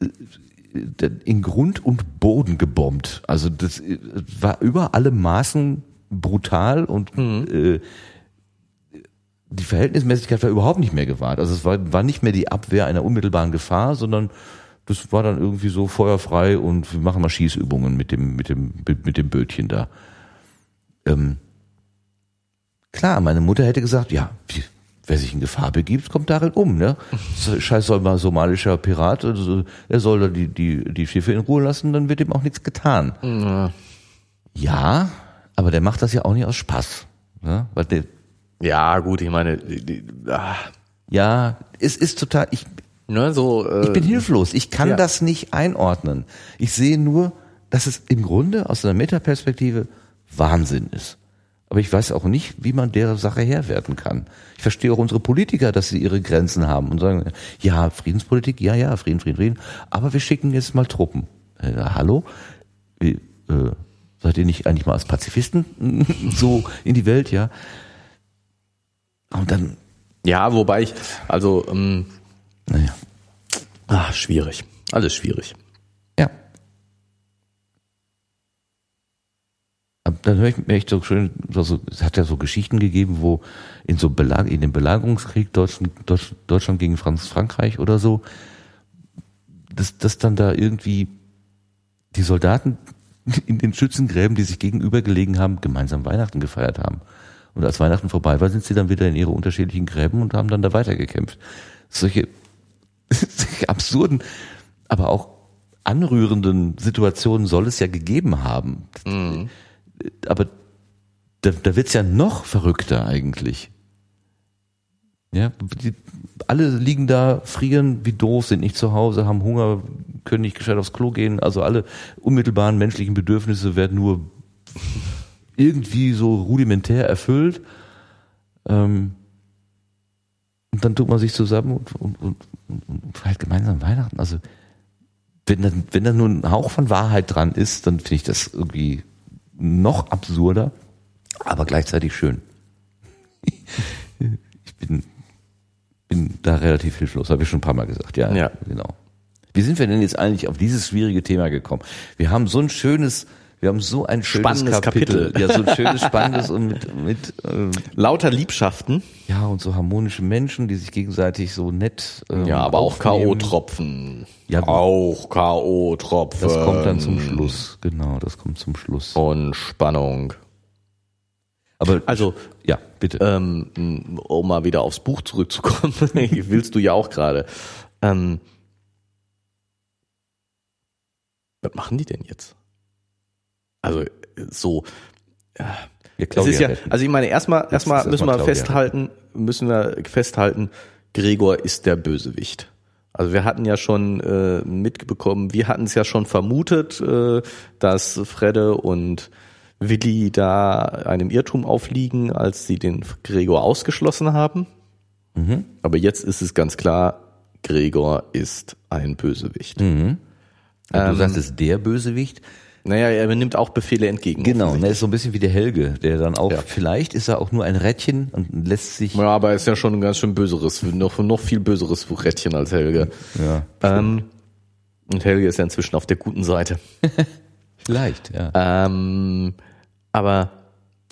äh, in Grund und Boden gebombt. Also das äh, war über alle Maßen brutal und äh, die Verhältnismäßigkeit war überhaupt nicht mehr gewahrt. Also es war, war nicht mehr die Abwehr einer unmittelbaren Gefahr, sondern das war dann irgendwie so feuerfrei und wir machen mal Schießübungen mit dem, mit dem, mit dem Bötchen da. Ähm, klar, meine Mutter hätte gesagt, ja, wie, wer sich in Gefahr begibt, kommt darin um, ne? Scheiß soll mal somalischer Pirat, also, er soll da die, die, die Schiffe in Ruhe lassen, dann wird ihm auch nichts getan. Ja. Ja, aber der macht das ja auch nicht aus Spaß. Ne? Weil der, Ja, gut, ich meine, die, die, ah, ja, es ist total, ich, ne, so, äh, Ich bin hilflos. Ich kann ja. das nicht einordnen. Ich sehe nur, dass es im Grunde aus einer Metaperspektive Wahnsinn ist. Aber ich weiß auch nicht, wie man der Sache Herr werden kann. Ich verstehe auch unsere Politiker, dass sie ihre Grenzen haben und sagen, ja, Friedenspolitik, ja, ja, Frieden, Frieden, Frieden, aber wir schicken jetzt mal Truppen. Äh, hallo? Wie, äh, seid ihr nicht eigentlich mal als Pazifisten <laughs> so in die Welt, ja? Und dann, ja, wobei ich, also, ähm, naja, ah, schwierig. Alles schwierig. Ja. Dann höre ich mir echt so schön, also, es hat ja so Geschichten gegeben, wo in so Belag, in dem Belagerungskrieg Deutschland, Deutsch, Deutschland gegen Franz, Frankreich oder so, dass, dass dann da irgendwie die Soldaten <laughs> in den Schützengräben, die sich gegenüber gelegen haben, gemeinsam Weihnachten gefeiert haben. Und als Weihnachten vorbei war, sind sie dann wieder in ihre unterschiedlichen Gräben und haben dann da weitergekämpft. Solche, <laughs> solche absurden, aber auch anrührenden Situationen soll es ja gegeben haben. Aber da, da wird's ja noch verrückter eigentlich. Ja, die, alle liegen da, frieren wie doof, sind nicht zu Hause, haben Hunger, können nicht gescheit aufs Klo gehen. Also alle unmittelbaren menschlichen Bedürfnisse werden nur irgendwie so rudimentär erfüllt. Ähm, und dann tut man sich zusammen und, und, und, und, feiert gemeinsam Weihnachten. Also wenn da, wenn da nur ein Hauch von Wahrheit dran ist, dann finde ich das irgendwie noch absurder, aber gleichzeitig schön. <laughs> Ich bin, bin da relativ hilflos, habe ich schon ein paar Mal gesagt. Ja, Ja. genau. Wie sind wir denn jetzt eigentlich auf dieses schwierige Thema gekommen? Wir haben so ein schönes, wir haben so ein schönes Spannendes Kapitel. Ja, so ein schönes, <laughs> spannendes und mit, mit äh, Lauter Liebschaften. ja und so harmonische Menschen, die sich gegenseitig so nett. Ähm, Ja, aber auch aufnehmen. K.O.-Tropfen. Ja, auch K.O.-Tropfen. Das kommt dann zum Schluss. Genau, das kommt zum Schluss. Und Spannung. Aber Also, ja, bitte. ähm, um mal wieder aufs Buch zurückzukommen, <laughs> <laughs> willst du ja auch gerade. Ähm, was machen die denn jetzt? Also so, Ja, es ist ja, also ich meine, erstmal, erstmal müssen wir festhalten, müssen wir festhalten, Gregor ist der Bösewicht. Also wir hatten ja schon äh, mitbekommen, wir hatten es ja schon vermutet, äh, dass Fredde und Willi da einem Irrtum aufliegen, als sie den Gregor ausgeschlossen haben. Mhm. Aber jetzt ist es ganz klar, Gregor ist ein Bösewicht. Mhm. du ähm, sagst, es ist der Bösewicht. Naja, er nimmt auch Befehle entgegen. Genau, er ist so ein bisschen wie der Helge, der dann auch, ja. vielleicht ist er auch nur ein Rädchen und lässt sich. Ja, aber er ist ja schon ein ganz schön böseres, noch, noch viel böseres Rädchen als Helge. Ja. Ähm, und Helge ist ja inzwischen auf der guten Seite. <laughs> vielleicht, ja. Ähm, aber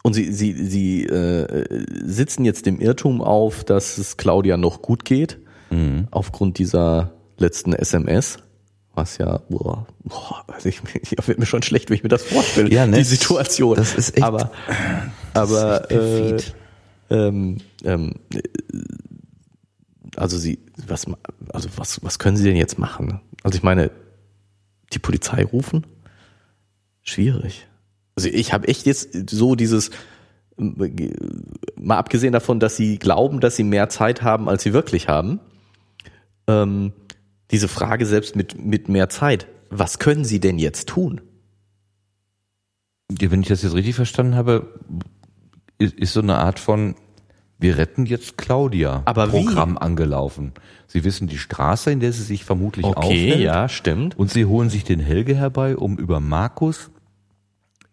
und sie, sie, sie äh, sitzen jetzt dem Irrtum auf, dass es Claudia noch gut geht, mhm. aufgrund dieser letzten SMS. Was ja, boah, boah also ich, ich wird mir schon schlecht, wenn ich mir das vorstelle, ja, ne, die Situation. Das ist echt, aber, aber äh, ähm, ähm, also sie, was, also was, was können sie denn jetzt machen? Also ich meine, die Polizei rufen? Schwierig. Also ich habe echt jetzt so dieses, mal abgesehen davon, dass sie glauben, dass sie mehr Zeit haben, als sie wirklich haben, ähm, diese Frage selbst mit, mit mehr Zeit, was können sie denn jetzt tun? Wenn ich das jetzt richtig verstanden habe, ist, ist so eine Art von, wir retten jetzt Claudia Aber Programm wie? angelaufen. Sie wissen die Straße, in der sie sich vermutlich okay, aufhält. ja, stimmt. Und sie holen sich den Helge herbei, um über Markus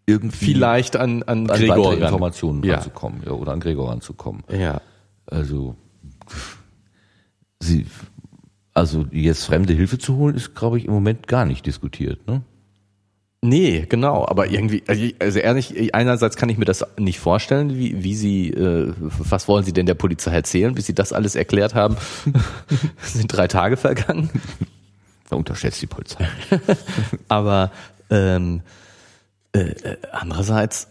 irgendwie vielleicht an, an, an Gregor weitere Informationen ja. ranzukommen ja, oder an Gregor ranzukommen. Ja. Also sie also jetzt fremde Hilfe zu holen, ist, glaube ich, im Moment gar nicht diskutiert, ne? Nee, genau, aber irgendwie, also ehrlich, einerseits kann ich mir das nicht vorstellen, wie, wie sie, äh, was wollen sie denn der Polizei erzählen, bis sie das alles erklärt haben, <laughs> sind drei Tage vergangen. Da unterschätzt die Polizei. <laughs> aber ähm, äh, äh, andererseits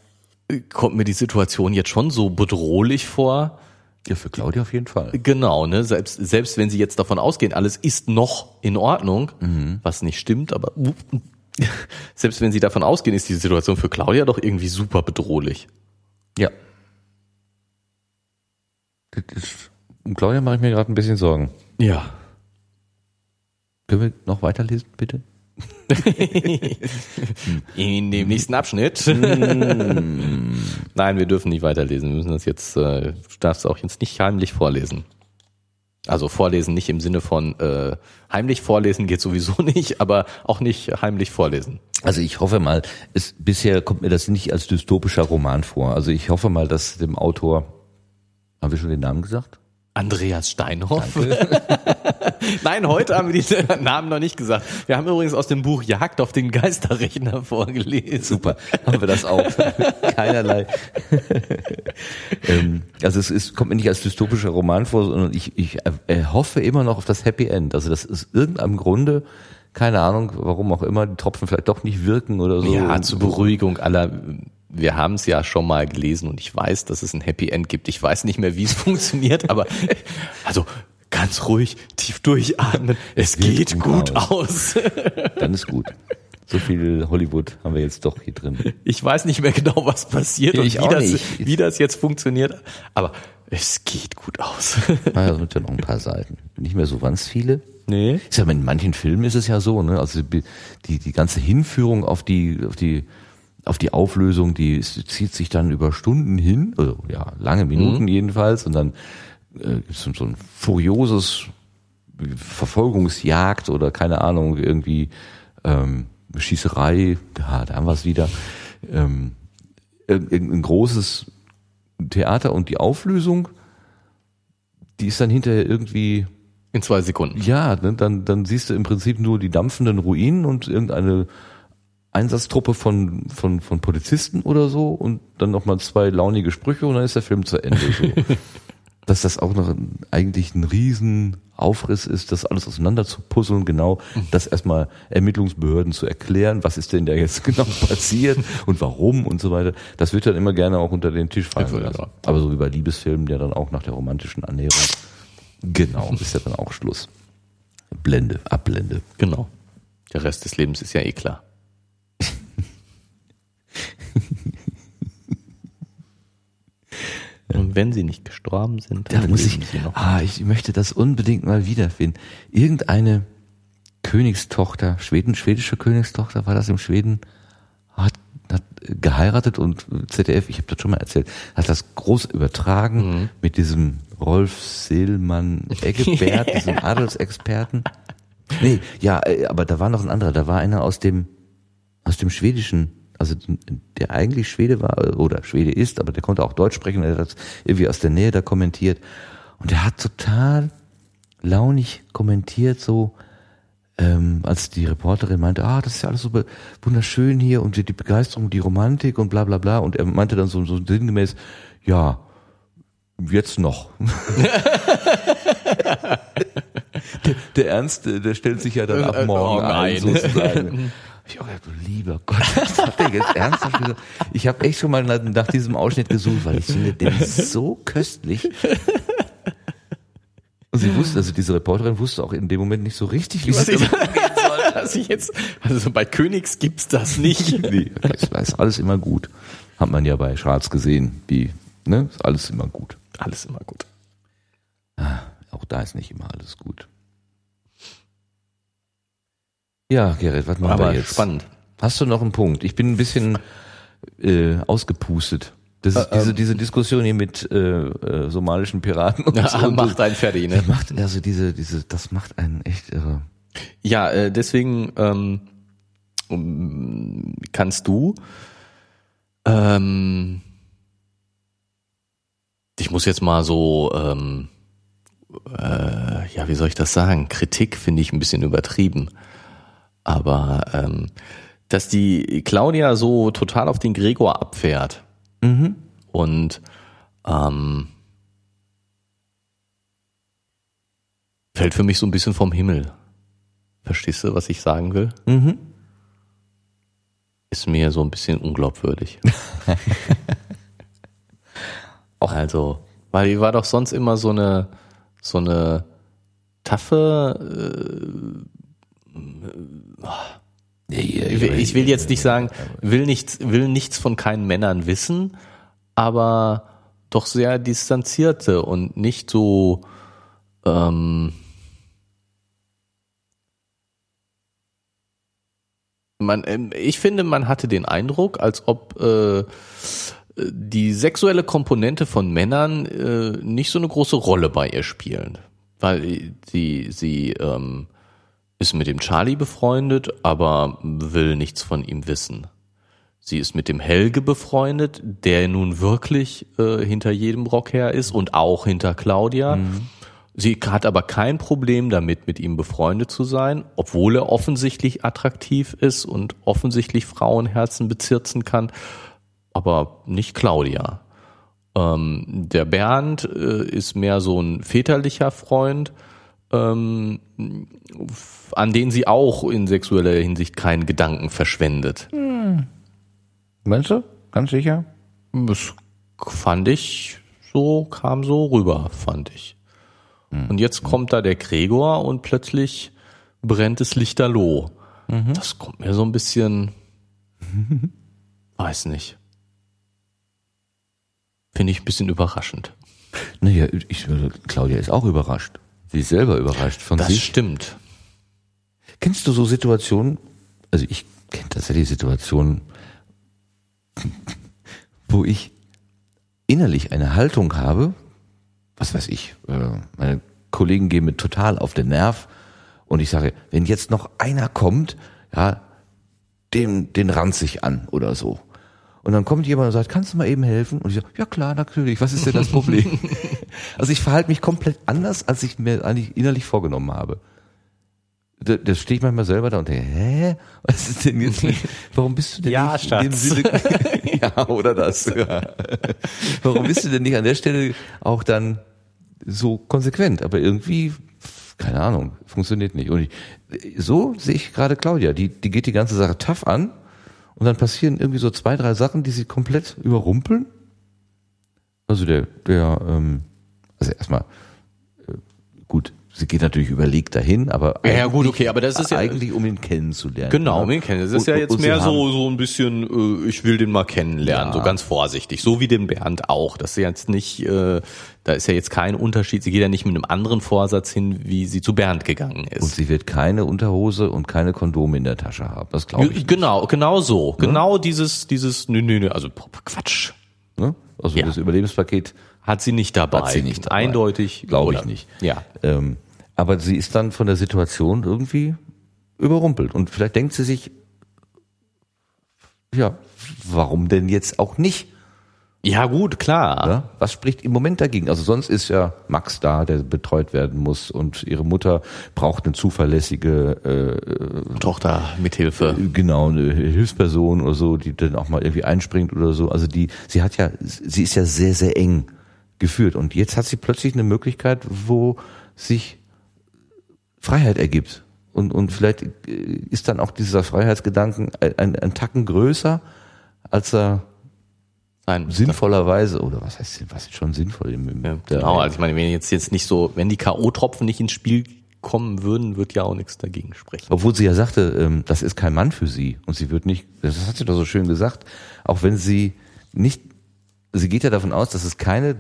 kommt mir die Situation jetzt schon so bedrohlich vor. Ja, für Claudia auf jeden Fall. Genau, ne? Selbst, selbst wenn sie jetzt davon ausgehen, alles ist noch in Ordnung, mhm. was nicht stimmt, aber <laughs> selbst wenn sie davon ausgehen, ist die Situation für Claudia doch irgendwie super bedrohlich. Ja. um Claudia mache ich mir gerade ein bisschen Sorgen. Ja. Können wir noch weiterlesen, bitte? <laughs> In dem nächsten Abschnitt. Hm. Nein, wir dürfen nicht weiterlesen. Wir müssen das jetzt, äh, du darfst auch jetzt nicht heimlich vorlesen. Also vorlesen nicht im Sinne von äh, heimlich vorlesen geht sowieso <laughs> nicht, aber auch nicht heimlich vorlesen. Also ich hoffe mal, es, bisher kommt mir das nicht als dystopischer Roman vor. Also ich hoffe mal, dass dem Autor, haben wir schon den Namen gesagt? Andreas Steinhoff. <laughs> Nein, heute haben wir diesen <laughs> Namen noch nicht gesagt. Wir haben übrigens aus dem Buch Jagd auf den Geisterrechner vorgelesen. Super, haben wir das auch. <laughs> Keinerlei. ähm, also es ist, kommt mir nicht als dystopischer Roman vor, sondern ich, ich äh, hoffe immer noch auf das Happy End. Also das ist irgendeinem Grunde keine Ahnung, warum auch immer, die Tropfen vielleicht doch nicht wirken oder so. Ja, zur Beruhigung aller wir haben es ja schon mal gelesen und ich weiß, dass es ein Happy End gibt. Ich weiß nicht mehr, wie es <laughs> funktioniert, aber <laughs> also ganz ruhig, tief durchatmen. Es, es geht gut, gut aus. aus. <laughs> Dann ist gut. So viel Hollywood haben wir jetzt doch hier drin. Ich weiß nicht mehr genau, was passiert ich und wie das, wie das jetzt funktioniert, aber es geht gut aus. Naja, sind ja noch ein paar Seiten. Nicht mehr so ganz viele. Nee. Ist ja, in manchen Filmen ist es ja so, ne? Also die, die ganze Hinführung auf die, auf die auf die Auflösung, die zieht sich dann über Stunden hin, also ja, lange Minuten mhm. jedenfalls, und dann äh, gibt es so ein furioses Verfolgungsjagd oder keine Ahnung, irgendwie ähm, Schießerei, ja, da haben wir es wieder. Ähm, ein großes Theater und die Auflösung, die ist dann hinterher irgendwie in zwei Sekunden. Ja, ne, dann, dann siehst du im Prinzip nur die dampfenden Ruinen und irgendeine Einsatztruppe von, von, von Polizisten oder so und dann nochmal zwei launige Sprüche und dann ist der Film zu Ende. So. <laughs> Dass das auch noch eigentlich ein riesen Aufriss ist, das alles auseinander zu puzzeln, genau, das erstmal Ermittlungsbehörden zu erklären, was ist denn da jetzt <laughs> genau passiert und warum und so weiter. Das wird dann immer gerne auch unter den Tisch fallen lassen. Aber so wie bei Liebesfilmen, ja dann auch nach der romantischen Annäherung. Genau, <laughs> ist ja dann auch Schluss. Blende, Abblende. Genau. Der Rest des Lebens ist ja eh klar. Und wenn sie nicht gestorben sind, Da dann muss ich, sie noch. ah, ich möchte das unbedingt mal wiederfinden. Irgendeine Königstochter, Schweden, schwedische Königstochter, war das im Schweden, hat, hat geheiratet und ZDF, ich habe das schon mal erzählt, hat das groß übertragen mit diesem Rolf Seelmann Eggebert, <laughs> diesem Adelsexperten. Nee, ja, äh, aber da war noch ein anderer, da war einer aus dem, aus dem schwedischen, also der eigentlich Schwede war oder Schwede ist, aber der konnte auch Deutsch sprechen, er hat irgendwie aus der Nähe da kommentiert und der hat total launig kommentiert, so ähm, als die Reporterin meinte, ah, das ist ja alles so wunderschön hier und die, die Begeisterung, die Romantik und bla bla bla und er meinte dann so, so sinngemäß, ja, jetzt noch. <laughs> der, der Ernst, äh, der stellt sich ja dann ab Äh, morgen oh ein, sozusagen. <laughs> Ich auch, du lieber Gott, was hat der jetzt ernsthaft gesagt? Ich habe echt schon mal nach, nach diesem Ausschnitt gesucht, weil ich finde den so köstlich. Und sie wusste, also diese Reporterin wusste auch in dem Moment nicht so richtig, wie Was sie ich dass <laughs> ich jetzt, also bei Königs gibt's das nicht. <laughs> nee, es ist alles immer gut. Hat man ja bei Charles gesehen, wie, ne, ist alles immer gut. Alles immer gut. Auch da ist nicht immer alles gut. Ja, Gerrit, was machen Aber wir jetzt? spannend. Hast du noch einen Punkt? Ich bin ein bisschen äh, ausgepustet. Das ist diese, diese Diskussion hier mit äh, äh, somalischen Piraten und, <laughs> so. Ja, und macht einen fertig, ne? das macht also diese diese das macht einen echt irre. Ja, äh, deswegen ähm, kannst du ähm, ich muss jetzt mal so ähm, äh, ja, wie soll ich das sagen? Kritik finde ich ein bisschen übertrieben. Aber ähm, dass die Claudia so total auf den Gregor abfährt und ähm, fällt für mich so ein bisschen vom Himmel. Verstehst du, was ich sagen will? Mhm. Ist mir so ein bisschen unglaubwürdig. <laughs> also, weil die war doch sonst immer so eine, so eine taffe, will, ich will jetzt nicht sagen, will nichts, will nichts von keinen Männern wissen, aber doch sehr distanzierte und nicht so, ähm, man, ähm, ich finde, man hatte den Eindruck, als ob äh, die sexuelle Komponente von Männern äh, nicht so eine große Rolle bei ihr spielen, weil sie sie ähm, ist mit dem Charlie befreundet, aber will nichts von ihm wissen. Sie ist mit dem Helge befreundet, der nun wirklich äh, hinter jedem Rock her ist und auch hinter Claudia. Sie hat aber kein Problem damit, mit ihm befreundet zu sein, obwohl er offensichtlich attraktiv ist und offensichtlich Frauenherzen bezirzen kann, aber nicht Claudia. Ähm, der Bernd äh, ist mehr so ein väterlicher Freund, ähm, an den sie auch in sexueller Hinsicht keinen Gedanken verschwendet. Meinst du? Ganz sicher? Das fand ich so, kam so rüber, fand ich. Und jetzt kommt da der Gregor und plötzlich brennt es lichterloh. Das kommt mir so ein bisschen, <laughs> weiß nicht. Finde ich ein bisschen überraschend. Naja, ich, Claudia ist auch überrascht. Sie ist selber überrascht von Das sich. stimmt. Kennst du so Situationen? Also ich kenne tatsächlich Situationen, wo ich innerlich eine Haltung habe, was weiß ich, äh, meine Kollegen gehen mir total auf den Nerv und ich sage, wenn jetzt noch einer kommt, ja, den, den ranze ich an oder so. Und dann kommt jemand und sagt, kannst du mal eben helfen? Und ich sage, ja klar, natürlich, was ist denn das Problem? <laughs> also ich verhalte mich komplett anders, als ich mir eigentlich innerlich vorgenommen habe. Da, da stehe ich manchmal selber da und denke, hä? Was ist denn jetzt? <laughs> Warum bist du denn Ja, nicht in dem Schatz. Sinne, <laughs> ja, oder das. Ja. Warum bist du denn nicht an der Stelle auch dann so konsequent? Aber irgendwie, keine Ahnung, funktioniert nicht. Und ich, so sehe ich gerade Claudia. Die, die geht die ganze Sache tough an und dann passieren irgendwie so zwei, drei Sachen, die sie komplett überrumpeln. Also der, der, ähm, also erstmal, sie geht natürlich überlegt dahin, aber Ja, ja, gut, okay, aber das ist ja- eigentlich um ihn kennenzulernen. Genau, um ihn kennen. Das ist Und- ja und- jetzt und mehr so so ein bisschen, äh, ich will den mal kennenlernen, Ja. so ganz vorsichtig, so wie den Bernd auch. Das ist jetzt nicht, äh, da ist ja jetzt kein Unterschied. Sie geht ja nicht mit einem anderen Vorsatz hin, wie sie zu Bernd gegangen Und ist. sie wird keine Unterhose und keine Kondome in der Tasche haben. Das glaube ich. Genau, genau so, genau dieses, dieses, nö, nö, nö, also Quatsch, Ne? Also Ja. das Überlebenspaket hat sie nicht dabei. Hat sie nicht dabei. Eindeutig, Glaube ich nicht. Ja, Ähm, aber sie ist dann von der Situation irgendwie überrumpelt. Und vielleicht denkt sie sich, ja, warum denn jetzt auch nicht? ja gut, klar. Ja? Was spricht im Moment dagegen? Also sonst ist ja Max da, der betreut werden muss und ihre Mutter braucht eine zuverlässige, Tochter mithilfe. äh, genau, eine Hilfsperson oder so, die dann auch mal irgendwie einspringt oder so. Also die, sie hat ja, sie ist ja sehr, sehr eng geführt und jetzt hat sie plötzlich eine Möglichkeit, wo sich Freiheit ergibt. Und, und vielleicht äh, ist dann auch dieser Freiheitsgedanken ein, ein, Tacken größer, als er Sein, sinnvollerweise, oder was heißt, was ist schon sinnvoll im, im Ja, genau, also ich meine, wenn jetzt jetzt nicht so, wenn die K.O.-Tropfen nicht ins Spiel kommen würden, wird ja auch nichts dagegen sprechen. Obwohl sie ja sagte, ähm, das ist kein Mann für sie und sie wird nicht, das hat sie doch so schön gesagt, auch wenn sie nicht, sie geht ja davon aus, dass es keine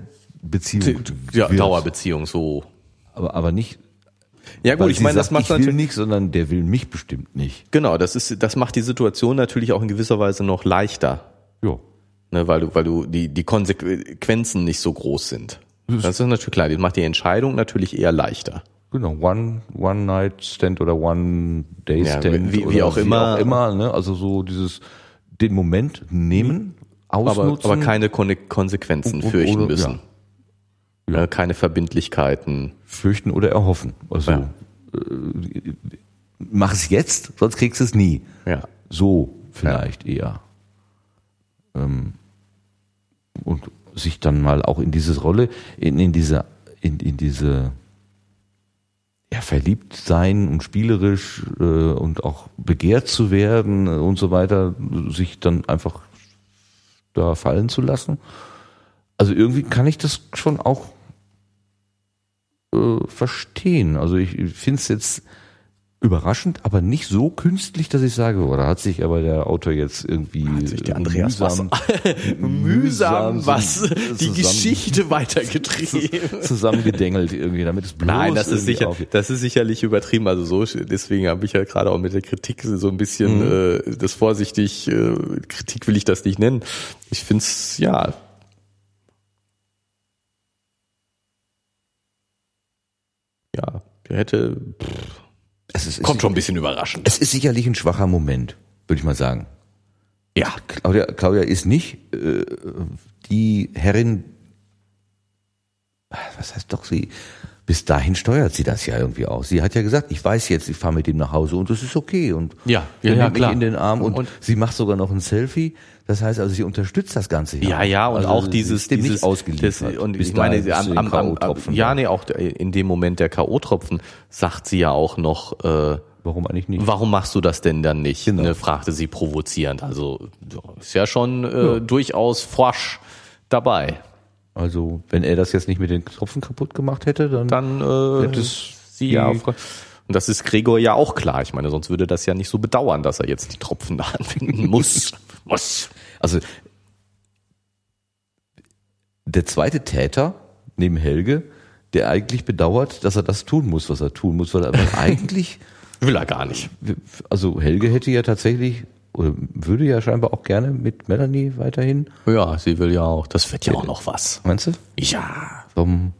Beziehung Ja, wird, Dauerbeziehung so. aber, aber nicht, Ja gut, ich meine, das macht ich will natürlich nicht, sondern der will mich bestimmt nicht. genau, das ist das macht die Situation natürlich auch in gewisser Weise noch leichter, Ja. ne, weil du weil du die die Konsequenzen nicht so groß sind. Das ist natürlich klar, das macht die Entscheidung natürlich eher leichter. Genau, One, One Night Stand oder One Day Ja, Stand. wie- wie oder auch immer. Wie auch immer ne? Also so dieses, den Moment nehmen, Aber, ausnutzen. aber keine Kon Konsequenzen fürchten oder- müssen. Ja. Keine Verbindlichkeiten. fürchten oder erhoffen. Also Ja. äh, mach es jetzt, sonst kriegst du es nie. Ja. So vielleicht eher. Ähm, und sich dann mal auch in diese Rolle, in, in diese, in, in diese ja, verliebt sein und spielerisch äh, und auch begehrt zu werden und so weiter, sich dann einfach da fallen zu lassen. Also irgendwie kann ich das schon auch äh, verstehen. Also ich finde es jetzt überraschend, aber nicht so künstlich, dass ich sage, oh, da hat sich aber der Autor jetzt irgendwie hat sich der Andreas mühsam, <laughs> mühsam was die zusammen- Geschichte <laughs> weitergetrieben. zusammengedengelt irgendwie, damit es bloß Nein, das ist sicher, aufgeht. das ist sicherlich übertrieben. Also so, deswegen habe ich ja gerade auch mit der Kritik so ein bisschen äh, das vorsichtig. Äh, Kritik will ich das nicht nennen. Ich find's ja. Ja, hätte Es ist, kommt schon ein bisschen überraschend. Es ist sicherlich ein schwacher Moment, würde ich mal sagen. Ja, Claudia, Claudia ist nicht äh, die Herrin, was heißt doch sie, bis dahin steuert sie das ja irgendwie aus. Sie hat ja gesagt, ich weiß jetzt, ich fahre mit ihm nach Hause und das ist okay. Und Ja, ja, ja, klar. in den Arm und, Und- sie macht sogar noch ein Selfie. Das heißt also, sie unterstützt das Ganze Ja, ja, und Also auch dieses, dem dieses, nicht ausgeliefert. das, und ich meine, am, am, am, K.O.-Tropfen. ja, nee, auch in dem Moment der K.O.-Tropfen sagt sie ja auch noch, äh, Warum eigentlich nicht? Warum machst du das denn dann nicht? Genau. Ne, fragte sie provozierend. Also ja, ist ja schon äh, durchaus forsch dabei. Also, wenn er das jetzt nicht mit den Tropfen kaputt gemacht hätte, dann, Dann äh, Hätte es sie ja und das ist Gregor ja auch klar. Ich meine, sonst würde das ja nicht so bedauern, dass er jetzt die Tropfen da anwenden muss. <laughs> muss. also der zweite Täter neben Helge, der eigentlich bedauert, dass er das tun muss, was er tun muss, weil er <laughs> eigentlich Will er gar nicht. also Helge hätte ja tatsächlich oder würde ja scheinbar auch gerne mit Melanie weiterhin. Ja, sie will ja auch. Das wird ja auch noch was. Meinst du? Ja, Warum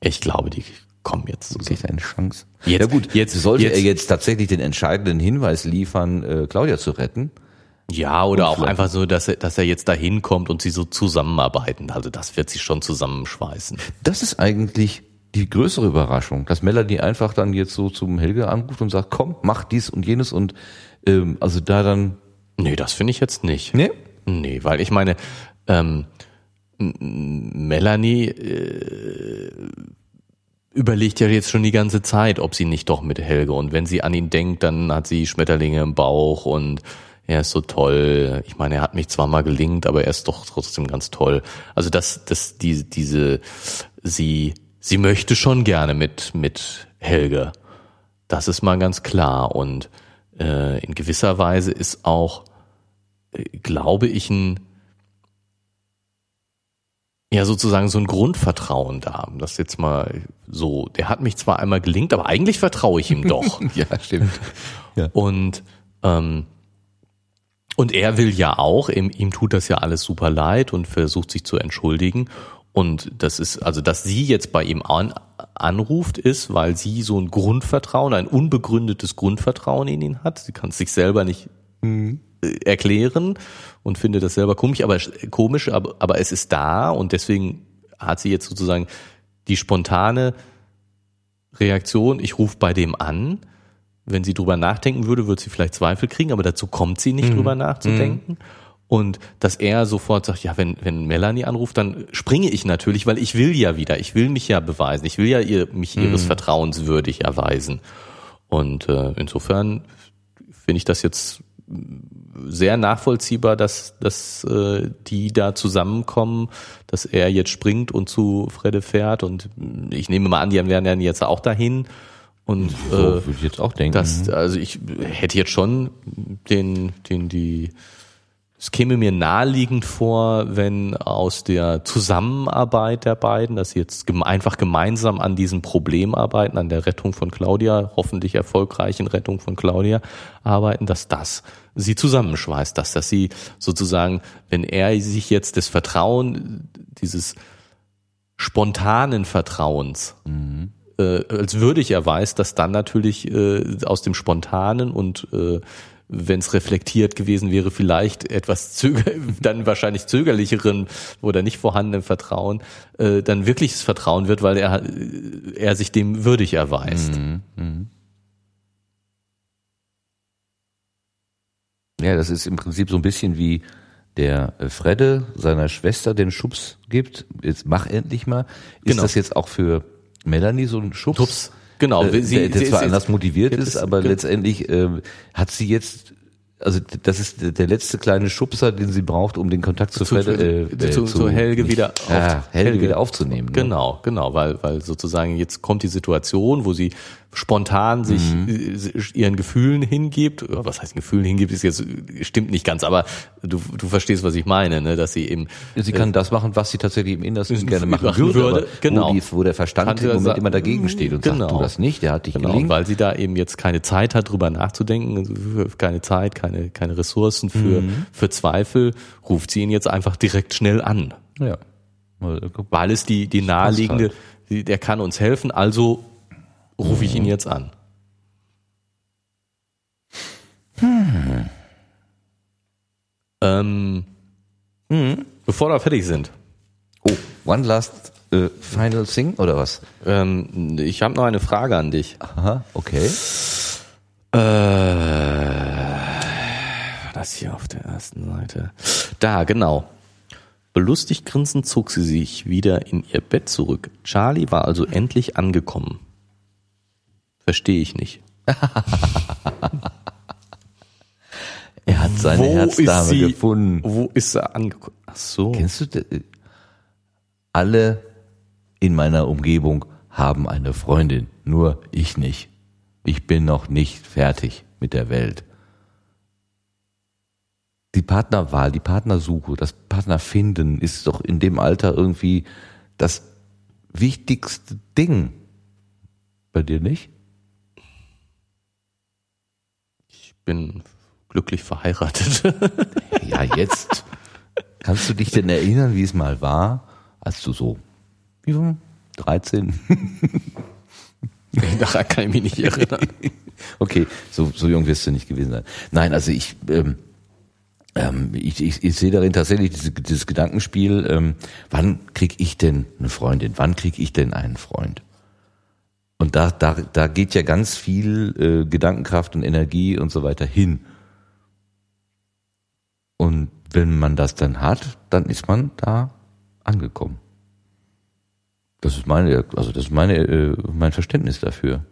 ich glaube, die kommen jetzt zusammen. eine Chance? Jetzt- ja gut, jetzt- sollte jetzt- er jetzt tatsächlich den entscheidenden Hinweis liefern, äh, Claudia zu retten. Ja, oder auch einfach so, dass er, dass er jetzt dahin kommt und sie so zusammenarbeiten. Also das wird sie schon zusammenschweißen. Das ist eigentlich die größere Überraschung, dass Melanie einfach dann jetzt so zum Helge anruft und sagt, komm, mach dies und jenes und ähm, also da dann Nee, das finde ich jetzt nicht. ne Nee, weil ich meine, ähm, Melanie äh, überlegt ja jetzt schon die ganze Zeit, ob sie nicht doch mit Helge und wenn sie an ihn denkt, dann hat sie Schmetterlinge im Bauch und er ist so toll. Ich meine, er hat mich zwar mal gelingt, aber er ist doch trotzdem ganz toll. Also dass dass die, diese sie sie möchte schon gerne mit, mit Helge. Das ist mal ganz klar. Und äh, in gewisser Weise ist auch, äh, glaube ich, ein ja sozusagen so ein Grundvertrauen da. Das jetzt mal so, der hat mich zwar einmal gelingt, aber eigentlich vertraue ich ihm doch. <laughs> ja, stimmt. Ja. Und ähm, und er will ja auch, ihm, ihm tut das ja alles super leid und versucht sich zu entschuldigen. Und das ist, also, dass sie jetzt bei ihm an, anruft, ist, weil sie so ein Grundvertrauen, ein unbegründetes Grundvertrauen in ihn hat. Sie kann es sich selber nicht mhm. erklären und findet das selber komisch, aber komisch, aber, aber es ist da und deswegen hat sie jetzt sozusagen die spontane Reaktion, ich rufe bei dem an. Wenn sie drüber nachdenken würde, würde sie vielleicht Zweifel kriegen, aber dazu kommt sie nicht mhm. drüber nachzudenken. Mhm. Und dass er sofort sagt, ja, wenn, wenn Melanie anruft, dann springe ich natürlich, weil ich will ja wieder, ich will mich ja beweisen, ich will ja ihr, mich ihres mhm. Vertrauens würdig erweisen. Und äh, insofern finde ich das jetzt sehr nachvollziehbar, dass, dass äh, die da zusammenkommen, dass er jetzt springt und zu Fredde fährt. Und ich nehme mal an, die werden dann jetzt auch dahin. Und so, äh, würde ich jetzt auch denken. Dass, also ich hätte jetzt schon den, den, die es käme mir naheliegend vor, wenn aus der Zusammenarbeit der beiden, dass sie jetzt einfach gemeinsam an diesem Problem arbeiten, an der Rettung von Claudia, hoffentlich erfolgreichen Rettung von Claudia arbeiten, dass das sie zusammenschweißt, dass, dass sie sozusagen, wenn er sich jetzt das Vertrauen, dieses spontanen Vertrauens, mhm. Äh, als würdig erweist, dass dann natürlich äh, aus dem Spontanen und äh, wenn es reflektiert gewesen wäre, vielleicht etwas zöger <laughs> dann wahrscheinlich zögerlicheren oder nicht vorhandenen Vertrauen, äh, dann wirkliches Vertrauen wird, weil er, er sich dem würdig erweist. Mhm. Mhm. Ja, das ist im Prinzip so ein bisschen wie der Fredde seiner Schwester den Schubs gibt. Jetzt mach endlich mal. Ist genau. das jetzt auch für Melanie so ein Schubs? Schubs Genau, äh, sie, der, der sie, zwar sie, anders motiviert ist, aber letztendlich äh, hat sie jetzt also das ist der letzte kleine Schubser, den sie braucht, um den Kontakt zu, zu, äh, äh, zu, zu, Helge wieder auf, ja, Helge, Helge, wieder aufzunehmen. Ne? Genau, genau, weil weil sozusagen jetzt kommt die Situation, wo sie spontan sich mhm. ihren Gefühlen hingibt. Was heißt Gefühlen hingibt, ist jetzt stimmt nicht ganz, aber du, du verstehst, was ich meine, ne? dass sie eben sie kann äh, das machen, was sie tatsächlich im Innersten gerne machen, machen würde, würde genau. wo, die, wo der Verstand im Moment immer dagegen steht und genau. sagt, tu das nicht, der hat dich genau, gelingt. weil sie da eben jetzt keine Zeit hat, drüber nachzudenken, also keine Zeit, keine keine Ressourcen für mhm. für Zweifel, ruft sie ihn jetzt einfach direkt schnell an. Ja. Weil es die die naheliegende, der kann uns helfen, also rufe ich ihn mhm. jetzt an. Hm. Ähm, hm. Bevor wir fertig sind. Oh, one last uh, final thing oder was? Ähm, ich habe noch eine Frage an dich. Aha, okay. Äh, das hier auf der ersten Seite. Da, genau. Belustigt grinsend zog sie sich wieder in ihr Bett zurück. Charlie war also endlich angekommen. Verstehe ich nicht. <laughs> er hat seine wo Herzdame sie, gefunden. Wo ist er angekommen? Ach so. Kennst du alle in meiner Umgebung haben eine Freundin, nur ich nicht. Ich bin noch nicht fertig mit der Welt. Die Partnerwahl, die Partnersuche, das Partnerfinden ist doch in dem Alter irgendwie das wichtigste Ding. Bei dir nicht? Bin glücklich verheiratet. <laughs> ja, jetzt. Kannst du dich denn erinnern, wie es mal war, als du so, wie war 13? <laughs> Daran kann ich mich nicht erinnern. <laughs> okay, so, so jung wirst du nicht gewesen sein. Nein, also ich, ähm, ähm, ich, ich, ich sehe darin tatsächlich dieses, dieses Gedankenspiel, ähm, wann krieg ich denn eine Freundin? Wann krieg ich denn einen Freund? Und da, da, da geht ja ganz viel äh, Gedankenkraft und Energie und so weiter hin. Und wenn man das dann hat, dann ist man da angekommen. Das ist meine, also das ist meine, äh, mein Verständnis dafür.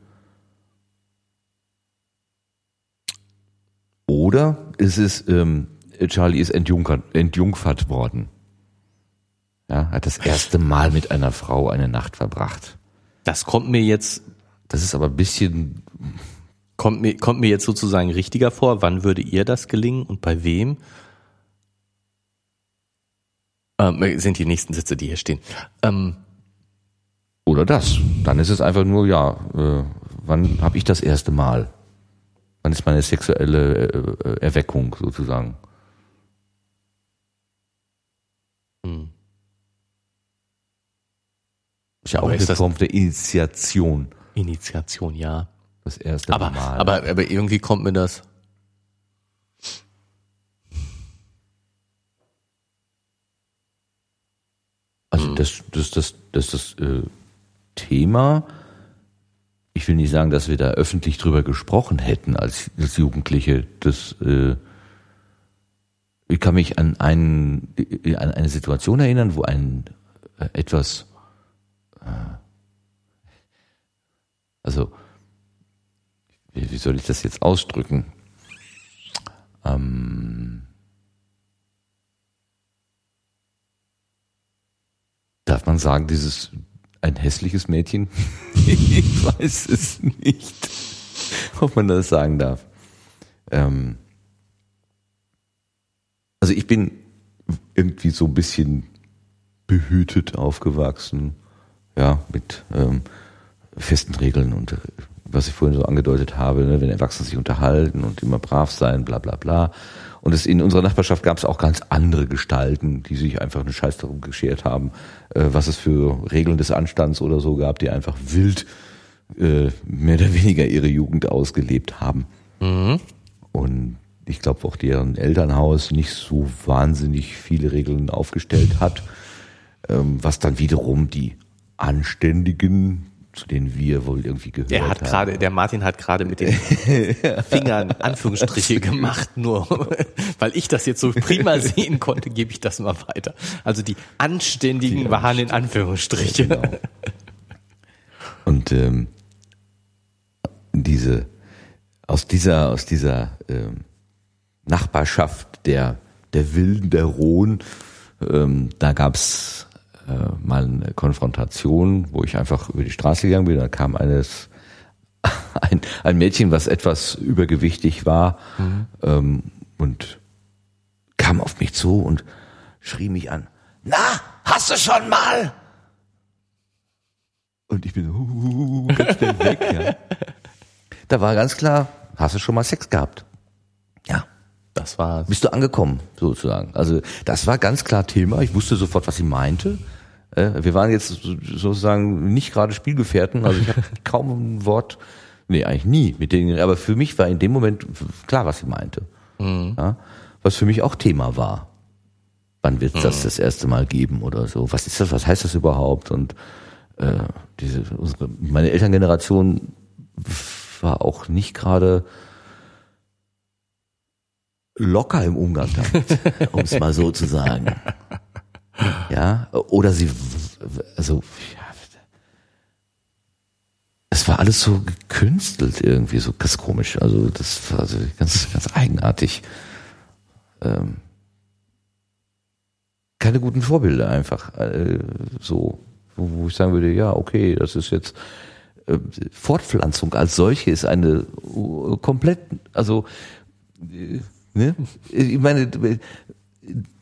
Oder ist es, ähm, Charlie ist entjunkert, entjungfert worden. Ja, hat das erste Mal mit einer Frau eine Nacht verbracht. Das kommt mir jetzt, Das ist aber ein bisschen, kommt mir, kommt mir jetzt sozusagen richtiger vor. Wann würde ihr das gelingen und bei wem? Ähm, sind die nächsten Sätze, die hier stehen. Ähm, oder das. Dann ist es einfach nur, ja, äh, wann habe ich das erste Mal? Wann ist meine sexuelle äh, äh, Erweckung sozusagen? hm. Ist ja auch eine Form der Initiation. Initiation, ja. Das erste Aber, Mal. aber, aber irgendwie kommt mir das. Also das, das, das, das, das äh, Thema, ich will nicht sagen, dass wir da öffentlich drüber gesprochen hätten als, als Jugendliche. Das, äh, ich kann mich an, einen, an eine Situation erinnern, wo ein äh, etwas, äh, also wie, wie soll ich das jetzt ausdrücken? Ähm, Darf man sagen, dieses ein hässliches Mädchen? <laughs> ich weiß es nicht, ob man das sagen darf. Ähm also ich bin irgendwie so ein bisschen behütet aufgewachsen, ja, mit ähm, festen Regeln und äh, was ich vorhin so angedeutet habe, ne, wenn Erwachsene sich unterhalten und immer brav sein, bla bla bla. Und es in unserer Nachbarschaft gab es auch ganz andere Gestalten, die sich einfach einen Scheiß darum geschert haben, äh, was es für Regeln des Anstands oder so gab, die einfach wild äh, mehr oder weniger ihre Jugend ausgelebt haben. Und ich glaube auch deren Elternhaus nicht so wahnsinnig viele Regeln aufgestellt hat, ähm, was dann wiederum die Anständigen, zu denen wir wohl irgendwie gehört Der hat haben. gerade, der Martin hat gerade mit den <laughs> Fingern Anführungsstriche gemacht, nur <laughs> weil ich das jetzt so prima <laughs> sehen konnte, gebe ich das mal weiter. Also die Anständigen Die waren in Anführungsstriche. Genau. Und ähm, diese aus dieser aus dieser ähm, Nachbarschaft der der Wilden der Rohn, ähm, da gab's äh, mal eine Konfrontation, wo ich einfach über die Straße gegangen bin. Da kam eines <laughs> ein, ein Mädchen, was etwas übergewichtig war ähm, und kam auf mich zu und schrie mich an. Na, hast du schon mal? Und ich bin so uh, ganz schnell weg. Ja. <laughs> Da war ganz klar, hast du schon mal Sex gehabt? Ja. Das war Bist du angekommen, sozusagen. Also das war ganz klar Thema. Ich wusste sofort, was sie meinte. Äh, Wir waren jetzt so- sozusagen nicht gerade Spielgefährten. Also ich habe <laughs> kaum ein Wort, nee, eigentlich nie mit denen. Aber für mich war in dem Moment klar, was sie meinte. Ja, was für mich auch Thema war. Wann wird das das erste Mal geben oder so? Was ist das? Was heißt das überhaupt? Und äh, diese unsere, meine Elterngeneration war auch nicht gerade locker im Umgang damit, <laughs> um es mal so zu sagen. <laughs> Ja, oder sie, also, ja, es war alles so gekünstelt irgendwie, so ganz komisch. Also das war also ganz, ganz eigenartig. Ähm, keine guten Vorbilder einfach. Äh, so, wo, wo ich sagen würde, ja, okay, das ist jetzt äh, Fortpflanzung als solche ist eine uh, komplett, also äh, ne? Ich meine,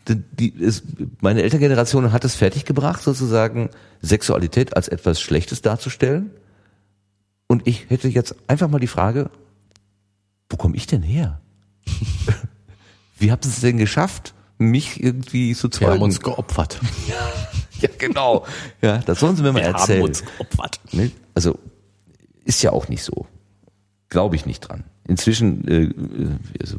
die, die, es, meine Elterngeneration hat es fertiggebracht, sozusagen Sexualität als etwas Schlechtes darzustellen. Und ich hätte jetzt einfach mal die Frage, wo komme ich denn her? <laughs> Wie habt ihr es denn geschafft, mich irgendwie zu wir zeugen? haben uns geopfert. <laughs> ja, genau. Ja, das sollen sie mir mal Wir erzählen. haben uns geopfert. Ne? Also ist ja auch nicht so. Glaube ich nicht dran. Inzwischen, äh, äh, also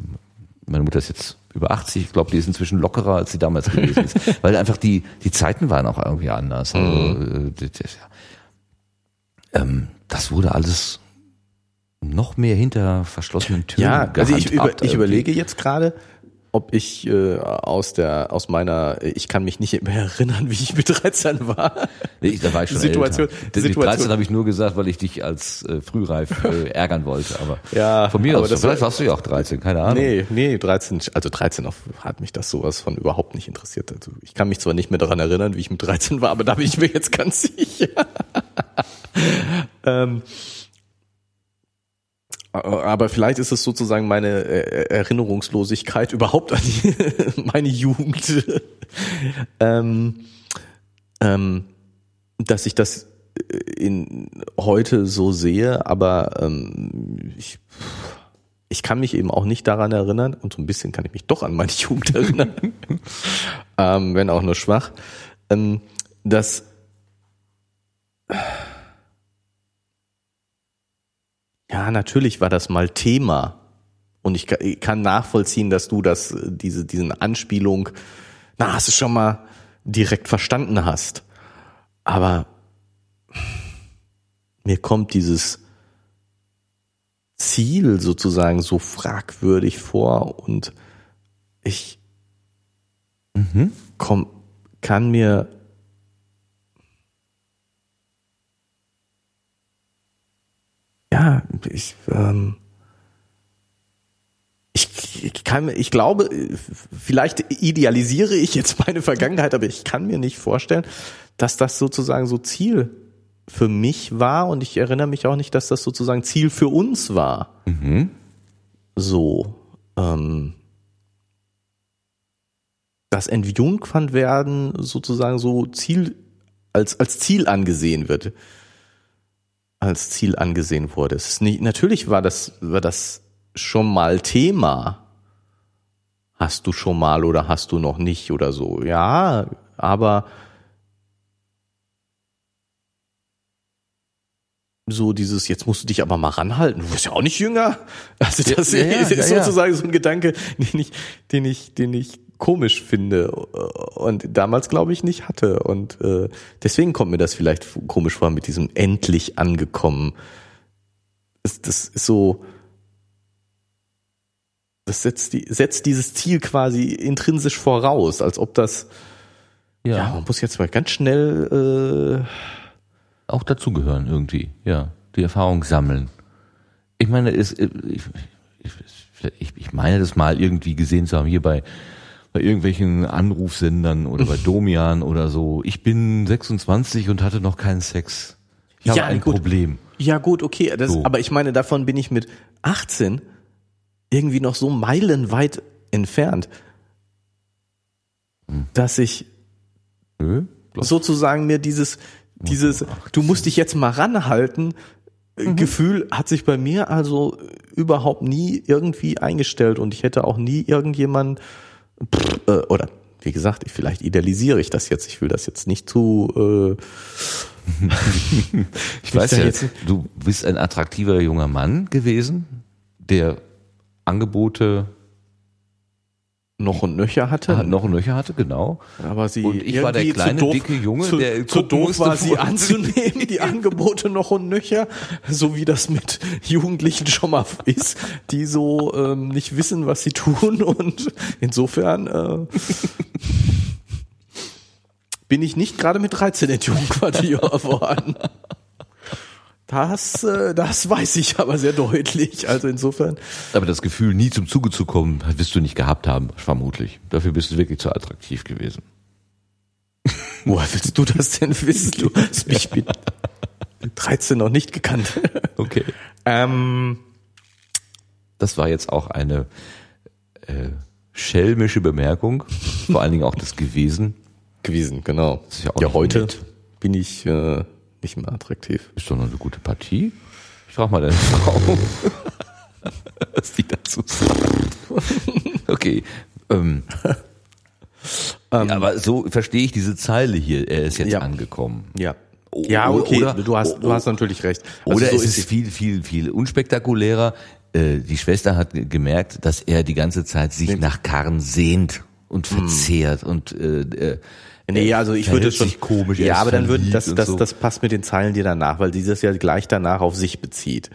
meine Mutter ist jetzt über 80, ich glaube, die ist inzwischen lockerer, als sie damals gewesen ist. <laughs> Weil einfach die, die Zeiten waren auch irgendwie anders. Also, äh, das, das, ja. ähm, das wurde alles noch mehr hinter verschlossenen Türen Ja, also ich, über, ich überlege jetzt gerade, ob ich äh, aus der aus meiner ich kann mich nicht mehr erinnern, wie ich mit 13 war. Nee, ich- da war ich schon Situation- älter. Situation- 13 habe ich nur gesagt, weil ich dich als äh, frühreif äh, ärgern wollte. Aber Ja, von mir aus. das- Vielleicht warst du ja auch 13, keine Ahnung. Nee, nee, 13, also 13 auf, hat mich das sowas von überhaupt nicht interessiert. Also ich kann mich zwar nicht mehr daran erinnern, wie ich mit 13 war, aber da bin ich mir jetzt ganz sicher. <laughs> ähm, aber vielleicht ist es sozusagen meine äh, Erinnerungslosigkeit überhaupt an die, <laughs> meine Jugend, <laughs> ähm, ähm, dass ich das in heute so sehe, aber ähm, ich, ich kann mich eben auch nicht daran erinnern, und so ein bisschen kann ich mich doch an meine Jugend <laughs> erinnern, ähm, wenn auch nur schwach, ähm, dass ja, natürlich war das mal Thema. Und ich kann nachvollziehen, dass du das, diese, diesen Anspielung, na, hast du schon mal direkt verstanden hast. Aber mir kommt dieses Ziel sozusagen so fragwürdig vor und ich mhm. komm, kann mir ja, ich, ähm, ich, ich kann, ich glaube, vielleicht idealisiere ich jetzt meine Vergangenheit, aber ich kann mir nicht vorstellen, dass das sozusagen so Ziel für mich war und ich erinnere mich auch nicht, dass das sozusagen Ziel für uns war. Mhm. So, ähm, dass entjungfern werden sozusagen so Ziel als als Ziel angesehen wird, als Ziel angesehen wurde. Es ist nicht, natürlich war das war das schon mal Thema. Hast du schon mal oder hast du noch nicht oder so? Ja, aber so dieses, jetzt musst du dich aber mal ranhalten, du wirst ja auch nicht jünger. Also das ja, ja, ist ja, sozusagen so ein Gedanke, den ich, den ich, den ich komisch finde und damals glaube ich nicht hatte und äh, deswegen kommt mir das vielleicht komisch vor mit diesem endlich angekommen. Das, das ist so, das setzt, die, setzt dieses Ziel quasi intrinsisch voraus, als ob das, ja, ja man muss jetzt mal ganz schnell äh, auch dazugehören irgendwie, ja. Die Erfahrung sammeln. Ich meine, es, ich, ich, ich meine das mal irgendwie gesehen zu haben hier bei, bei irgendwelchen Anrufsendern oder bei Domian oder so. Ich bin 26 und hatte noch keinen Sex. Ich habe ja, ein gut. Problem. Ja gut, okay, das, so. aber ich meine, davon bin ich mit 18 irgendwie noch so meilenweit entfernt, hm. dass ich Nö, sozusagen mir dieses dieses, du musst dich jetzt mal ranhalten, äh, mhm. Gefühl hat sich bei mir also überhaupt nie irgendwie eingestellt und ich hätte auch nie irgendjemand äh, oder wie gesagt, vielleicht idealisiere ich das jetzt. Ich will das jetzt nicht zu. Äh, <laughs> ich weiß <laughs> ja, jetzt, du bist ein attraktiver junger Mann gewesen, der Angebote noch und nöcher hatte. Ah, noch und nöcher hatte, genau. Aber sie und ich war der kleine, doof, dicke Junge, zu, der zu doof war, sie <laughs> anzunehmen, die Angebote noch und nöcher, so wie das mit Jugendlichen schon mal ist, die so ähm, nicht wissen, was sie tun und insofern äh, <laughs> bin ich nicht gerade mit 13 in Jugendquartier <laughs> worden. Das, äh, das weiß ich aber sehr deutlich. Also insofern. Aber das Gefühl, nie zum Zuge zu kommen, wirst du nicht gehabt haben, vermutlich. Dafür bist du wirklich zu attraktiv gewesen. <laughs> Woher willst du das denn wissen? Du hast mich mit 13 noch nicht gekannt. Okay. Ähm, das war jetzt auch eine äh, schelmische Bemerkung, vor allen Dingen auch das gewesen. Gewesen, genau. ja, ja heute nett. bin ich äh, nicht mehr attraktiv. Ist doch noch eine gute Partie. Ich frage mal deine <laughs> Frau, was die dazu sagt. Okay. Ähm. <laughs> Ähm, ja, aber so verstehe ich diese Zeile hier. Er ist jetzt ja. angekommen. Ja. Ja, okay, oder, du hast, du hast natürlich recht. Also oder so es ist viel, viel, viel unspektakulärer. Äh, die Schwester hat gemerkt, dass er die ganze Zeit sich nach Karren sehnt und hm. verzehrt hm. und äh, äh Nee, also ich würde schon komisch. Ja, aber dann würde das das so. das passt mit den Zeilen dir danach, weil dieses ja gleich danach auf sich bezieht.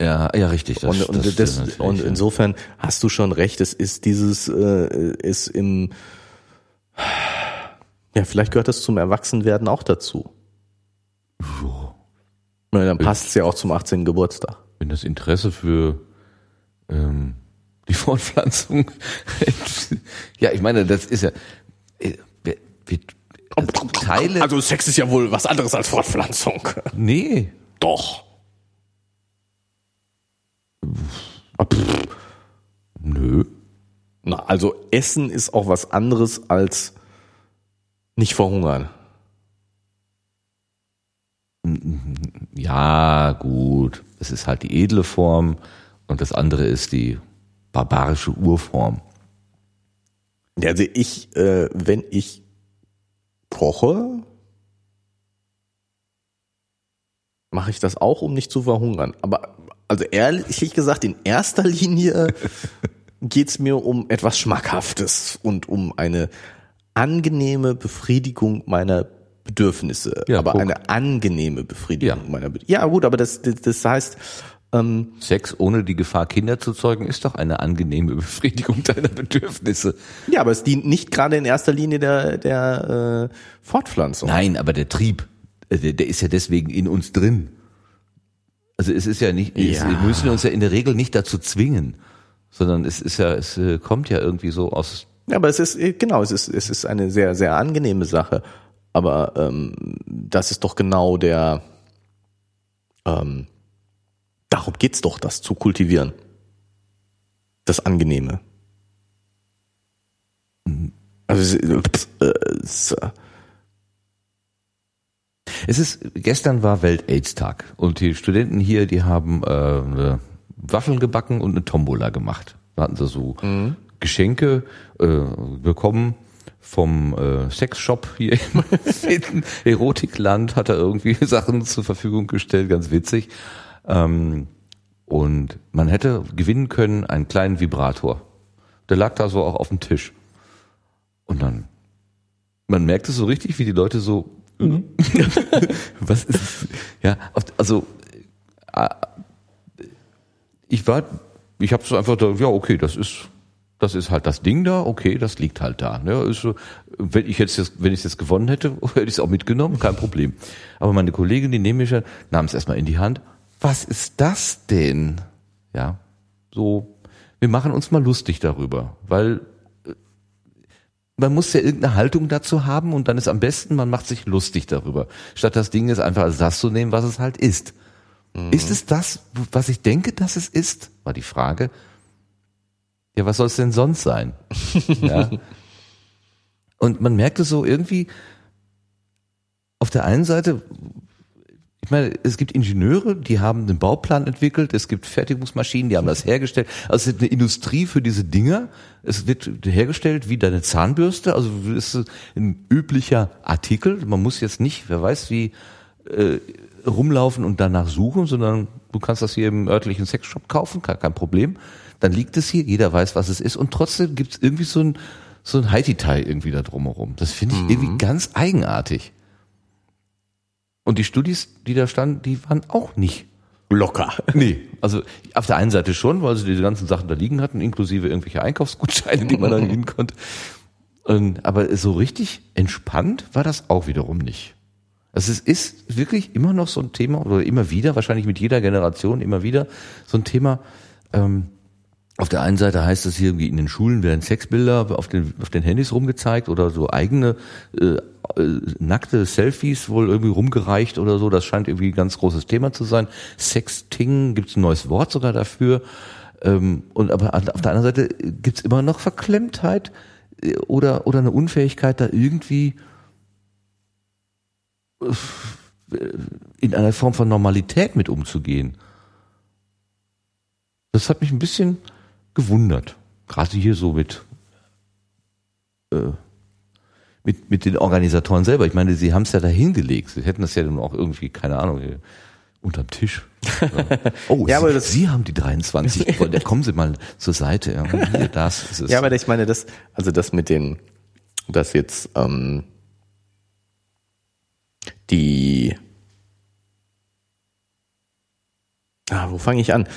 Ja, ja, richtig. Das, und und, das, das und insofern hast du schon recht. Es ist dieses äh, ist im ja vielleicht gehört das zum Erwachsenwerden auch dazu. So. Na, dann passt es ja auch zum 18. Geburtstag. Wenn das Interesse für ähm, die Fortpflanzung, <laughs> ja, ich meine, das ist ja wir, Teile. Also Sex ist ja wohl was anderes als Fortpflanzung. nee. Doch. Nö. Na, also Essen ist auch was anderes als nicht verhungern. Ja, gut. Es ist halt die edle Form und das andere ist die barbarische Urform. Ja, Also ich, äh, wenn ich koche, mache ich das auch, um nicht zu verhungern. Aber also ehrlich gesagt, in erster Linie <laughs> geht's mir um etwas Schmackhaftes und um eine angenehme Befriedigung meiner Bedürfnisse. Ja, aber guck. eine angenehme Befriedigung Ja. meiner Bedürfnisse. Ja, gut, aber das, das heißt, ähm, Sex ohne die Gefahr, Kinder zu zeugen, ist doch eine angenehme Befriedigung <laughs> deiner Bedürfnisse. ja, aber es dient nicht gerade in erster Linie der, der äh, Fortpflanzung. Nein, aber der Trieb, äh, der, der ist ja deswegen in uns drin. Also es ist ja nicht, es, Ja. wir müssen uns ja in der Regel nicht dazu zwingen, sondern es ist ja, es äh, kommt ja irgendwie so aus. Ja, aber es ist, äh, genau, es ist, es ist eine sehr, sehr angenehme Sache. Aber ähm, das ist doch genau der, ähm, darum geht's doch, das zu kultivieren. Das Angenehme. Also, es, äh, es, äh, Es ist, gestern war Welt-Aids-Tag und die Studenten hier, die haben äh, Waffeln gebacken und eine Tombola gemacht. Da hatten sie so Geschenke äh, bekommen vom äh, Sexshop hier im <laughs> Erotikland, hat er irgendwie <laughs> Sachen zur Verfügung gestellt, ganz witzig. Ähm, und man hätte gewinnen können einen kleinen Vibrator. Der lag da so auch auf dem Tisch. Und dann, man merkt es so richtig, wie die Leute so, <laughs> was ist, ja, auf- also, äh, ich war, ich habe so einfach, da, ja, okay, das ist, das ist halt das Ding da, okay, das liegt halt da. Ne? Ist so, wenn ich jetzt, das- wenn ich es jetzt gewonnen hätte, <laughs> hätte ich es auch mitgenommen, kein Problem. Aber meine Kollegin, die neben mir stand, nahm es erstmal in die Hand. Was ist das denn? Ja, so, wir machen uns mal lustig darüber, weil äh, man muss ja irgendeine Haltung dazu haben und dann ist am besten, man macht sich lustig darüber, statt das Ding jetzt einfach als das zu nehmen, was es halt ist. Ist es das, was ich denke, dass es ist? War die Frage. Ja, was soll es denn sonst sein? <laughs> ja. Und man merkte so irgendwie, auf der einen Seite, ich meine, es gibt Ingenieure, die haben einen Bauplan entwickelt, es gibt Fertigungsmaschinen, die haben das hergestellt. Also es ist eine Industrie für diese Dinger. Es wird hergestellt wie deine Zahnbürste, also es ist ein üblicher Artikel. Man muss jetzt nicht, wer weiß wie, äh, rumlaufen und danach suchen, sondern du kannst das hier im örtlichen Sexshop kaufen, kein, kein Problem. Dann liegt es hier, jeder weiß, was es ist und trotzdem gibt es irgendwie so ein so ein Haiti-Tai irgendwie da drumherum. Das finde ich irgendwie ganz eigenartig. Und die Studis, die da standen, die waren auch nicht. locker. <laughs> Nee. Also auf der einen Seite schon, weil sie diese ganzen Sachen da liegen hatten, inklusive irgendwelche Einkaufsgutscheine, die man dann <laughs> gehen konnte. Und, aber so richtig entspannt war das auch wiederum nicht. Also es ist wirklich immer noch so ein Thema, oder immer wieder, wahrscheinlich mit jeder Generation immer wieder, so ein Thema, ähm, auf der einen Seite heißt es hier in den Schulen werden Sexbilder auf den, auf den Handys rumgezeigt oder so eigene äh, äh, nackte Selfies wohl irgendwie rumgereicht oder so. Das scheint irgendwie ein ganz großes Thema zu sein. Sexting gibt es ein neues Wort sogar dafür. Ähm, und aber auf der anderen Seite gibt es immer noch Verklemmtheit äh, oder oder eine Unfähigkeit da irgendwie äh, in einer Form von Normalität mit umzugehen. Das hat mich ein bisschen gewundert. Gerade hier so mit, äh, mit, mit den Organisatoren selber. Ich meine, sie haben es ja da hingelegt. Sie hätten das ja dann auch irgendwie, keine Ahnung, unterm Tisch. <laughs> Oh, Ja, sie, sie haben die 23. gewonnen. Ja, kommen Sie mal zur Seite. Ja, hier, das. Ja, aber ich meine, das, also das mit den, dass jetzt ähm, die, ah, wo fange ich an?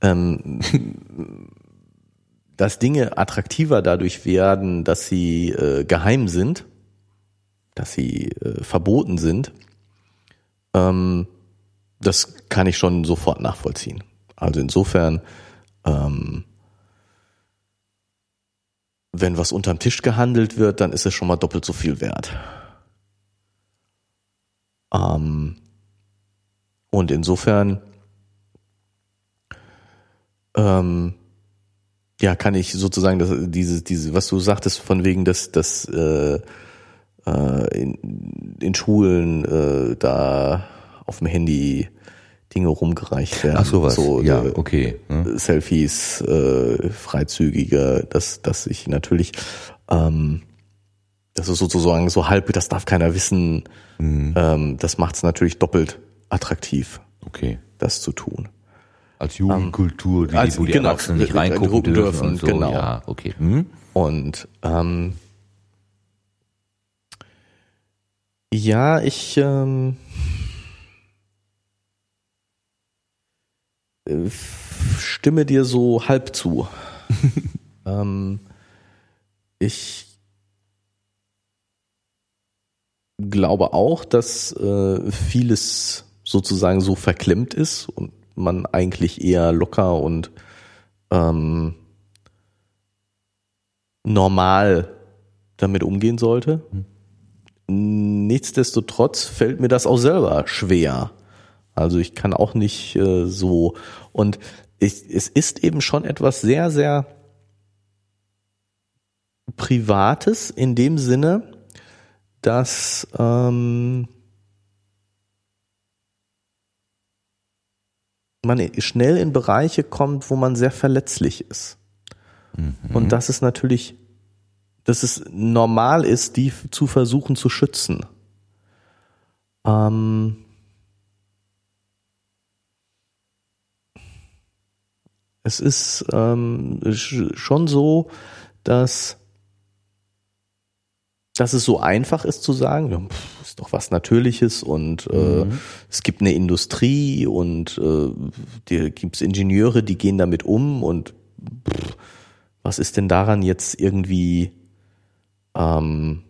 Ähm, <laughs> dass Dinge attraktiver dadurch werden, dass sie äh, geheim sind, dass sie äh, verboten sind, ähm, das kann ich schon sofort nachvollziehen. Also insofern, ähm, wenn was unterm Tisch gehandelt wird, dann ist es schon mal doppelt so viel wert. Ähm, und insofern ähm, ja, kann ich sozusagen das, diese, diese, was du sagtest, von wegen, dass, dass äh, äh, in, in Schulen äh, da auf dem Handy Dinge rumgereicht werden. Ach sowas, so, ja, äh, okay. Hm? Selfies, äh, freizügige, dass, dass ich natürlich, ähm, das ist sozusagen so halb, das darf keiner wissen, Mhm. ähm, das macht es natürlich doppelt attraktiv, Okay. das zu tun. Als Jugendkultur, die, als- wo die genau, Erwachsenen nicht reingucken gucken dürfen, dürfen, und so. genau. Ja, okay. Hm? Und ähm, ja, ich ähm, äh, stimme dir so halb zu. <laughs> ähm, ich glaube auch, dass äh, vieles sozusagen so verklemmt ist und man eigentlich eher locker und ähm, normal damit umgehen sollte. Nichtsdestotrotz fällt mir das auch selber schwer. Also ich kann auch nicht äh, so und ich, es ist eben schon etwas sehr, sehr Privates in dem Sinne, dass ähm, man schnell in Bereiche kommt, wo man sehr verletzlich ist. Und dass es natürlich, dass es normal ist, die zu versuchen zu schützen. Ähm es ist ähm, sch- schon so, dass, dass es so einfach ist zu sagen, pff, ist doch was Natürliches und äh, es gibt eine Industrie und äh, die gibt es Ingenieure, die gehen damit um und pff, was ist denn daran jetzt irgendwie ähm,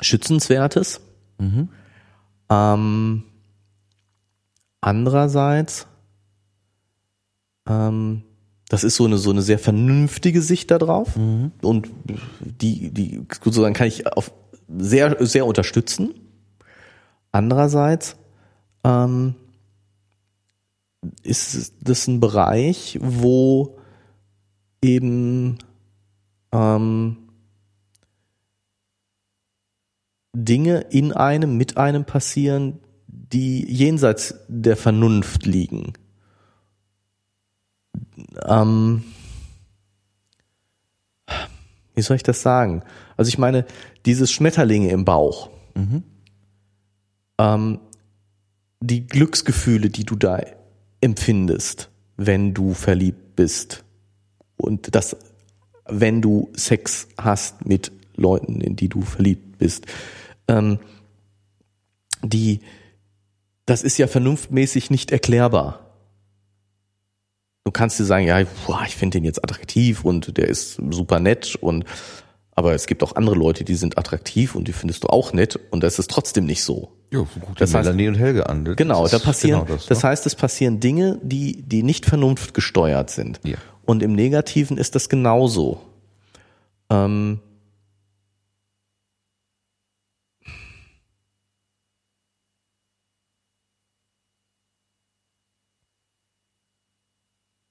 schützenswertes? Ähm, andererseits, ähm, das ist so eine so eine sehr vernünftige Sicht darauf und die die sozusagen kann ich auf sehr sehr unterstützen. Andererseits ähm, ist das ein Bereich, wo eben ähm, Dinge in einem, mit einem passieren, die jenseits der Vernunft liegen. Ähm, wie soll ich das sagen? Also ich meine, dieses Schmetterlinge im Bauch, ähm, die Glücksgefühle, die du da empfindest, wenn du verliebt bist und das, wenn du Sex hast mit Leuten, in die du verliebt bist, ähm, die, das ist ja vernunftmäßig nicht erklärbar. Du kannst dir sagen, ja, boah, ich finde den jetzt attraktiv und der ist super nett und aber es gibt auch andere Leute, die sind attraktiv und die findest du auch nett und das ist trotzdem nicht so. Ja, dir Das heißt- Melanie und Helge an. Das Genau, da passieren, genau das, das, ne? heißt, es passieren Dinge, die, die nicht vernunftgesteuert sind. Ja. Und im Negativen ist das genauso. Ähm,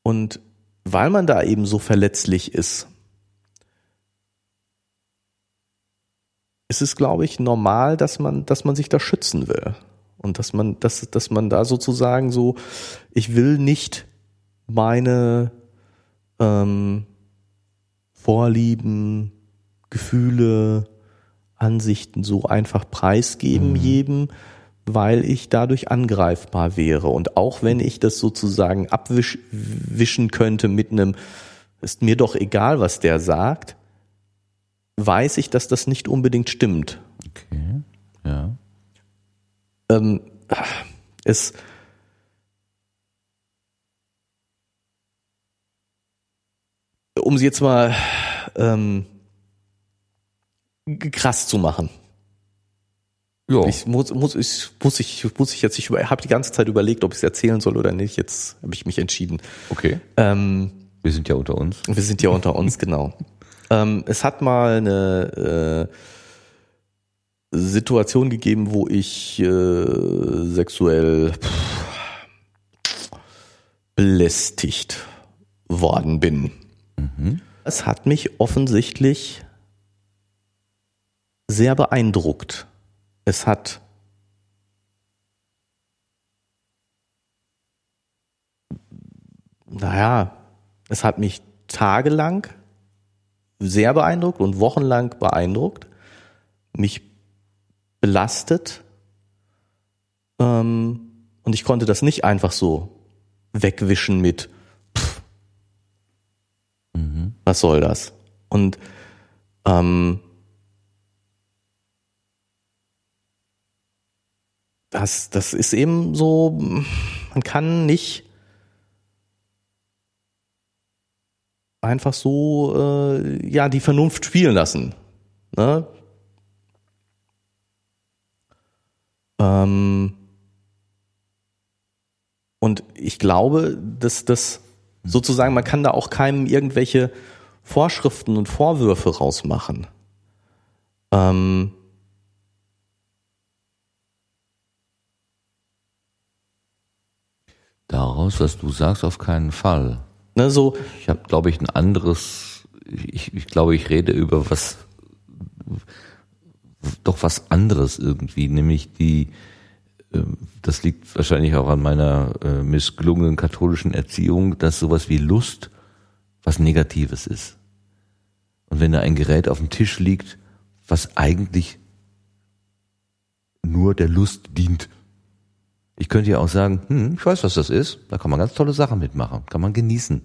und weil man da eben so verletzlich ist, ist es, glaube ich, normal, dass man, dass man sich da schützen will. Und dass man, dass, dass man da sozusagen so, ich will nicht meine ähm, Vorlieben, Gefühle, Ansichten so einfach preisgeben jedem, weil ich dadurch angreifbar wäre. Und auch wenn ich das sozusagen abwischen könnte mit einem, ist mir doch egal, was der sagt, weiß ich, dass das nicht unbedingt stimmt. Okay, ja. Ähm, es um sie jetzt mal ähm, krass zu machen. Ja, Ich muss, muss, ich, muss ich, muss ich jetzt, ich habe die ganze Zeit überlegt, ob ich es erzählen soll oder nicht. Jetzt habe ich mich entschieden. okay. Ähm, Wir sind ja unter uns. wir sind ja unter <laughs> uns, genau. Ähm, es hat mal eine, Situationen gegeben, wo ich äh, sexuell belästigt worden bin. Mhm. Es hat mich offensichtlich sehr beeindruckt. Es hat naja, es hat mich tagelang sehr beeindruckt und wochenlang beeindruckt, mich belastet ähm, und ich konnte das nicht einfach so wegwischen mit pff, mhm. was soll das? Und ähm, das, das ist eben so, man kann nicht einfach so äh, ja die Vernunft spielen lassen. Ne? Ähm und ich glaube, dass das sozusagen, man kann da auch keinem irgendwelche Vorschriften und Vorwürfe rausmachen. Ähm Daraus, was du sagst, auf keinen Fall. Ne, so. Ich habe, glaube ich, ein anderes, ich, ich glaube, ich rede über was, doch was anderes irgendwie, nämlich die, ähm, das liegt wahrscheinlich auch an meiner äh, missgelungenen katholischen Erziehung, dass sowas wie Lust was Negatives ist. Und wenn da ein Gerät auf dem Tisch liegt, was eigentlich nur der Lust dient, ich könnte ja auch sagen, hm, ich weiß, was das ist. Da kann man ganz tolle Sachen mitmachen. Kann man genießen.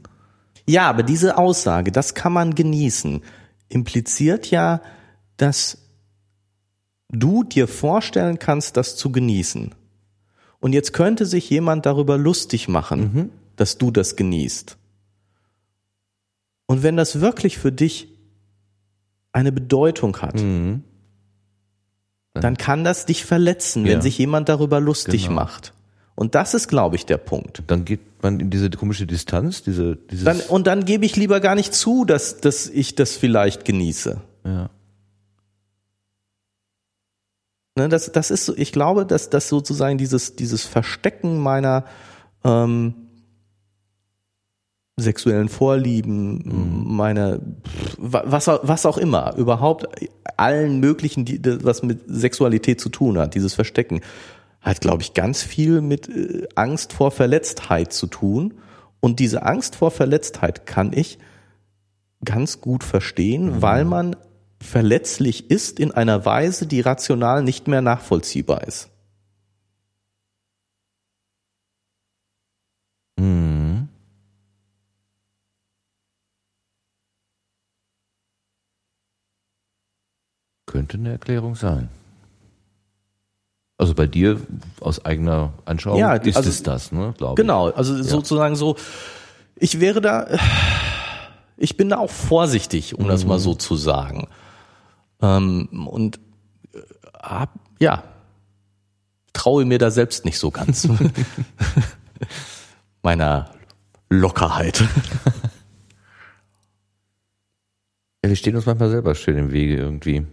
Ja, aber diese Aussage, das kann man genießen, impliziert ja, dass du dir vorstellen kannst, das zu genießen. Und jetzt könnte sich jemand darüber lustig machen, mhm. dass du das genießt. Und wenn das wirklich für dich eine Bedeutung hat, mhm dann kann das dich verletzen, wenn ja. sich jemand darüber lustig genau. macht. Und das ist, glaube ich, der Punkt. Dann geht man in diese komische Distanz, diese, dieses dann, und dann gebe ich lieber gar nicht zu, dass, dass ich das vielleicht genieße. Ja. Ne, das, das ist, ich glaube, dass das sozusagen dieses, dieses Verstecken meiner ähm, sexuellen Vorlieben, mhm. meine, was, was auch immer, überhaupt allen möglichen, die, was mit Sexualität zu tun hat, dieses Verstecken, hat, glaube ich, ganz viel mit äh, Angst vor Verletztheit zu tun. Und diese Angst vor Verletztheit kann ich ganz gut verstehen, mhm. weil man verletzlich ist in einer Weise, die rational nicht mehr nachvollziehbar ist. Könnte eine Erklärung sein. Also bei dir aus eigener Anschauung ja, ist also, es das, ne? Glaube genau, also ja. sozusagen so. Ich wäre da, ich bin da auch vorsichtig, um mhm. das mal so zu sagen. Ähm, und äh, hab, ja, traue mir da selbst nicht so ganz <laughs> meiner Lockerheit. Ja, wir stehen uns manchmal selber schön im Wege irgendwie.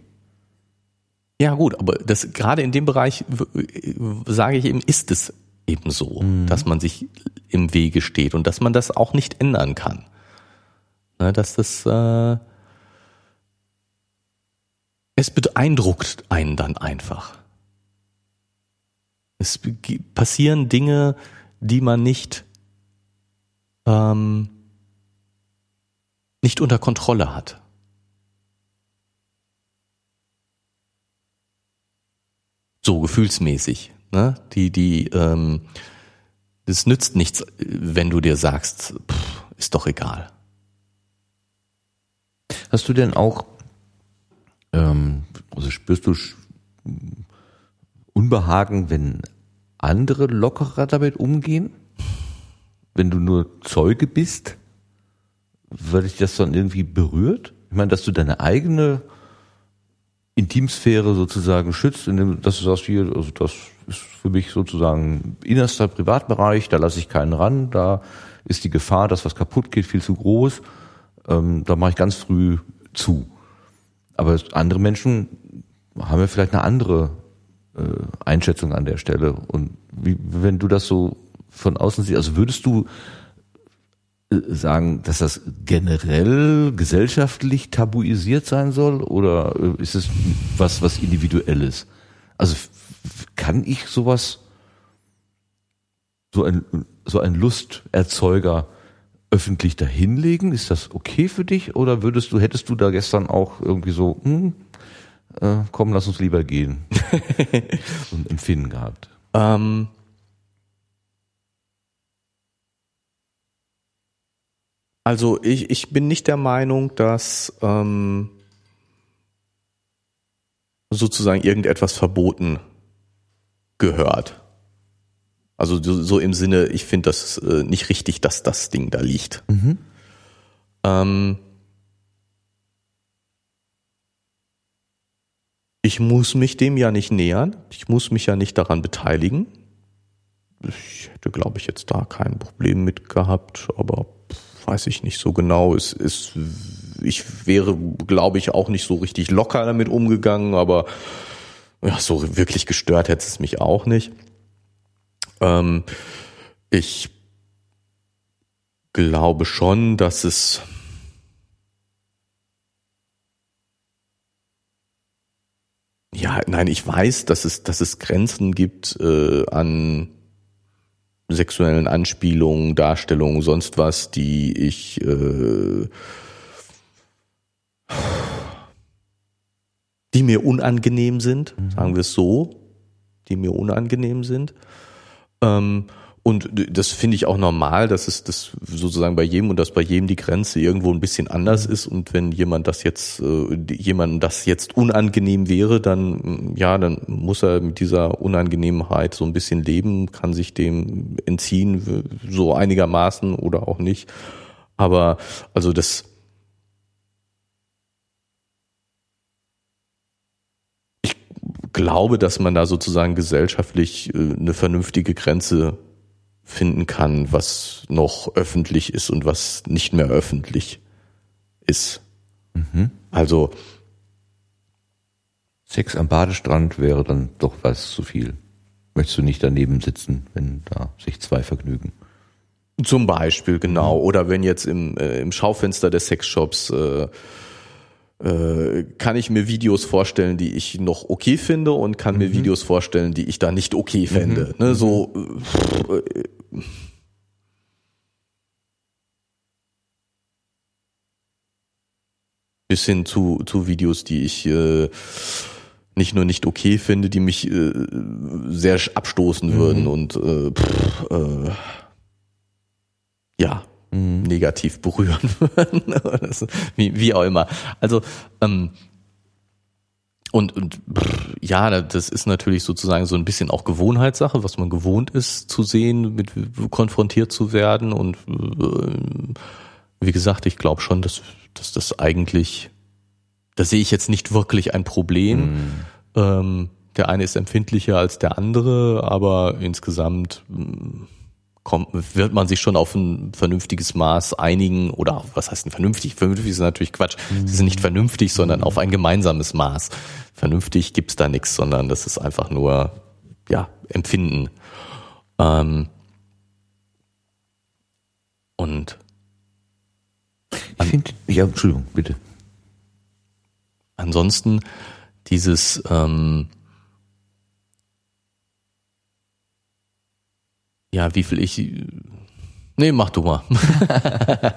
Ja, gut, aber das gerade in dem Bereich sage ich eben, ist es eben so, mhm. dass man sich im Wege steht und dass man das auch nicht ändern kann. Ne, dass das äh, es beeindruckt einen dann einfach. Es passieren Dinge, die man nicht ähm, nicht unter Kontrolle hat. So gefühlsmäßig. Ne? Die, die, ähm, es nützt nichts, wenn du dir sagst, pff, ist doch egal. Hast du denn auch, ähm, also spürst du Unbehagen, wenn andere lockerer damit umgehen? Wenn du nur Zeuge bist? Weil dich das dann irgendwie berührt? Ich meine, dass du deine eigene Intimsphäre sozusagen schützt, indem das ist das hier, also das ist für mich sozusagen innerster Privatbereich, da lasse ich keinen ran, da ist die Gefahr, dass was kaputt geht, viel zu groß. Ähm, da mache ich ganz früh zu. Aber andere Menschen haben wir vielleicht eine andere äh, Einschätzung an der Stelle. Und wie, wenn du das so von außen siehst, also würdest du sagen, dass das generell gesellschaftlich tabuisiert sein soll oder äh, ist es was, was individuelles? Also kann ich sowas, so ein, so ein Lusterzeuger öffentlich dahinlegen? Ist das okay für dich oder würdest du, hättest du da gestern auch irgendwie so, hm, äh, komm, lass uns lieber gehen, <laughs> so ein Empfinden gehabt? Ähm, also ich, ich bin nicht der Meinung, dass ähm, sozusagen irgendetwas verboten gehört. Also so im Sinne, ich finde das äh, nicht richtig, dass das Ding da liegt. Mhm. Ähm, ich muss mich dem ja nicht nähern. Ich muss mich ja nicht daran beteiligen. Ich hätte, glaube ich, jetzt da kein Problem mit gehabt, aber weiß ich nicht so genau. Es ist, ich wäre, glaube ich, auch nicht so richtig locker damit umgegangen, aber ja, so wirklich gestört hätte es mich auch nicht. Ähm, ich glaube schon, dass es ja, nein, ich weiß, dass es, dass es Grenzen gibt äh, an sexuellen Anspielungen, Darstellungen, sonst was, die ich äh, die mir unangenehm sind, mhm. sagen wir es so, die mir unangenehm sind. Ähm, und das finde ich auch normal, dass es das sozusagen bei jedem und dass bei jedem die Grenze irgendwo ein bisschen anders ist. Und wenn jemand das jetzt, äh, jemand das jetzt unangenehm wäre, dann, ja, dann muss er mit dieser Unangenehmheit so ein bisschen leben, kann sich dem entziehen, so einigermaßen oder auch nicht. Aber, also das, glaube, dass man da sozusagen gesellschaftlich äh, eine vernünftige Grenze finden kann, was noch öffentlich ist und was nicht mehr öffentlich ist. Mhm. Also Sex am Badestrand wäre dann doch was zu viel. Möchtest du nicht daneben sitzen, wenn da sich zwei vergnügen? Zum Beispiel, genau. Mhm. Oder wenn jetzt im, äh, im Schaufenster des Sexshops äh, äh, kann ich mir Videos vorstellen, die ich noch okay finde und kann mhm. mir Videos vorstellen, die ich da nicht okay fände. Mhm. Ne, so äh, bis hin zu, zu Videos, die ich äh, nicht nur nicht okay finde, die mich äh, sehr abstoßen mhm. würden und äh, pff, äh, ja, mhm. negativ <laughs> berühren würden. wie, wie auch immer. Also ähm, und, und ja, das ist natürlich sozusagen so ein bisschen auch Gewohnheitssache, was man gewohnt ist zu sehen, mit konfrontiert zu werden. Und äh, wie gesagt, ich glaube schon, dass, dass das eigentlich, da sehe ich jetzt nicht wirklich ein Problem. Mhm. Ähm, der eine ist empfindlicher als der andere, aber insgesamt kommt, wird man sich schon auf ein vernünftiges Maß einigen oder was heißt ein vernünftig? Vernünftig ist natürlich Quatsch. Sie sind nicht vernünftig, sondern auf ein gemeinsames Maß. Vernünftig gibt's da nichts, sondern das ist einfach nur ja Empfinden. Ähm, und ich finde, ja, Entschuldigung, bitte. Ansonsten dieses ähm, Ja, wie viel ich. Nee, mach du mal. <laughs>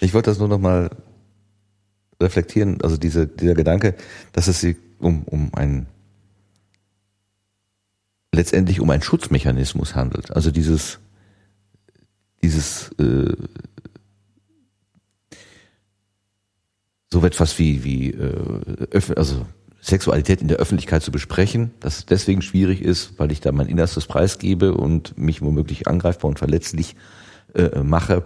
ich wollte das nur noch mal reflektieren, also diese, dieser Gedanke, dass es sich um, um ein letztendlich um einen Schutzmechanismus handelt. Also dieses, dieses äh, so etwas wie, wie äh, also Sexualität in der Öffentlichkeit zu besprechen, das deswegen schwierig ist, weil ich da mein Innerstes preisgebe und mich womöglich angreifbar und verletzlich äh, mache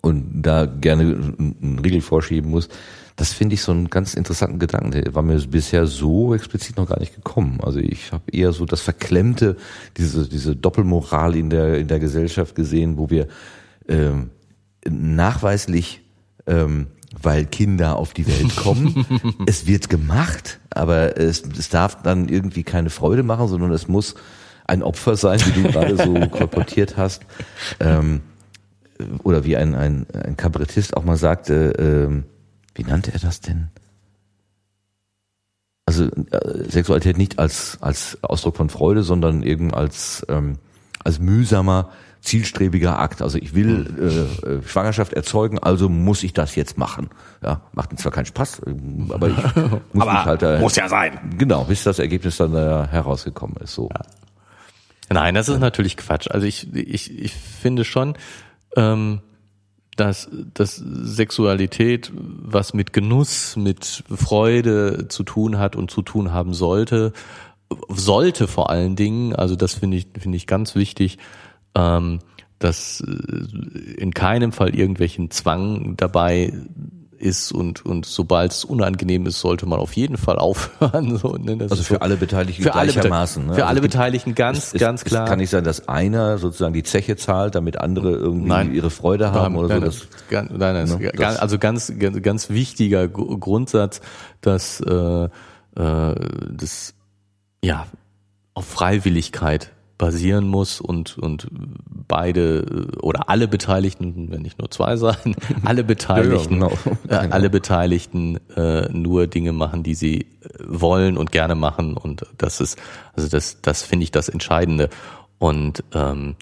und da gerne einen Riegel vorschieben muss. Das finde ich so einen ganz interessanten Gedanken. Der war mir bisher so explizit noch gar nicht gekommen. Also ich habe eher so das Verklemmte, diese, diese Doppelmoral in der, in der Gesellschaft gesehen, wo wir ähm, nachweislich ähm, weil Kinder auf die Welt kommen. <laughs> es wird gemacht, aber es, es darf dann irgendwie keine Freude machen, sondern es muss ein Opfer sein, wie du <laughs> gerade so kolportiert hast. Ähm, oder wie ein, ein, ein Kabarettist auch mal sagte, ähm, wie nannte er das denn? Also äh, Sexualität nicht als, als Ausdruck von Freude, sondern eben als, ähm, als mühsamer, zielstrebiger Akt. Also ich will äh, äh, Schwangerschaft erzeugen, also muss ich das jetzt machen. Ja, macht zwar keinen Spaß, ähm, aber ich <laughs> muss aber mich halt da, muss ja sein. Genau, bis das Ergebnis dann äh, herausgekommen ist. So. Ja. Nein, das ist natürlich Quatsch. Also ich, ich, ich finde schon, ähm, dass, dass Sexualität was mit Genuss, mit Freude zu tun hat und zu tun haben sollte, sollte vor allen Dingen, also das finde ich, finde ich ganz wichtig, ähm, dass äh, in keinem Fall irgendwelchen Zwang dabei ist und, und sobald es unangenehm ist, sollte man auf jeden Fall <laughs> aufhören. So, ne? also für so, alle Beteiligten für gleichermaßen. Alle, ne? Für also alle Beteiligten ganz, es, ganz klar. Es kann nicht sein, dass einer sozusagen die Zeche zahlt, damit andere irgendwie nein, ihre Freude haben oder nein, so. Das, nein, nein, ne? das, also ganz, ganz, ganz wichtiger Grundsatz, dass äh, äh, das ja auf Freiwilligkeit basieren muss und, und beide oder alle Beteiligten, wenn nicht nur zwei sein, <laughs> alle Beteiligten, ja, genau. äh, alle Beteiligten äh, nur Dinge machen, die sie äh, wollen und gerne machen und das ist, also das, das finde ich das Entscheidende und ähm,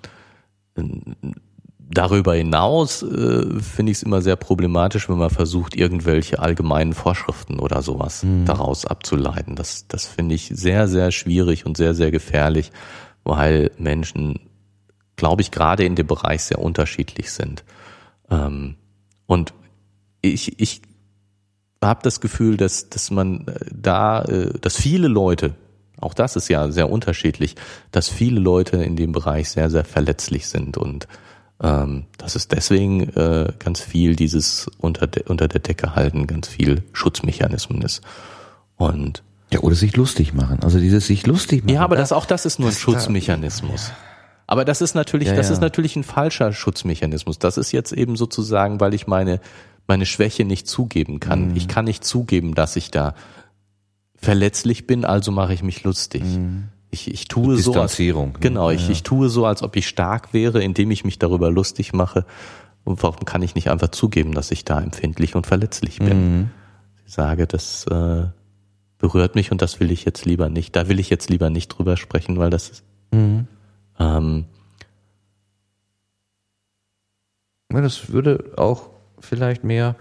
Darüber hinaus äh, finde ich es immer sehr problematisch, wenn man versucht, irgendwelche allgemeinen Vorschriften oder sowas mhm. daraus abzuleiten. Das, das finde ich sehr, sehr schwierig und sehr, sehr gefährlich, weil Menschen, glaube ich, gerade in dem Bereich sehr unterschiedlich sind. Ähm, und ich, ich habe das Gefühl, dass, dass man äh, da, äh, dass viele Leute, auch das ist ja sehr unterschiedlich, dass viele Leute in dem Bereich sehr, sehr verletzlich sind und ähm, dass es deswegen äh, ganz viel dieses unter, de, unter der Decke halten, ganz viel Schutzmechanismen ist. Und ja, oder sich lustig machen. Also dieses sich lustig machen. Ja, aber das, auch das ist nur ein Schutzmechanismus. Aber das ist natürlich, ja, das ja. ist natürlich ein falscher Schutzmechanismus. Das ist jetzt eben sozusagen, weil ich meine, meine Schwäche nicht zugeben kann. Mhm. Ich kann nicht zugeben, dass ich da verletzlich bin, also mache ich mich lustig. Mhm. Ich, ich tue so, als, genau, ich, ja. ich tue so, als ob ich stark wäre, indem ich mich darüber lustig mache. Und warum kann ich nicht einfach zugeben, dass ich da empfindlich und verletzlich bin? Mhm. Ich sage, das äh, berührt mich und das will ich jetzt lieber nicht. Da will ich jetzt lieber nicht drüber sprechen, weil das ist. Mhm. Ähm, ja, das würde auch vielleicht mehr.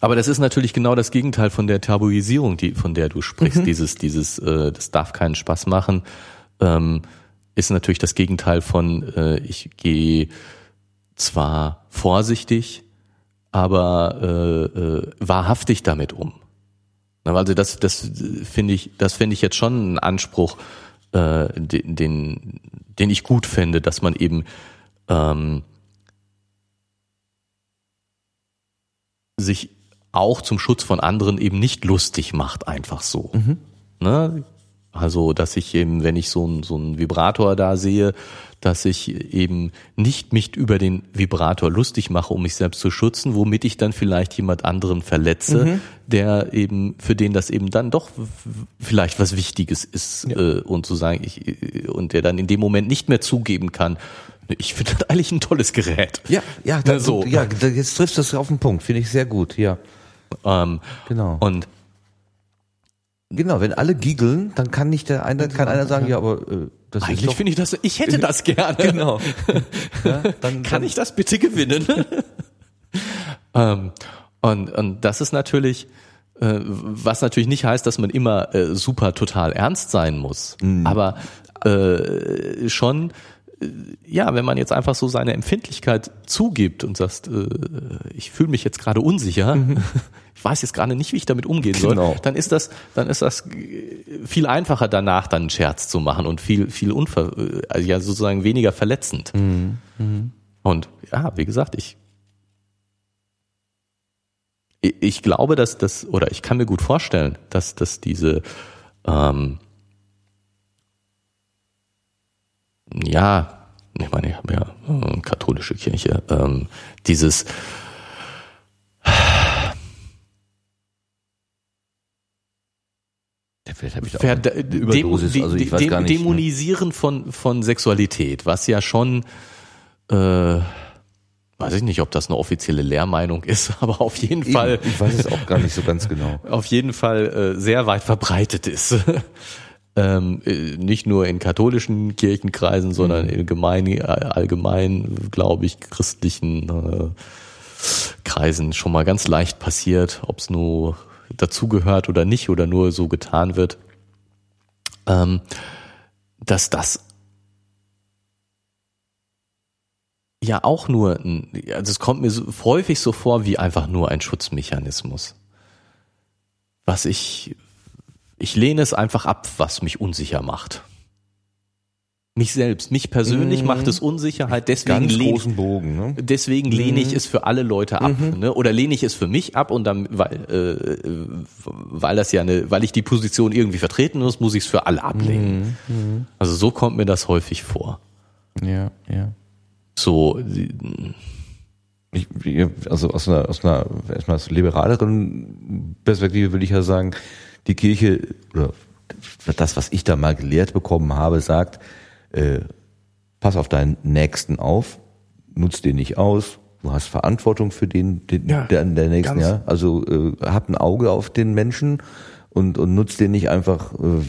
Aber das ist natürlich genau das Gegenteil von der Tabuisierung, die, von der du sprichst. Mhm. Dieses, dieses, äh, das darf keinen Spaß machen, ähm, ist natürlich das Gegenteil von, äh, ich gehe zwar vorsichtig, aber äh, äh, wahrhaftig damit um. Also das, das finde ich, das finde ich jetzt schon einen Anspruch, äh, den, den, den ich gut fände, dass man eben ähm, sich auch zum Schutz von anderen eben nicht lustig macht, einfach so. Mhm. Ne? Also, dass ich eben, wenn ich so einen so einen Vibrator da sehe, dass ich eben nicht mich über den Vibrator lustig mache, um mich selbst zu schützen, womit ich dann vielleicht jemand anderen verletze, mhm. der eben, für den das eben dann doch vielleicht was Wichtiges ist, ja. äh, und zu sagen, ich, und der dann in dem Moment nicht mehr zugeben kann, ich finde das eigentlich ein tolles Gerät. Ja, ja, da, so. ja, jetzt triffst du das auf den Punkt, finde ich sehr gut, ja. Ähm, genau. Und Genau, wenn alle giggeln, dann kann nicht der eine, kann einer sagen, ja, aber äh, das Eigentlich ist finde ich das, ich hätte <laughs> das gerne. Genau. <laughs> ja, dann, kann ich das bitte gewinnen? <laughs> ähm, und, und das ist natürlich, äh, was natürlich nicht heißt, dass man immer äh, super total ernst sein muss. Mhm. Aber äh, schon ja, wenn man jetzt einfach so seine Empfindlichkeit zugibt und sagt, äh, ich fühle mich jetzt gerade unsicher, mhm. <laughs> ich weiß jetzt gerade nicht, wie ich damit umgehen soll, genau. dann ist das, dann ist das viel einfacher danach dann einen Scherz zu machen und viel, viel unver, also ja sozusagen weniger verletzend. Mhm. Mhm. Und ja, wie gesagt, ich ich glaube, dass das, oder ich kann mir gut vorstellen, dass, dass diese ähm, ja, ich meine, ich habe ja hm, katholische Kirche, ähm, dieses Vielleicht habe ich da. Also ne? Dämonisieren von, von Sexualität, was ja schon, äh, weiß ich nicht, ob das eine offizielle Lehrmeinung ist, <laughs> aber auf jeden Eben, Fall. Ich weiß es auch gar nicht so ganz genau. <laughs> Auf jeden Fall äh, sehr weit verbreitet ist ähm, äh, nicht nur in katholischen Kirchenkreisen, sondern in gemein, äh, allgemein, glaube ich, christlichen äh, Kreisen schon mal ganz leicht passiert, ob es nur dazugehört oder nicht oder nur so getan wird, ähm, dass das ja auch nur, ein, also es kommt mir so, häufig so vor wie einfach nur ein Schutzmechanismus. Was ich, ich lehne es einfach ab, was mich unsicher macht. Mich selbst, mich persönlich Mhm. macht es Unsicherheit, deswegen Ganz lehne, großen Bogen, ne? deswegen lehne ich es für alle Leute ab, ne? Oder lehne ich es für mich ab und dann, weil, äh, weil das ja eine, weil ich die Position irgendwie vertreten muss, muss ich es für alle ablehnen. Also so kommt mir das häufig vor. Ja, ja. So, Ich, also aus einer, aus einer erstmal aus liberaleren Perspektive will ich ja sagen, die Kirche oder das, was ich da mal gelehrt bekommen habe, sagt, äh, pass auf deinen Nächsten auf, nutz den nicht aus, du hast Verantwortung für den, den Ja, der, der Nächsten, ganz- ja. Also äh, hab ein Auge auf den Menschen und, und nutzt den nicht einfach, äh,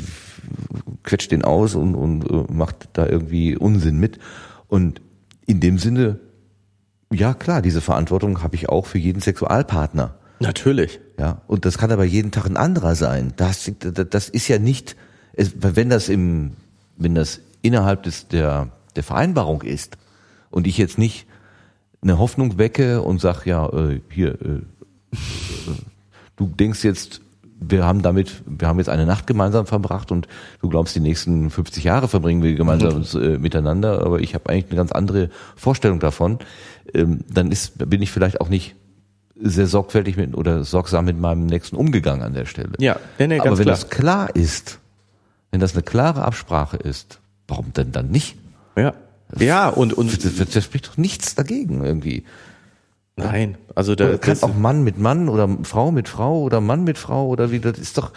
quetscht den aus und, und äh, macht da irgendwie Unsinn mit. Und in dem Sinne ja, klar, diese Verantwortung habe ich auch für jeden Sexualpartner. Natürlich. Ja, und das kann aber jeden Tag ein anderer sein. Das, das ist ja nicht, wenn das im, wenn das innerhalb des, der, der Vereinbarung ist und ich jetzt nicht eine Hoffnung wecke und sag, ja, äh, hier, äh, äh, du denkst jetzt, wir haben damit, wir haben jetzt eine Nacht gemeinsam verbracht und du glaubst, die nächsten 50 Jahre verbringen wir gemeinsam äh, miteinander, aber ich habe eigentlich eine ganz andere Vorstellung davon, ähm, dann ist, bin ich vielleicht auch nicht sehr sorgfältig mit oder sorgsam mit meinem Nächsten umgegangen an der Stelle. Ja, nee, nee, aber wenn klar. das klar ist, wenn das eine klare Absprache ist, warum denn dann nicht? Ja. Ja, und, und Das, das spricht doch nichts dagegen irgendwie. nein, also da, kann auch Mann mit Mann oder Frau mit Frau oder Mann mit Frau oder wie, das ist doch,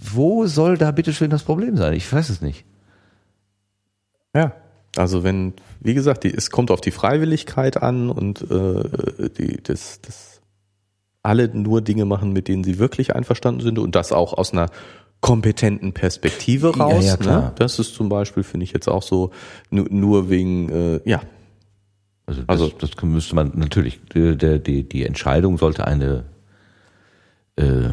wo soll da bitteschön das Problem sein? Ich weiß es nicht. ja. Also wenn, wie gesagt, die, es kommt auf die Freiwilligkeit an und äh, die, das, das alle nur Dinge machen, mit denen sie wirklich einverstanden sind und das auch aus einer kompetenten Perspektive Ja, raus. ja, klar. Ne? Das ist zum Beispiel, finde ich jetzt auch so, nur, nur wegen, äh, ja, Also das, Also- das müsste man natürlich, der, der, die, die Entscheidung sollte eine äh,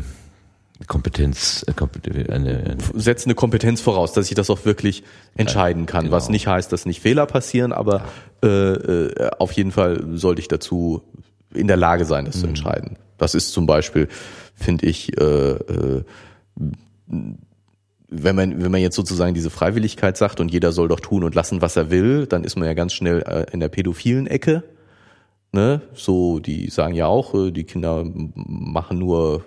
Kompetenz, äh, kompet- eine, eine setzt eine Kompetenz voraus, dass ich das auch wirklich entscheiden kann. genau. Was nicht heißt, dass nicht Fehler passieren, aber äh, äh, auf jeden Fall sollte ich dazu in der Lage sein, Mhm. das zu entscheiden. Das ist zum Beispiel, finde ich, äh, äh, wenn man, wenn man jetzt sozusagen diese Freiwilligkeit sagt und jeder soll doch tun und lassen, was er will, dann ist man ja ganz schnell äh, in der pädophilen Ecke. Ne? So, die sagen ja auch, äh, die Kinder machen nur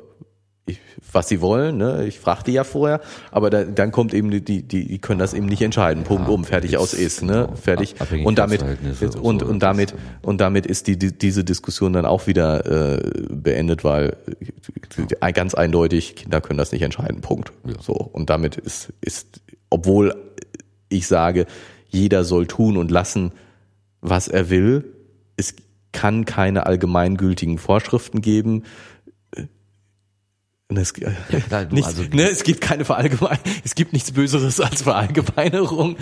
ich, was sie wollen, ne? Ich fragte ja vorher, aber da, dann kommt eben die, die, die können das eben nicht entscheiden. Punkt um, fertig aus ist, ne? genau. Fertig. Und damit Abhängigkeitsverhältnisse und, und damit und damit ist die, die diese Diskussion dann auch wieder äh, beendet, weil äh, ganz eindeutig Kinder können das nicht entscheiden. Punkt. So und damit ist ist obwohl ich sage, jeder soll tun und lassen, was er will. Es kann keine allgemeingültigen Vorschriften geben. Und Es, klar, du, nichts, also- ne, es gibt keine Verallgemein, <laughs> es gibt nichts Böseres als Verallgemeinerung.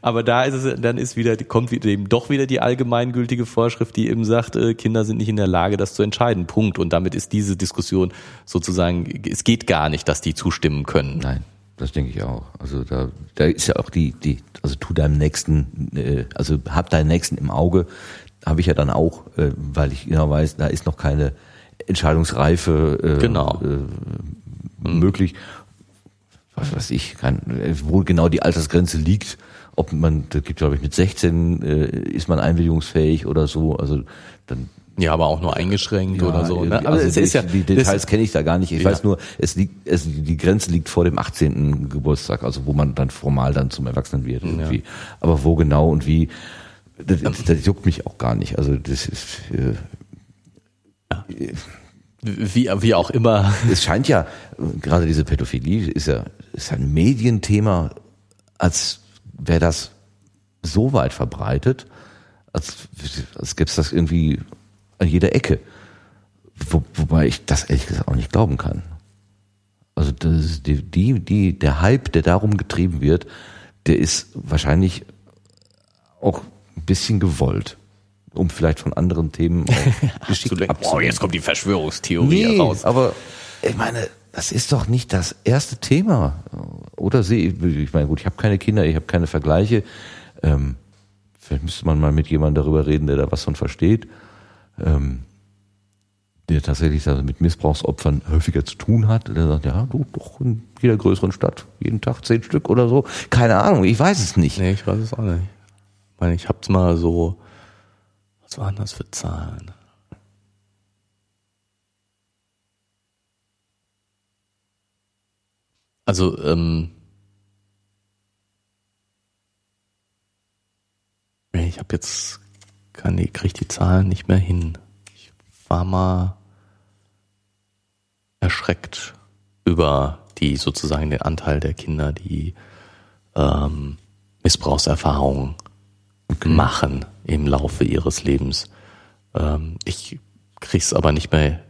Aber da ist es, dann ist wieder, kommt wieder eben doch wieder die allgemeingültige Vorschrift, die eben sagt, äh, Kinder sind nicht in der Lage, das zu entscheiden. Punkt. Und damit ist diese Diskussion sozusagen, es geht gar nicht, dass die zustimmen können. Nein, das denke ich auch. Also da, da ist ja auch die, die, also tu deinem Nächsten, äh, also hab deinen Nächsten im Auge, habe ich ja dann auch, äh, weil ich genau weiß, da ist noch keine Entscheidungsreife äh, Genau. äh, möglich. Was weiß ich, kann, äh, wo genau die Altersgrenze liegt, ob man, da gibt glaube ich mit 16 äh, ist man einwilligungsfähig oder so, also dann Ja, aber auch nur eingeschränkt oder so. Ne? Aber also es ist ja, die Details kenne ich da gar nicht. Ich Ja. weiß nur, es liegt, es, die Grenze liegt vor dem 18. Geburtstag, also wo man dann formal dann zum Erwachsenen wird irgendwie. Aber wo genau und wie, das, das juckt mich auch gar nicht. Also das ist, äh, wie, wie auch immer. Es scheint ja, gerade diese Pädophilie ist ja, ist ein Medienthema, als wäre das so weit verbreitet, als, als gäbe es das irgendwie an jeder Ecke. Wo, wobei ich das ehrlich gesagt auch nicht glauben kann. Also das, die, die, die, der Hype, der darum getrieben wird, der ist wahrscheinlich auch ein bisschen gewollt, um vielleicht von anderen Themen <laughs> geschickt Boah, abzulenken. jetzt kommt die Verschwörungstheorie Nee, raus. aber ich meine, das ist doch nicht das erste Thema. Oder sehe ich, ich meine, gut, ich habe keine Kinder, ich habe keine Vergleiche. Ähm, vielleicht müsste man mal mit jemandem darüber reden, der da was von versteht. Ähm, der tatsächlich mit Missbrauchsopfern häufiger zu tun hat. Der sagt, ja, du, doch in jeder größeren Stadt, jeden Tag zehn Stück oder so. Keine Ahnung, ich weiß es nicht. Nee, ich weiß es auch nicht. Ich meine, ich hab's mal so, was waren das für Zahlen? Also, ähm, ich habe jetzt, kann, ich krieg die Zahlen nicht mehr hin. Ich war mal erschreckt über die sozusagen den Anteil der Kinder, die ähm, Missbrauchserfahrungen machen im Laufe ihres Lebens. Ähm, ich krieg's aber nicht mehr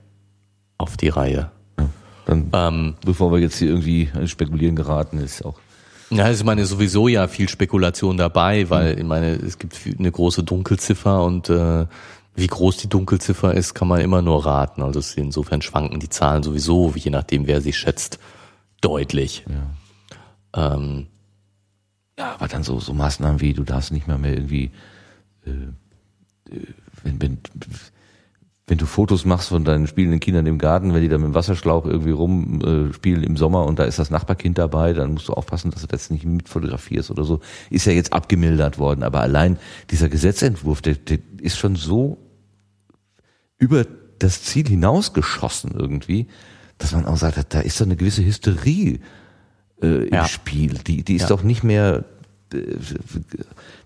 auf die Reihe. Dann, Ähm, bevor wir jetzt hier irgendwie ins Spekulieren geraten, ist auch ja, also ich meine sowieso ja viel Spekulation dabei, weil ich meine, es gibt eine große Dunkelziffer und äh, wie groß die Dunkelziffer ist, kann man immer nur raten. Also insofern schwanken die Zahlen sowieso, je nachdem wer sie schätzt, deutlich. Ähm, Ja, aber dann so, so Maßnahmen wie, du darfst nicht mal mehr irgendwie, wenn, wenn, wenn du Fotos machst von deinen spielenden Kindern im Garten, wenn die da mit dem Wasserschlauch irgendwie rumspielen äh, im Sommer und da ist das Nachbarkind dabei, dann musst du aufpassen, dass du das nicht mitfotografierst oder so. Ist ja jetzt abgemildert worden, aber allein dieser Gesetzentwurf, der, der ist schon so über das Ziel hinausgeschossen irgendwie, dass man auch sagt, da ist so eine gewisse Hysterie äh, im Ja. Spiel. Die, die ist Ja. doch nicht mehr, äh,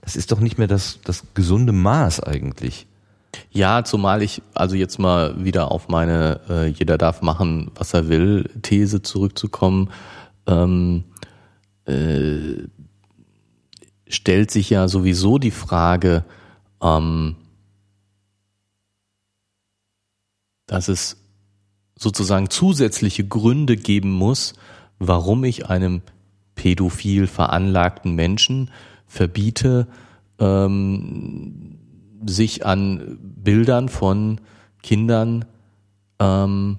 das ist doch nicht mehr das, das gesunde Maß eigentlich. Ja, zumal ich also jetzt mal wieder auf meine äh, jeder darf machen, was er will These zurückzukommen, ähm, äh, stellt sich ja sowieso die Frage, ähm, dass es sozusagen zusätzliche Gründe geben muss, warum ich einem pädophil veranlagten Menschen verbiete, ähm, sich an Bildern von Kindern, ähm,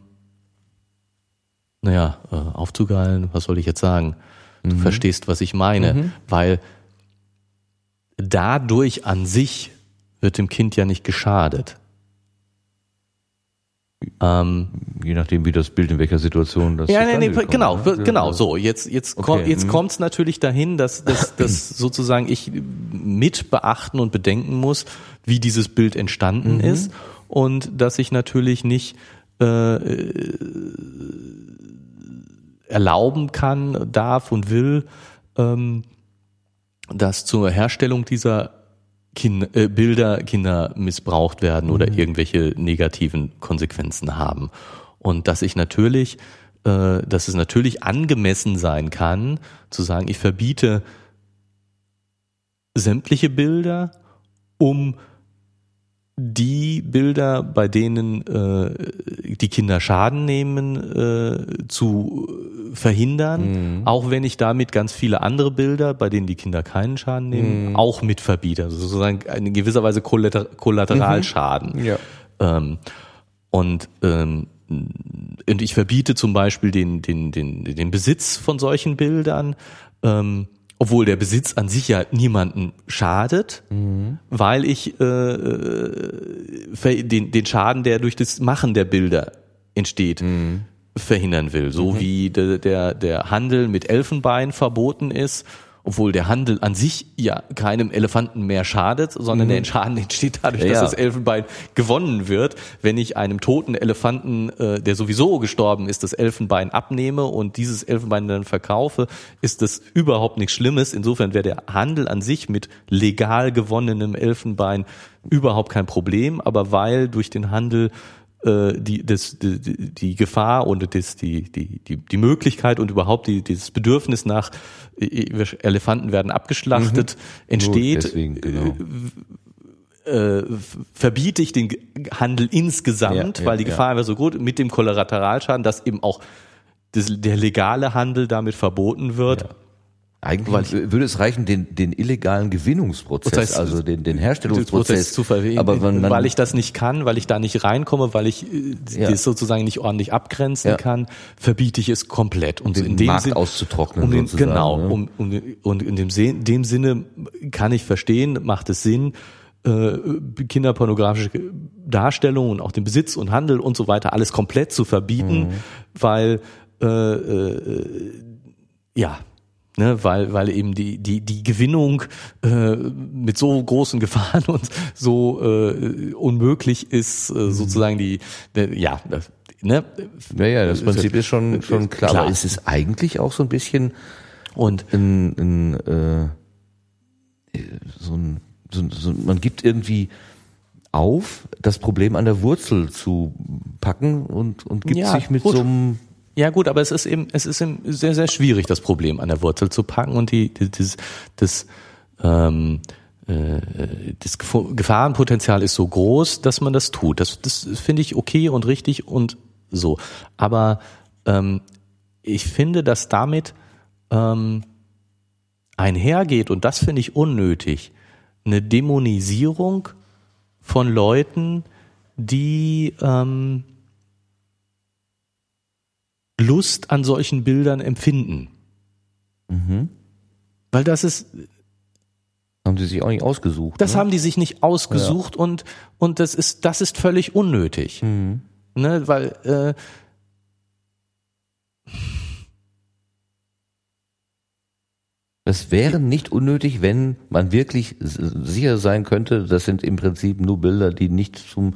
naja, äh, aufzugeilen, was soll ich jetzt sagen? Du verstehst, was ich meine, weil dadurch an sich wird dem Kind ja nicht geschadet. Ähm, Je nachdem, wie das Bild in welcher Situation das ja, nee, nee, gekommen genau, ne? genau, so. Jetzt, jetzt, Okay, komm, jetzt mhm. kommt's natürlich dahin, dass, dass, <clears throat> dass sozusagen ich mit beachten und bedenken muss, wie dieses Bild entstanden Mhm. ist und dass ich natürlich nicht äh, erlauben kann, darf und will, ähm, dass zur Herstellung dieser kind, äh, Bilder Kinder missbraucht werden oder irgendwelche negativen Konsequenzen haben. Und dass ich natürlich, äh, dass es natürlich angemessen sein kann, zu sagen, ich verbiete sämtliche Bilder, um die Bilder, bei denen äh, die Kinder Schaden nehmen, äh, zu verhindern, auch wenn ich damit ganz viele andere Bilder, bei denen die Kinder keinen Schaden nehmen, auch mit verbiete. Also sozusagen in gewisser Weise Kollater Kollateralschaden. Ja. Ähm, und, ähm, und ich verbiete zum Beispiel den, den, den, den Besitz von solchen Bildern, ähm, obwohl der Besitz an sich ja niemanden schadet, weil ich äh, äh, den, den Schaden, der durch das Machen der Bilder entsteht, verhindern will. So wie der, der, der Handel mit Elfenbein verboten ist, obwohl der Handel an sich ja keinem Elefanten mehr schadet, sondern der Schaden entsteht dadurch, Ja. dass das Elfenbein gewonnen wird. Wenn ich einem toten Elefanten, äh, der sowieso gestorben ist, das Elfenbein abnehme und dieses Elfenbein dann verkaufe, ist das überhaupt nichts Schlimmes. Insofern wäre der Handel an sich mit legal gewonnenem Elfenbein überhaupt kein Problem. Aber weil durch den Handel die, das, die, die Gefahr und das, die, die, die, die Möglichkeit und überhaupt die, dieses Bedürfnis nach äh, Elefanten werden abgeschlachtet mhm. entsteht, deswegen, genau. äh, verbiete ich den Handel insgesamt, Ja, ja, weil die ja. Gefahr wäre so gut mit dem Kollateralschaden, dass eben auch das, der legale Handel damit verboten wird. Eigentlich würde es reichen, den, den illegalen Gewinnungsprozess, Das heißt, also den, den Prozess Herstellungsprozess zu verwegen, Aber man, weil ich das nicht kann, weil ich da nicht reinkomme, weil ich äh, Ja. das sozusagen nicht ordentlich abgrenzen Ja. kann, verbiete ich es komplett. Und den in dem Markt Sinn, auszutrocknen um den, sozusagen, genau, ne? um, um, und in dem, dem Sinne kann ich verstehen, macht es Sinn, äh, kinderpornografische Darstellungen und auch den Besitz und Handel und so weiter alles komplett zu verbieten, Mhm. weil äh, äh, ja, ne, weil weil eben die die die Gewinnung äh, mit so großen Gefahren <laughs> und so äh, unmöglich ist Mhm. äh, sozusagen die, die ja das, ne ja, ja, das Prinzip ist schon, schon klar, Klar. aber es ist eigentlich auch so ein bisschen und ein, ein, äh, so ein, so, so, man gibt irgendwie auf, das Problem an der Wurzel zu packen und, und gibt Ja, sich mit gut. so einem Ja gut, aber es ist eben, es ist eben sehr, sehr schwierig, das Problem an der Wurzel zu packen und die, die das, das, ähm, äh, das Gef- Gefahrenpotenzial ist so groß, dass man das tut. Das, das finde ich okay und richtig und so. Aber ähm, ich finde, dass damit ähm, einhergeht, und das finde ich unnötig, eine Dämonisierung von Leuten, die ähm, Lust an solchen Bildern empfinden. Weil das ist, haben sie sich auch nicht ausgesucht. das ne? haben die sich nicht ausgesucht und, und das ist, das ist völlig unnötig. Mhm. Ne, weil, äh, Es wäre nicht unnötig, wenn man wirklich sicher sein könnte, das sind im Prinzip nur Bilder, die nicht zum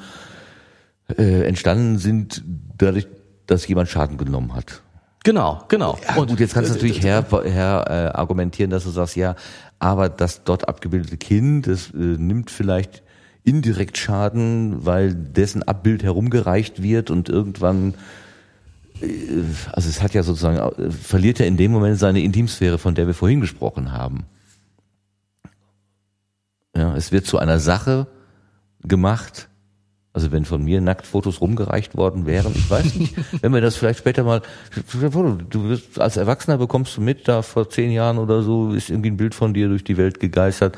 äh, entstanden sind, dadurch, dass jemand Schaden genommen hat. genau, genau. Ja, gut, jetzt kannst du natürlich her, her äh, argumentieren, dass du sagst, ja, aber das dort abgebildete Kind, das äh, nimmt vielleicht indirekt Schaden, weil dessen Abbild herumgereicht wird und irgendwann, äh, also es hat ja sozusagen, äh, verliert ja in dem Moment seine Intimsphäre, von der wir vorhin gesprochen haben. Ja, es wird zu einer Sache gemacht, also wenn von mir Nacktfotos rumgereicht worden wären, ich weiß nicht, <laughs> wenn wir das vielleicht später mal, du wirst als Erwachsener bekommst du mit, da vor zehn Jahren oder so ist irgendwie ein Bild von dir durch die Welt gegeistert.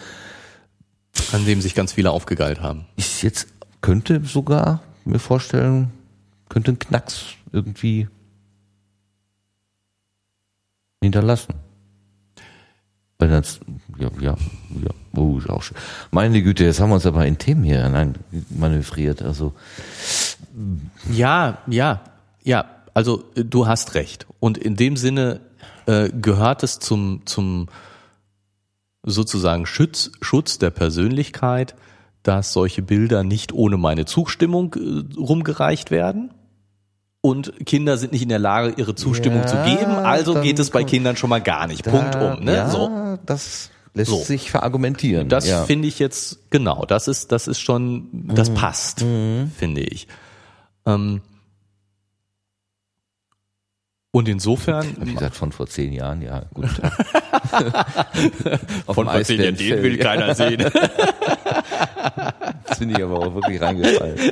an dem sich ganz viele aufgegeilt haben. Ist jetzt, könnte sogar mir vorstellen, könnte ein Knacks irgendwie hinterlassen. Weil das, ja, ja, ja, oh, ist auch schön. Meine Güte, jetzt haben wir uns aber in Themen hier hinein manövriert, also. Ja, ja, ja. Also du hast recht. Und in dem Sinne äh, gehört es zum zum sozusagen Schutz Schutz der Persönlichkeit, dass solche Bilder nicht ohne meine Zustimmung äh, rumgereicht werden. Und Kinder sind nicht in der Lage, ihre Zustimmung Ja, zu geben. Also geht es bei Kindern schon mal gar nicht. Punkt um. Ne? Ja, So. das lässt So. sich verargumentieren. Das ja. finde ich jetzt, genau, das ist, das ist schon, das Mhm. passt, finde ich. Ähm, und insofern, Wie gesagt, von vor zehn Jahren, ja, gut. <laughs> Von dem was den Eisbärenfeld. will keiner sehen. Das <laughs> finde ich aber auch wirklich reingefallen. <laughs>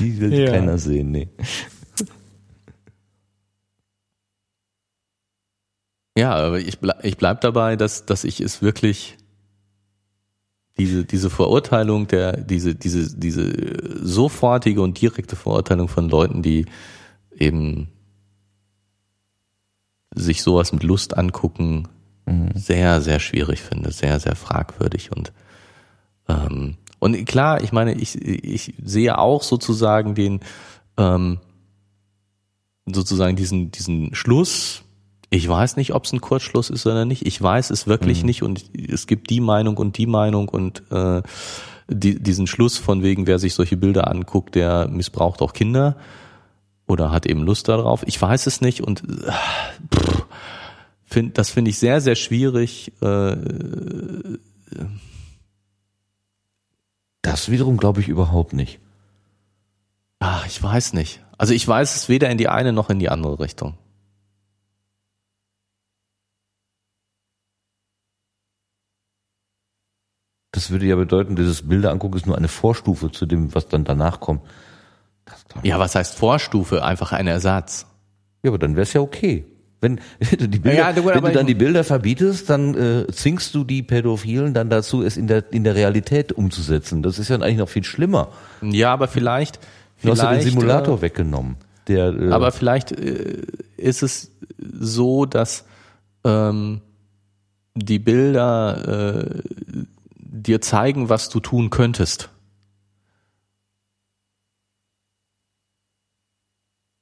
Die will Ja. keiner sehen, nee. Ja, aber ich, bleib, ich bleib dabei, dass, dass ich es wirklich diese, diese Verurteilung der, diese, diese, diese sofortige und direkte Verurteilung von Leuten, die eben sich sowas mit Lust angucken, sehr, sehr schwierig finde, sehr, sehr fragwürdig und ähm, und klar, ich meine, ich, ich sehe auch sozusagen den ähm, sozusagen diesen diesen Schluss. Ich weiß nicht, ob es ein Kurzschluss ist oder nicht. Ich weiß es wirklich nicht und es gibt die Meinung und die Meinung und äh, die, diesen Schluss von wegen, wer sich solche Bilder anguckt, der missbraucht auch Kinder oder hat eben Lust darauf. Ich weiß es nicht und äh, pff, find, das finde ich sehr, sehr schwierig. Äh, Das wiederum glaube ich überhaupt nicht. Ah, ich weiß nicht. Also ich weiß es weder in die eine noch in die andere Richtung. Das würde ja bedeuten, dieses Bilder angucken ist nur eine Vorstufe zu dem, was dann danach kommt. Ja, was heißt Vorstufe? Einfach ein Ersatz. Ja, aber dann wäre es ja okay. Wenn, du, <laughs> die Bilder, ja, du, wenn du dann die Bilder verbietest, dann äh, zwingst du die Pädophilen dann dazu, es in der, in der Realität umzusetzen. Das ist ja eigentlich noch viel schlimmer. Ja, aber vielleicht. Du hast ja den Simulator äh, weggenommen. Der, äh, aber vielleicht äh, ist es so, dass ähm, die Bilder äh, dir zeigen, was du tun könntest.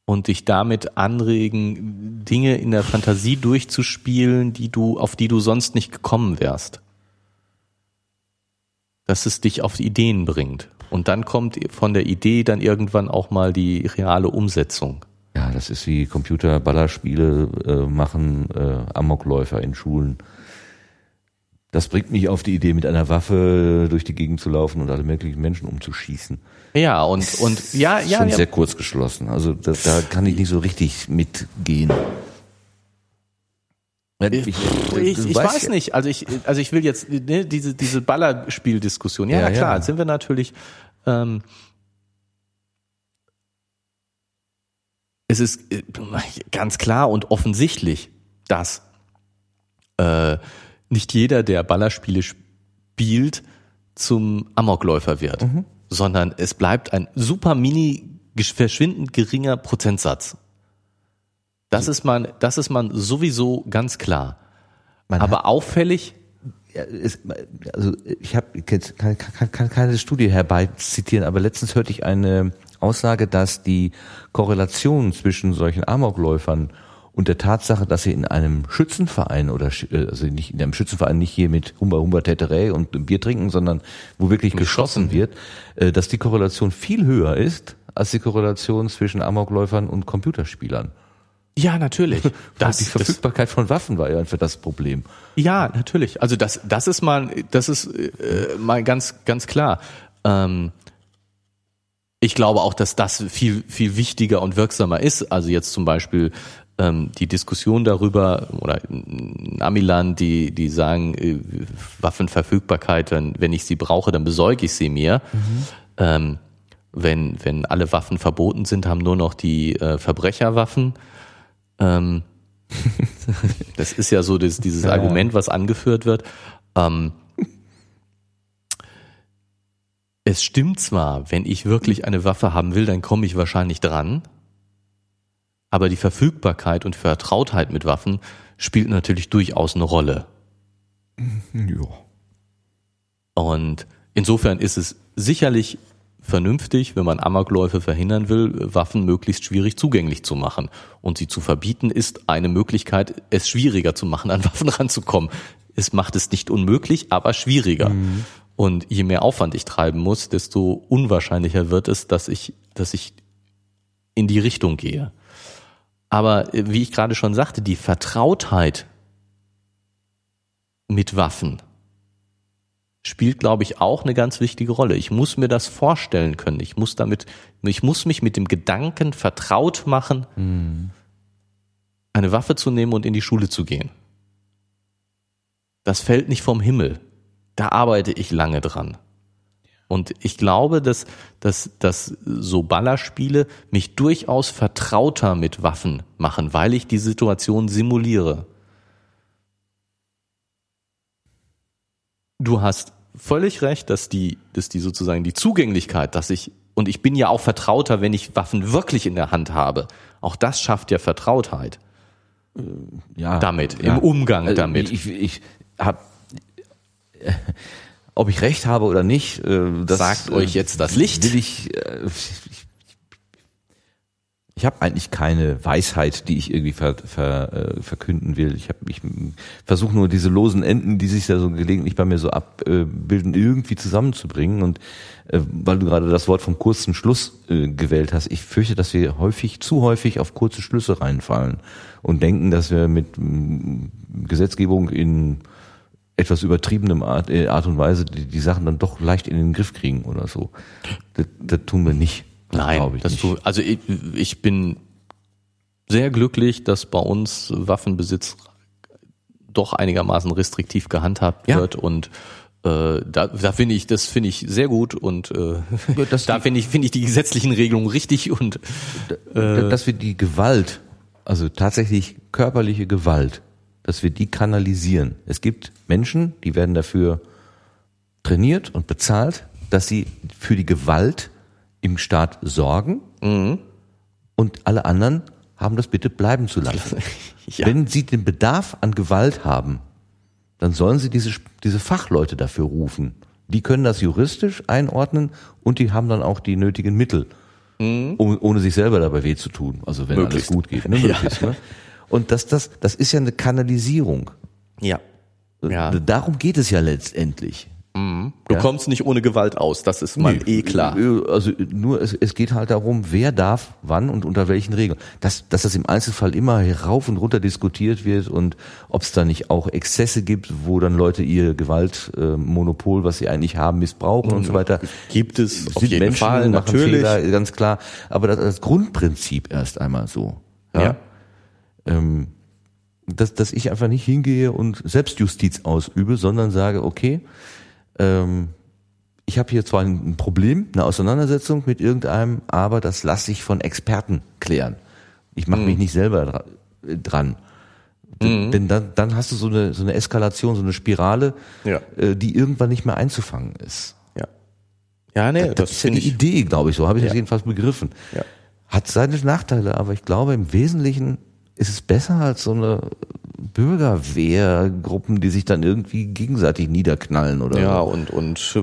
und dich damit anregen, Dinge in der Fantasie durchzuspielen, die du, auf die du sonst nicht gekommen wärst. Dass es dich auf Ideen bringt. Und dann kommt von der Idee dann irgendwann auch mal die reale Umsetzung. Ja, das ist wie Computerballerspiele äh, machen äh, Amokläufer in Schulen. Das bringt mich auf die Idee, mit einer Waffe durch die Gegend zu laufen und alle möglichen Menschen umzuschießen. Ja, und, und, ja, ja. Schon ja. sehr kurz geschlossen. Also, da, da kann ich nicht so richtig mitgehen. Ich, ich, ich weiß nicht. Also ich, also ich will jetzt ne, diese diese Ballerspieldiskussion. Ja, ja, ja klar, ja. sind wir natürlich. Ähm, es ist äh, ganz klar und offensichtlich, dass äh, nicht jeder, der Ballerspiele spielt, zum Amokläufer wird, mhm. sondern es bleibt ein super mini, verschwindend geringer Prozentsatz. Das ist man, das ist man sowieso ganz klar. Man Aber auffällig. Also ich habe kann, kann, kann keine Studie herbeizitieren, aber letztens hörte ich eine Aussage, dass die Korrelation zwischen solchen Amokläufern und der Tatsache, dass sie in einem Schützenverein oder äh, also nicht in einem Schützenverein nicht hier mit Humba Humba Täterei und Bier trinken, sondern wo wirklich geschossen wird, äh, dass die Korrelation viel höher ist als die Korrelation zwischen Amokläufern und Computerspielern. Ja, natürlich. <laughs> Das, die Verfügbarkeit das, von Waffen war ja einfach das Problem. Ja, natürlich. Also das, das ist mal, das ist äh, mal ganz, ganz klar. Ähm, ich glaube auch, dass das viel, viel wichtiger und wirksamer ist. Also jetzt zum Beispiel ähm, die Diskussion darüber, oder in Amiland, die, die sagen, äh, Waffenverfügbarkeit, wenn, wenn ich sie brauche, dann besorge ich sie mir. Mhm. Ähm, wenn, wenn alle Waffen verboten sind, haben nur noch die äh, Verbrecherwaffen. Ähm, <laughs> das ist ja so das, dieses ja, Argument, was angeführt wird. Ähm, es stimmt zwar, wenn ich wirklich eine Waffe haben will, dann komme ich wahrscheinlich dran aber die Verfügbarkeit und Vertrautheit mit Waffen spielt natürlich durchaus eine Rolle. Ja. Und insofern ist es sicherlich vernünftig, wenn man Amokläufe verhindern will, Waffen möglichst schwierig zugänglich zu machen. Und sie zu verbieten ist eine Möglichkeit, es schwieriger zu machen, an <laughs> Waffen ranzukommen. Es macht es nicht unmöglich, aber schwieriger. Mhm. Und je mehr Aufwand ich treiben muss, desto unwahrscheinlicher wird es, dass ich, dass ich in die Richtung gehe. Aber äh, wie ich gerade schon sagte, die Vertrautheit mit Waffen spielt, glaube ich, auch eine ganz wichtige Rolle. Ich muss mir das vorstellen können. Ich muss damit, ich muss mich mit dem Gedanken vertraut machen, mhm. eine Waffe zu nehmen und in die Schule zu gehen. Das fällt nicht vom Himmel. Da arbeite ich lange dran. Und ich glaube, dass, dass, dass so Ballerspiele mich durchaus vertrauter mit Waffen machen, weil ich die Situation simuliere. Du hast völlig recht, dass die, dass die sozusagen die Zugänglichkeit, dass ich, und ich bin ja auch vertrauter, wenn ich Waffen wirklich in der Hand habe. Auch das schafft ja Vertrautheit. Äh, ja. Damit, ja. im Umgang also damit. Ich, ich habe ob ich recht habe oder nicht, äh, das sagt äh, euch jetzt das Licht. Will ich, äh, ich, ich habe eigentlich keine Weisheit, die ich irgendwie ver, ver, verkünden will. Ich, hab, ich versuche nur diese losen Enden, die sich da so gelegentlich bei mir so abbilden, irgendwie zusammenzubringen. Und weil du gerade das Wort vom kurzen Schluss äh, gewählt hast, ich fürchte, dass wir häufig, zu häufig auf kurze Schlüsse reinfallen und denken, dass wir mit Gesetzgebung in etwas übertriebenem Art, äh, Art und Weise die, die Sachen dann doch leicht in den Griff kriegen oder so. Das, das tun wir nicht. Nein, glaube ich das nicht. Tu, also ich, ich bin sehr glücklich, dass bei uns Waffenbesitz doch einigermaßen restriktiv gehandhabt Ja. wird und äh, da, da finde ich, das finde ich sehr gut und äh, dass <laughs> da finde ich, finde ich die gesetzlichen Regelungen richtig und D- dass wir die Gewalt, also tatsächlich körperliche Gewalt, dass wir die kanalisieren. Es gibt Menschen, die werden dafür trainiert und bezahlt, dass sie für die Gewalt im Staat sorgen und alle anderen haben das bitte bleiben zu lassen. <laughs> Ja. Wenn sie den Bedarf an Gewalt haben, dann sollen sie diese, diese Fachleute dafür rufen. Die können das juristisch einordnen und die haben dann auch die nötigen Mittel, um, ohne sich selber dabei weh zu tun. Also wenn Möglichst. alles gut geht. Ne? <laughs> Ja. Möglichst, ne? Und das, das, das ist ja eine Kanalisierung. ja. Ja. Darum geht es ja letztendlich. Du kommst nicht ohne Gewalt aus, das ist mal eh klar. Äh, Also nur es, es geht halt darum, wer darf wann und unter welchen Regeln. Dass, dass das im Einzelfall immer rauf und runter diskutiert wird und ob es da nicht auch Exzesse gibt, wo dann Leute ihr Gewaltmonopol, was sie eigentlich haben, missbrauchen und so weiter. Gibt es auf Sind jeden Menschen, Fall, machen natürlich. Fehler, ganz klar. Aber das, das Grundprinzip erst einmal so. Ja. Ähm, dass, dass ich einfach nicht hingehe und Selbstjustiz ausübe, sondern sage, okay, ähm, ich habe hier zwar ein Problem, eine Auseinandersetzung mit irgendeinem, aber das lasse ich von Experten klären. Ich mache mich nicht selber dra äh, dran. D- Denn dann, dann hast du so eine, so eine Eskalation, so eine Spirale, Ja. äh, die irgendwann nicht mehr einzufangen ist. Ja. Ja, nee, das, Das, ist ja die ich. Idee, glaube ich, so habe ich das Ja. jedenfalls begriffen. Ja. Hat seine Nachteile, aber ich glaube, im Wesentlichen ist es besser als so eine Bürgerwehrgruppen, die sich dann irgendwie gegenseitig niederknallen oder Ja, so. und, und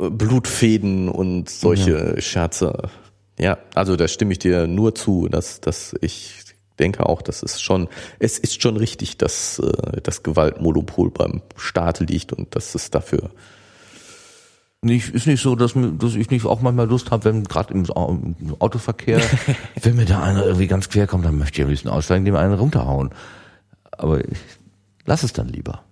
äh, Blutfäden und solche Scherze. Ja, also da stimme ich dir nur zu, dass, dass ich denke auch, dass es schon, es ist schon richtig, dass äh, das Gewaltmonopol beim Staat liegt und dass es dafür Nicht, ist nicht so, dass, dass ich nicht auch manchmal Lust habe, wenn gerade im, im Autoverkehr, <laughs> wenn mir da einer irgendwie ganz quer kommt, dann möchte ich am liebsten aussteigen, dem einen runterhauen. Aber ich lass es dann lieber.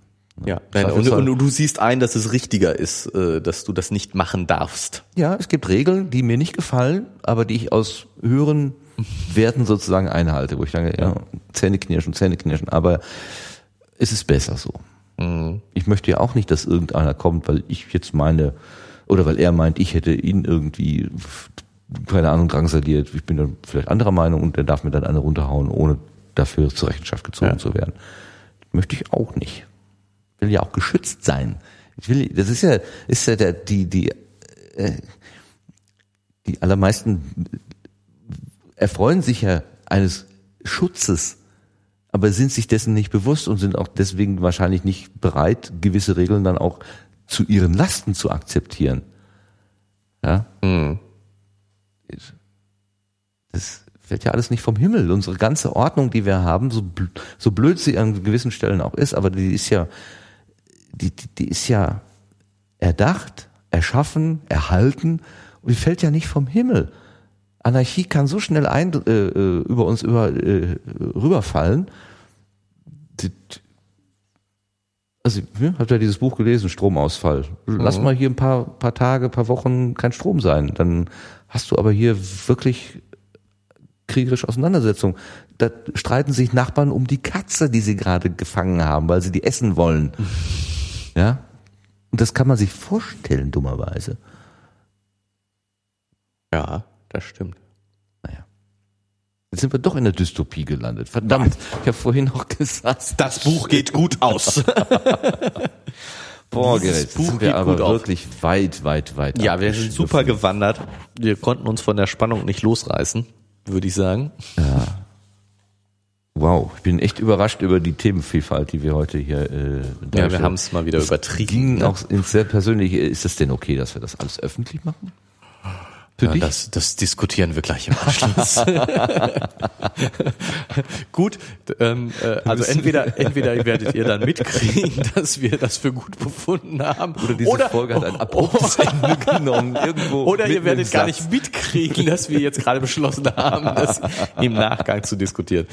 Ja, nein, und, und du siehst ein, dass es richtiger ist, äh, dass du das nicht machen darfst. Ja, es gibt Regeln, die mir nicht gefallen, aber die ich aus höheren <laughs> Werten sozusagen einhalte, wo ich sage, ja, Zähne knirschen, Zähne knirschen, aber es ist besser so. Ich möchte ja auch nicht, dass irgendeiner kommt, weil ich jetzt meine, oder weil er meint, ich hätte ihn irgendwie, keine Ahnung, drangsaliert. Ich bin dann vielleicht anderer Meinung und der darf mir dann eine runterhauen, ohne dafür zur Rechenschaft gezogen Ja. zu werden. Möchte ich auch nicht. Will ja auch geschützt sein. Ich will, das ist ja, ist ja der, die, die, äh, die allermeisten erfreuen sich ja eines Schutzes, aber sind sich dessen nicht bewusst und sind auch deswegen wahrscheinlich nicht bereit, gewisse Regeln dann auch zu ihren Lasten zu akzeptieren. Ja? Das fällt ja alles nicht vom Himmel. Unsere ganze Ordnung, die wir haben, so, bl- so blöd sie an gewissen Stellen auch ist, aber die ist ja, die, die, die ist ja erdacht, erschaffen, erhalten und die fällt ja nicht vom Himmel. Anarchie kann so schnell ein, äh, äh, über uns über, äh, rüberfallen. Also, ne, habt ihr dieses Buch gelesen, Stromausfall? Lass mal hier ein paar, paar Tage, paar Wochen kein Strom sein. Dann hast du aber hier wirklich kriegerische Auseinandersetzung. Da streiten sich Nachbarn um die Katze, die sie gerade gefangen haben, weil sie die essen wollen. <laughs> Ja? Und das kann man sich vorstellen, dummerweise. Ja, das stimmt. Jetzt sind wir doch in der Dystopie gelandet. Verdammt, ich habe vorhin noch gesagt. Das Buch geht gut aus. <laughs> Boah, Dieses Buch sind wir geht aber gut auf. wirklich weit, weit, weit. ja, wir sind super gewandert. Wir konnten uns von der Spannung nicht losreißen, würde ich sagen. Wow, ich bin echt überrascht über die Themenvielfalt, die wir heute hier äh, Ja, wir haben es mal wieder übertrieben. ging ne? auch ins sehr persönliche. Ist es denn okay, dass wir das alles öffentlich machen? Für Ja, dich? das, das diskutieren wir gleich im Anschluss. <laughs> gut, ähm, äh, also entweder entweder werdet ihr dann mitkriegen, <laughs> dass wir das für gut befunden haben, Oder diese Folge hat ein <laughs> abruptes Ende genommen. Irgendwo oder ihr werdet gar nicht mitkriegen, dass wir jetzt gerade beschlossen haben, das im Nachgang zu diskutieren.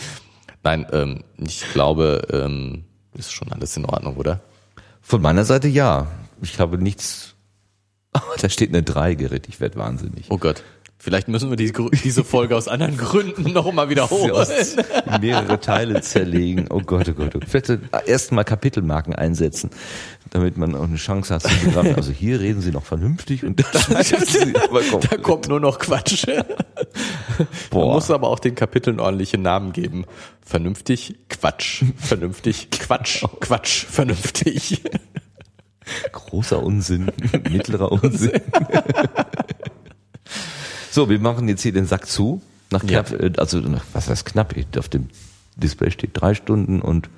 Nein, ähm, ich glaube, ähm, ist schon alles in Ordnung, oder? Von meiner Seite ja. Ich habe nichts. Oh, <laughs> da steht eine 3, Gerrit. Ich werde wahnsinnig. Oh Gott. Vielleicht müssen wir diese, diese Folge aus anderen Gründen noch mal wiederholen. mehrere Teile zerlegen. Oh Gott, oh Gott. Ich werde erst mal Kapitelmarken einsetzen, damit man auch eine Chance hat zu begreifen. Also hier reden sie noch vernünftig und <laughs> da, sie aber da kommt nur noch Quatsch. <laughs> Boah. Man muss aber auch den Kapiteln ordentliche Namen geben. Vernünftig, Quatsch. Vernünftig, Quatsch, Quatsch, vernünftig. Großer Unsinn, mittlerer Unsinn. <laughs> So, wir machen jetzt hier den Sack zu. Nach knapp, ja. Äh, also nach, was heißt knapp? Auf dem Display steht drei Stunden und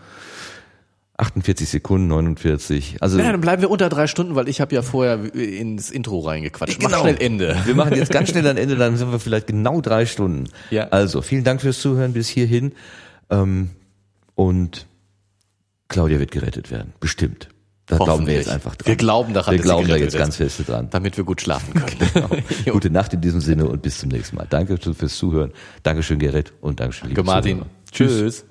48 Sekunden, 49. Also ja, dann bleiben wir unter drei Stunden, weil ich habe ja vorher ins Intro reingequatscht. Genau. Mach schnell Ende. Wir machen jetzt ganz schnell ein Ende, dann sind wir vielleicht genau drei Stunden. Ja. Also vielen Dank fürs Zuhören bis hierhin. Ähm, und Claudia wird gerettet werden, bestimmt. Da glauben wir jetzt einfach dran. Wir glauben daran, wir glauben da jetzt ganz fest dran. Damit wir gut schlafen <laughs> können. genau. <laughs> Gute Nacht in diesem Sinne und bis zum nächsten Mal. Danke fürs Zuhören. Dankeschön, Gerrit und Dankeschön, liebe Martin. Tschüss. Tschüss.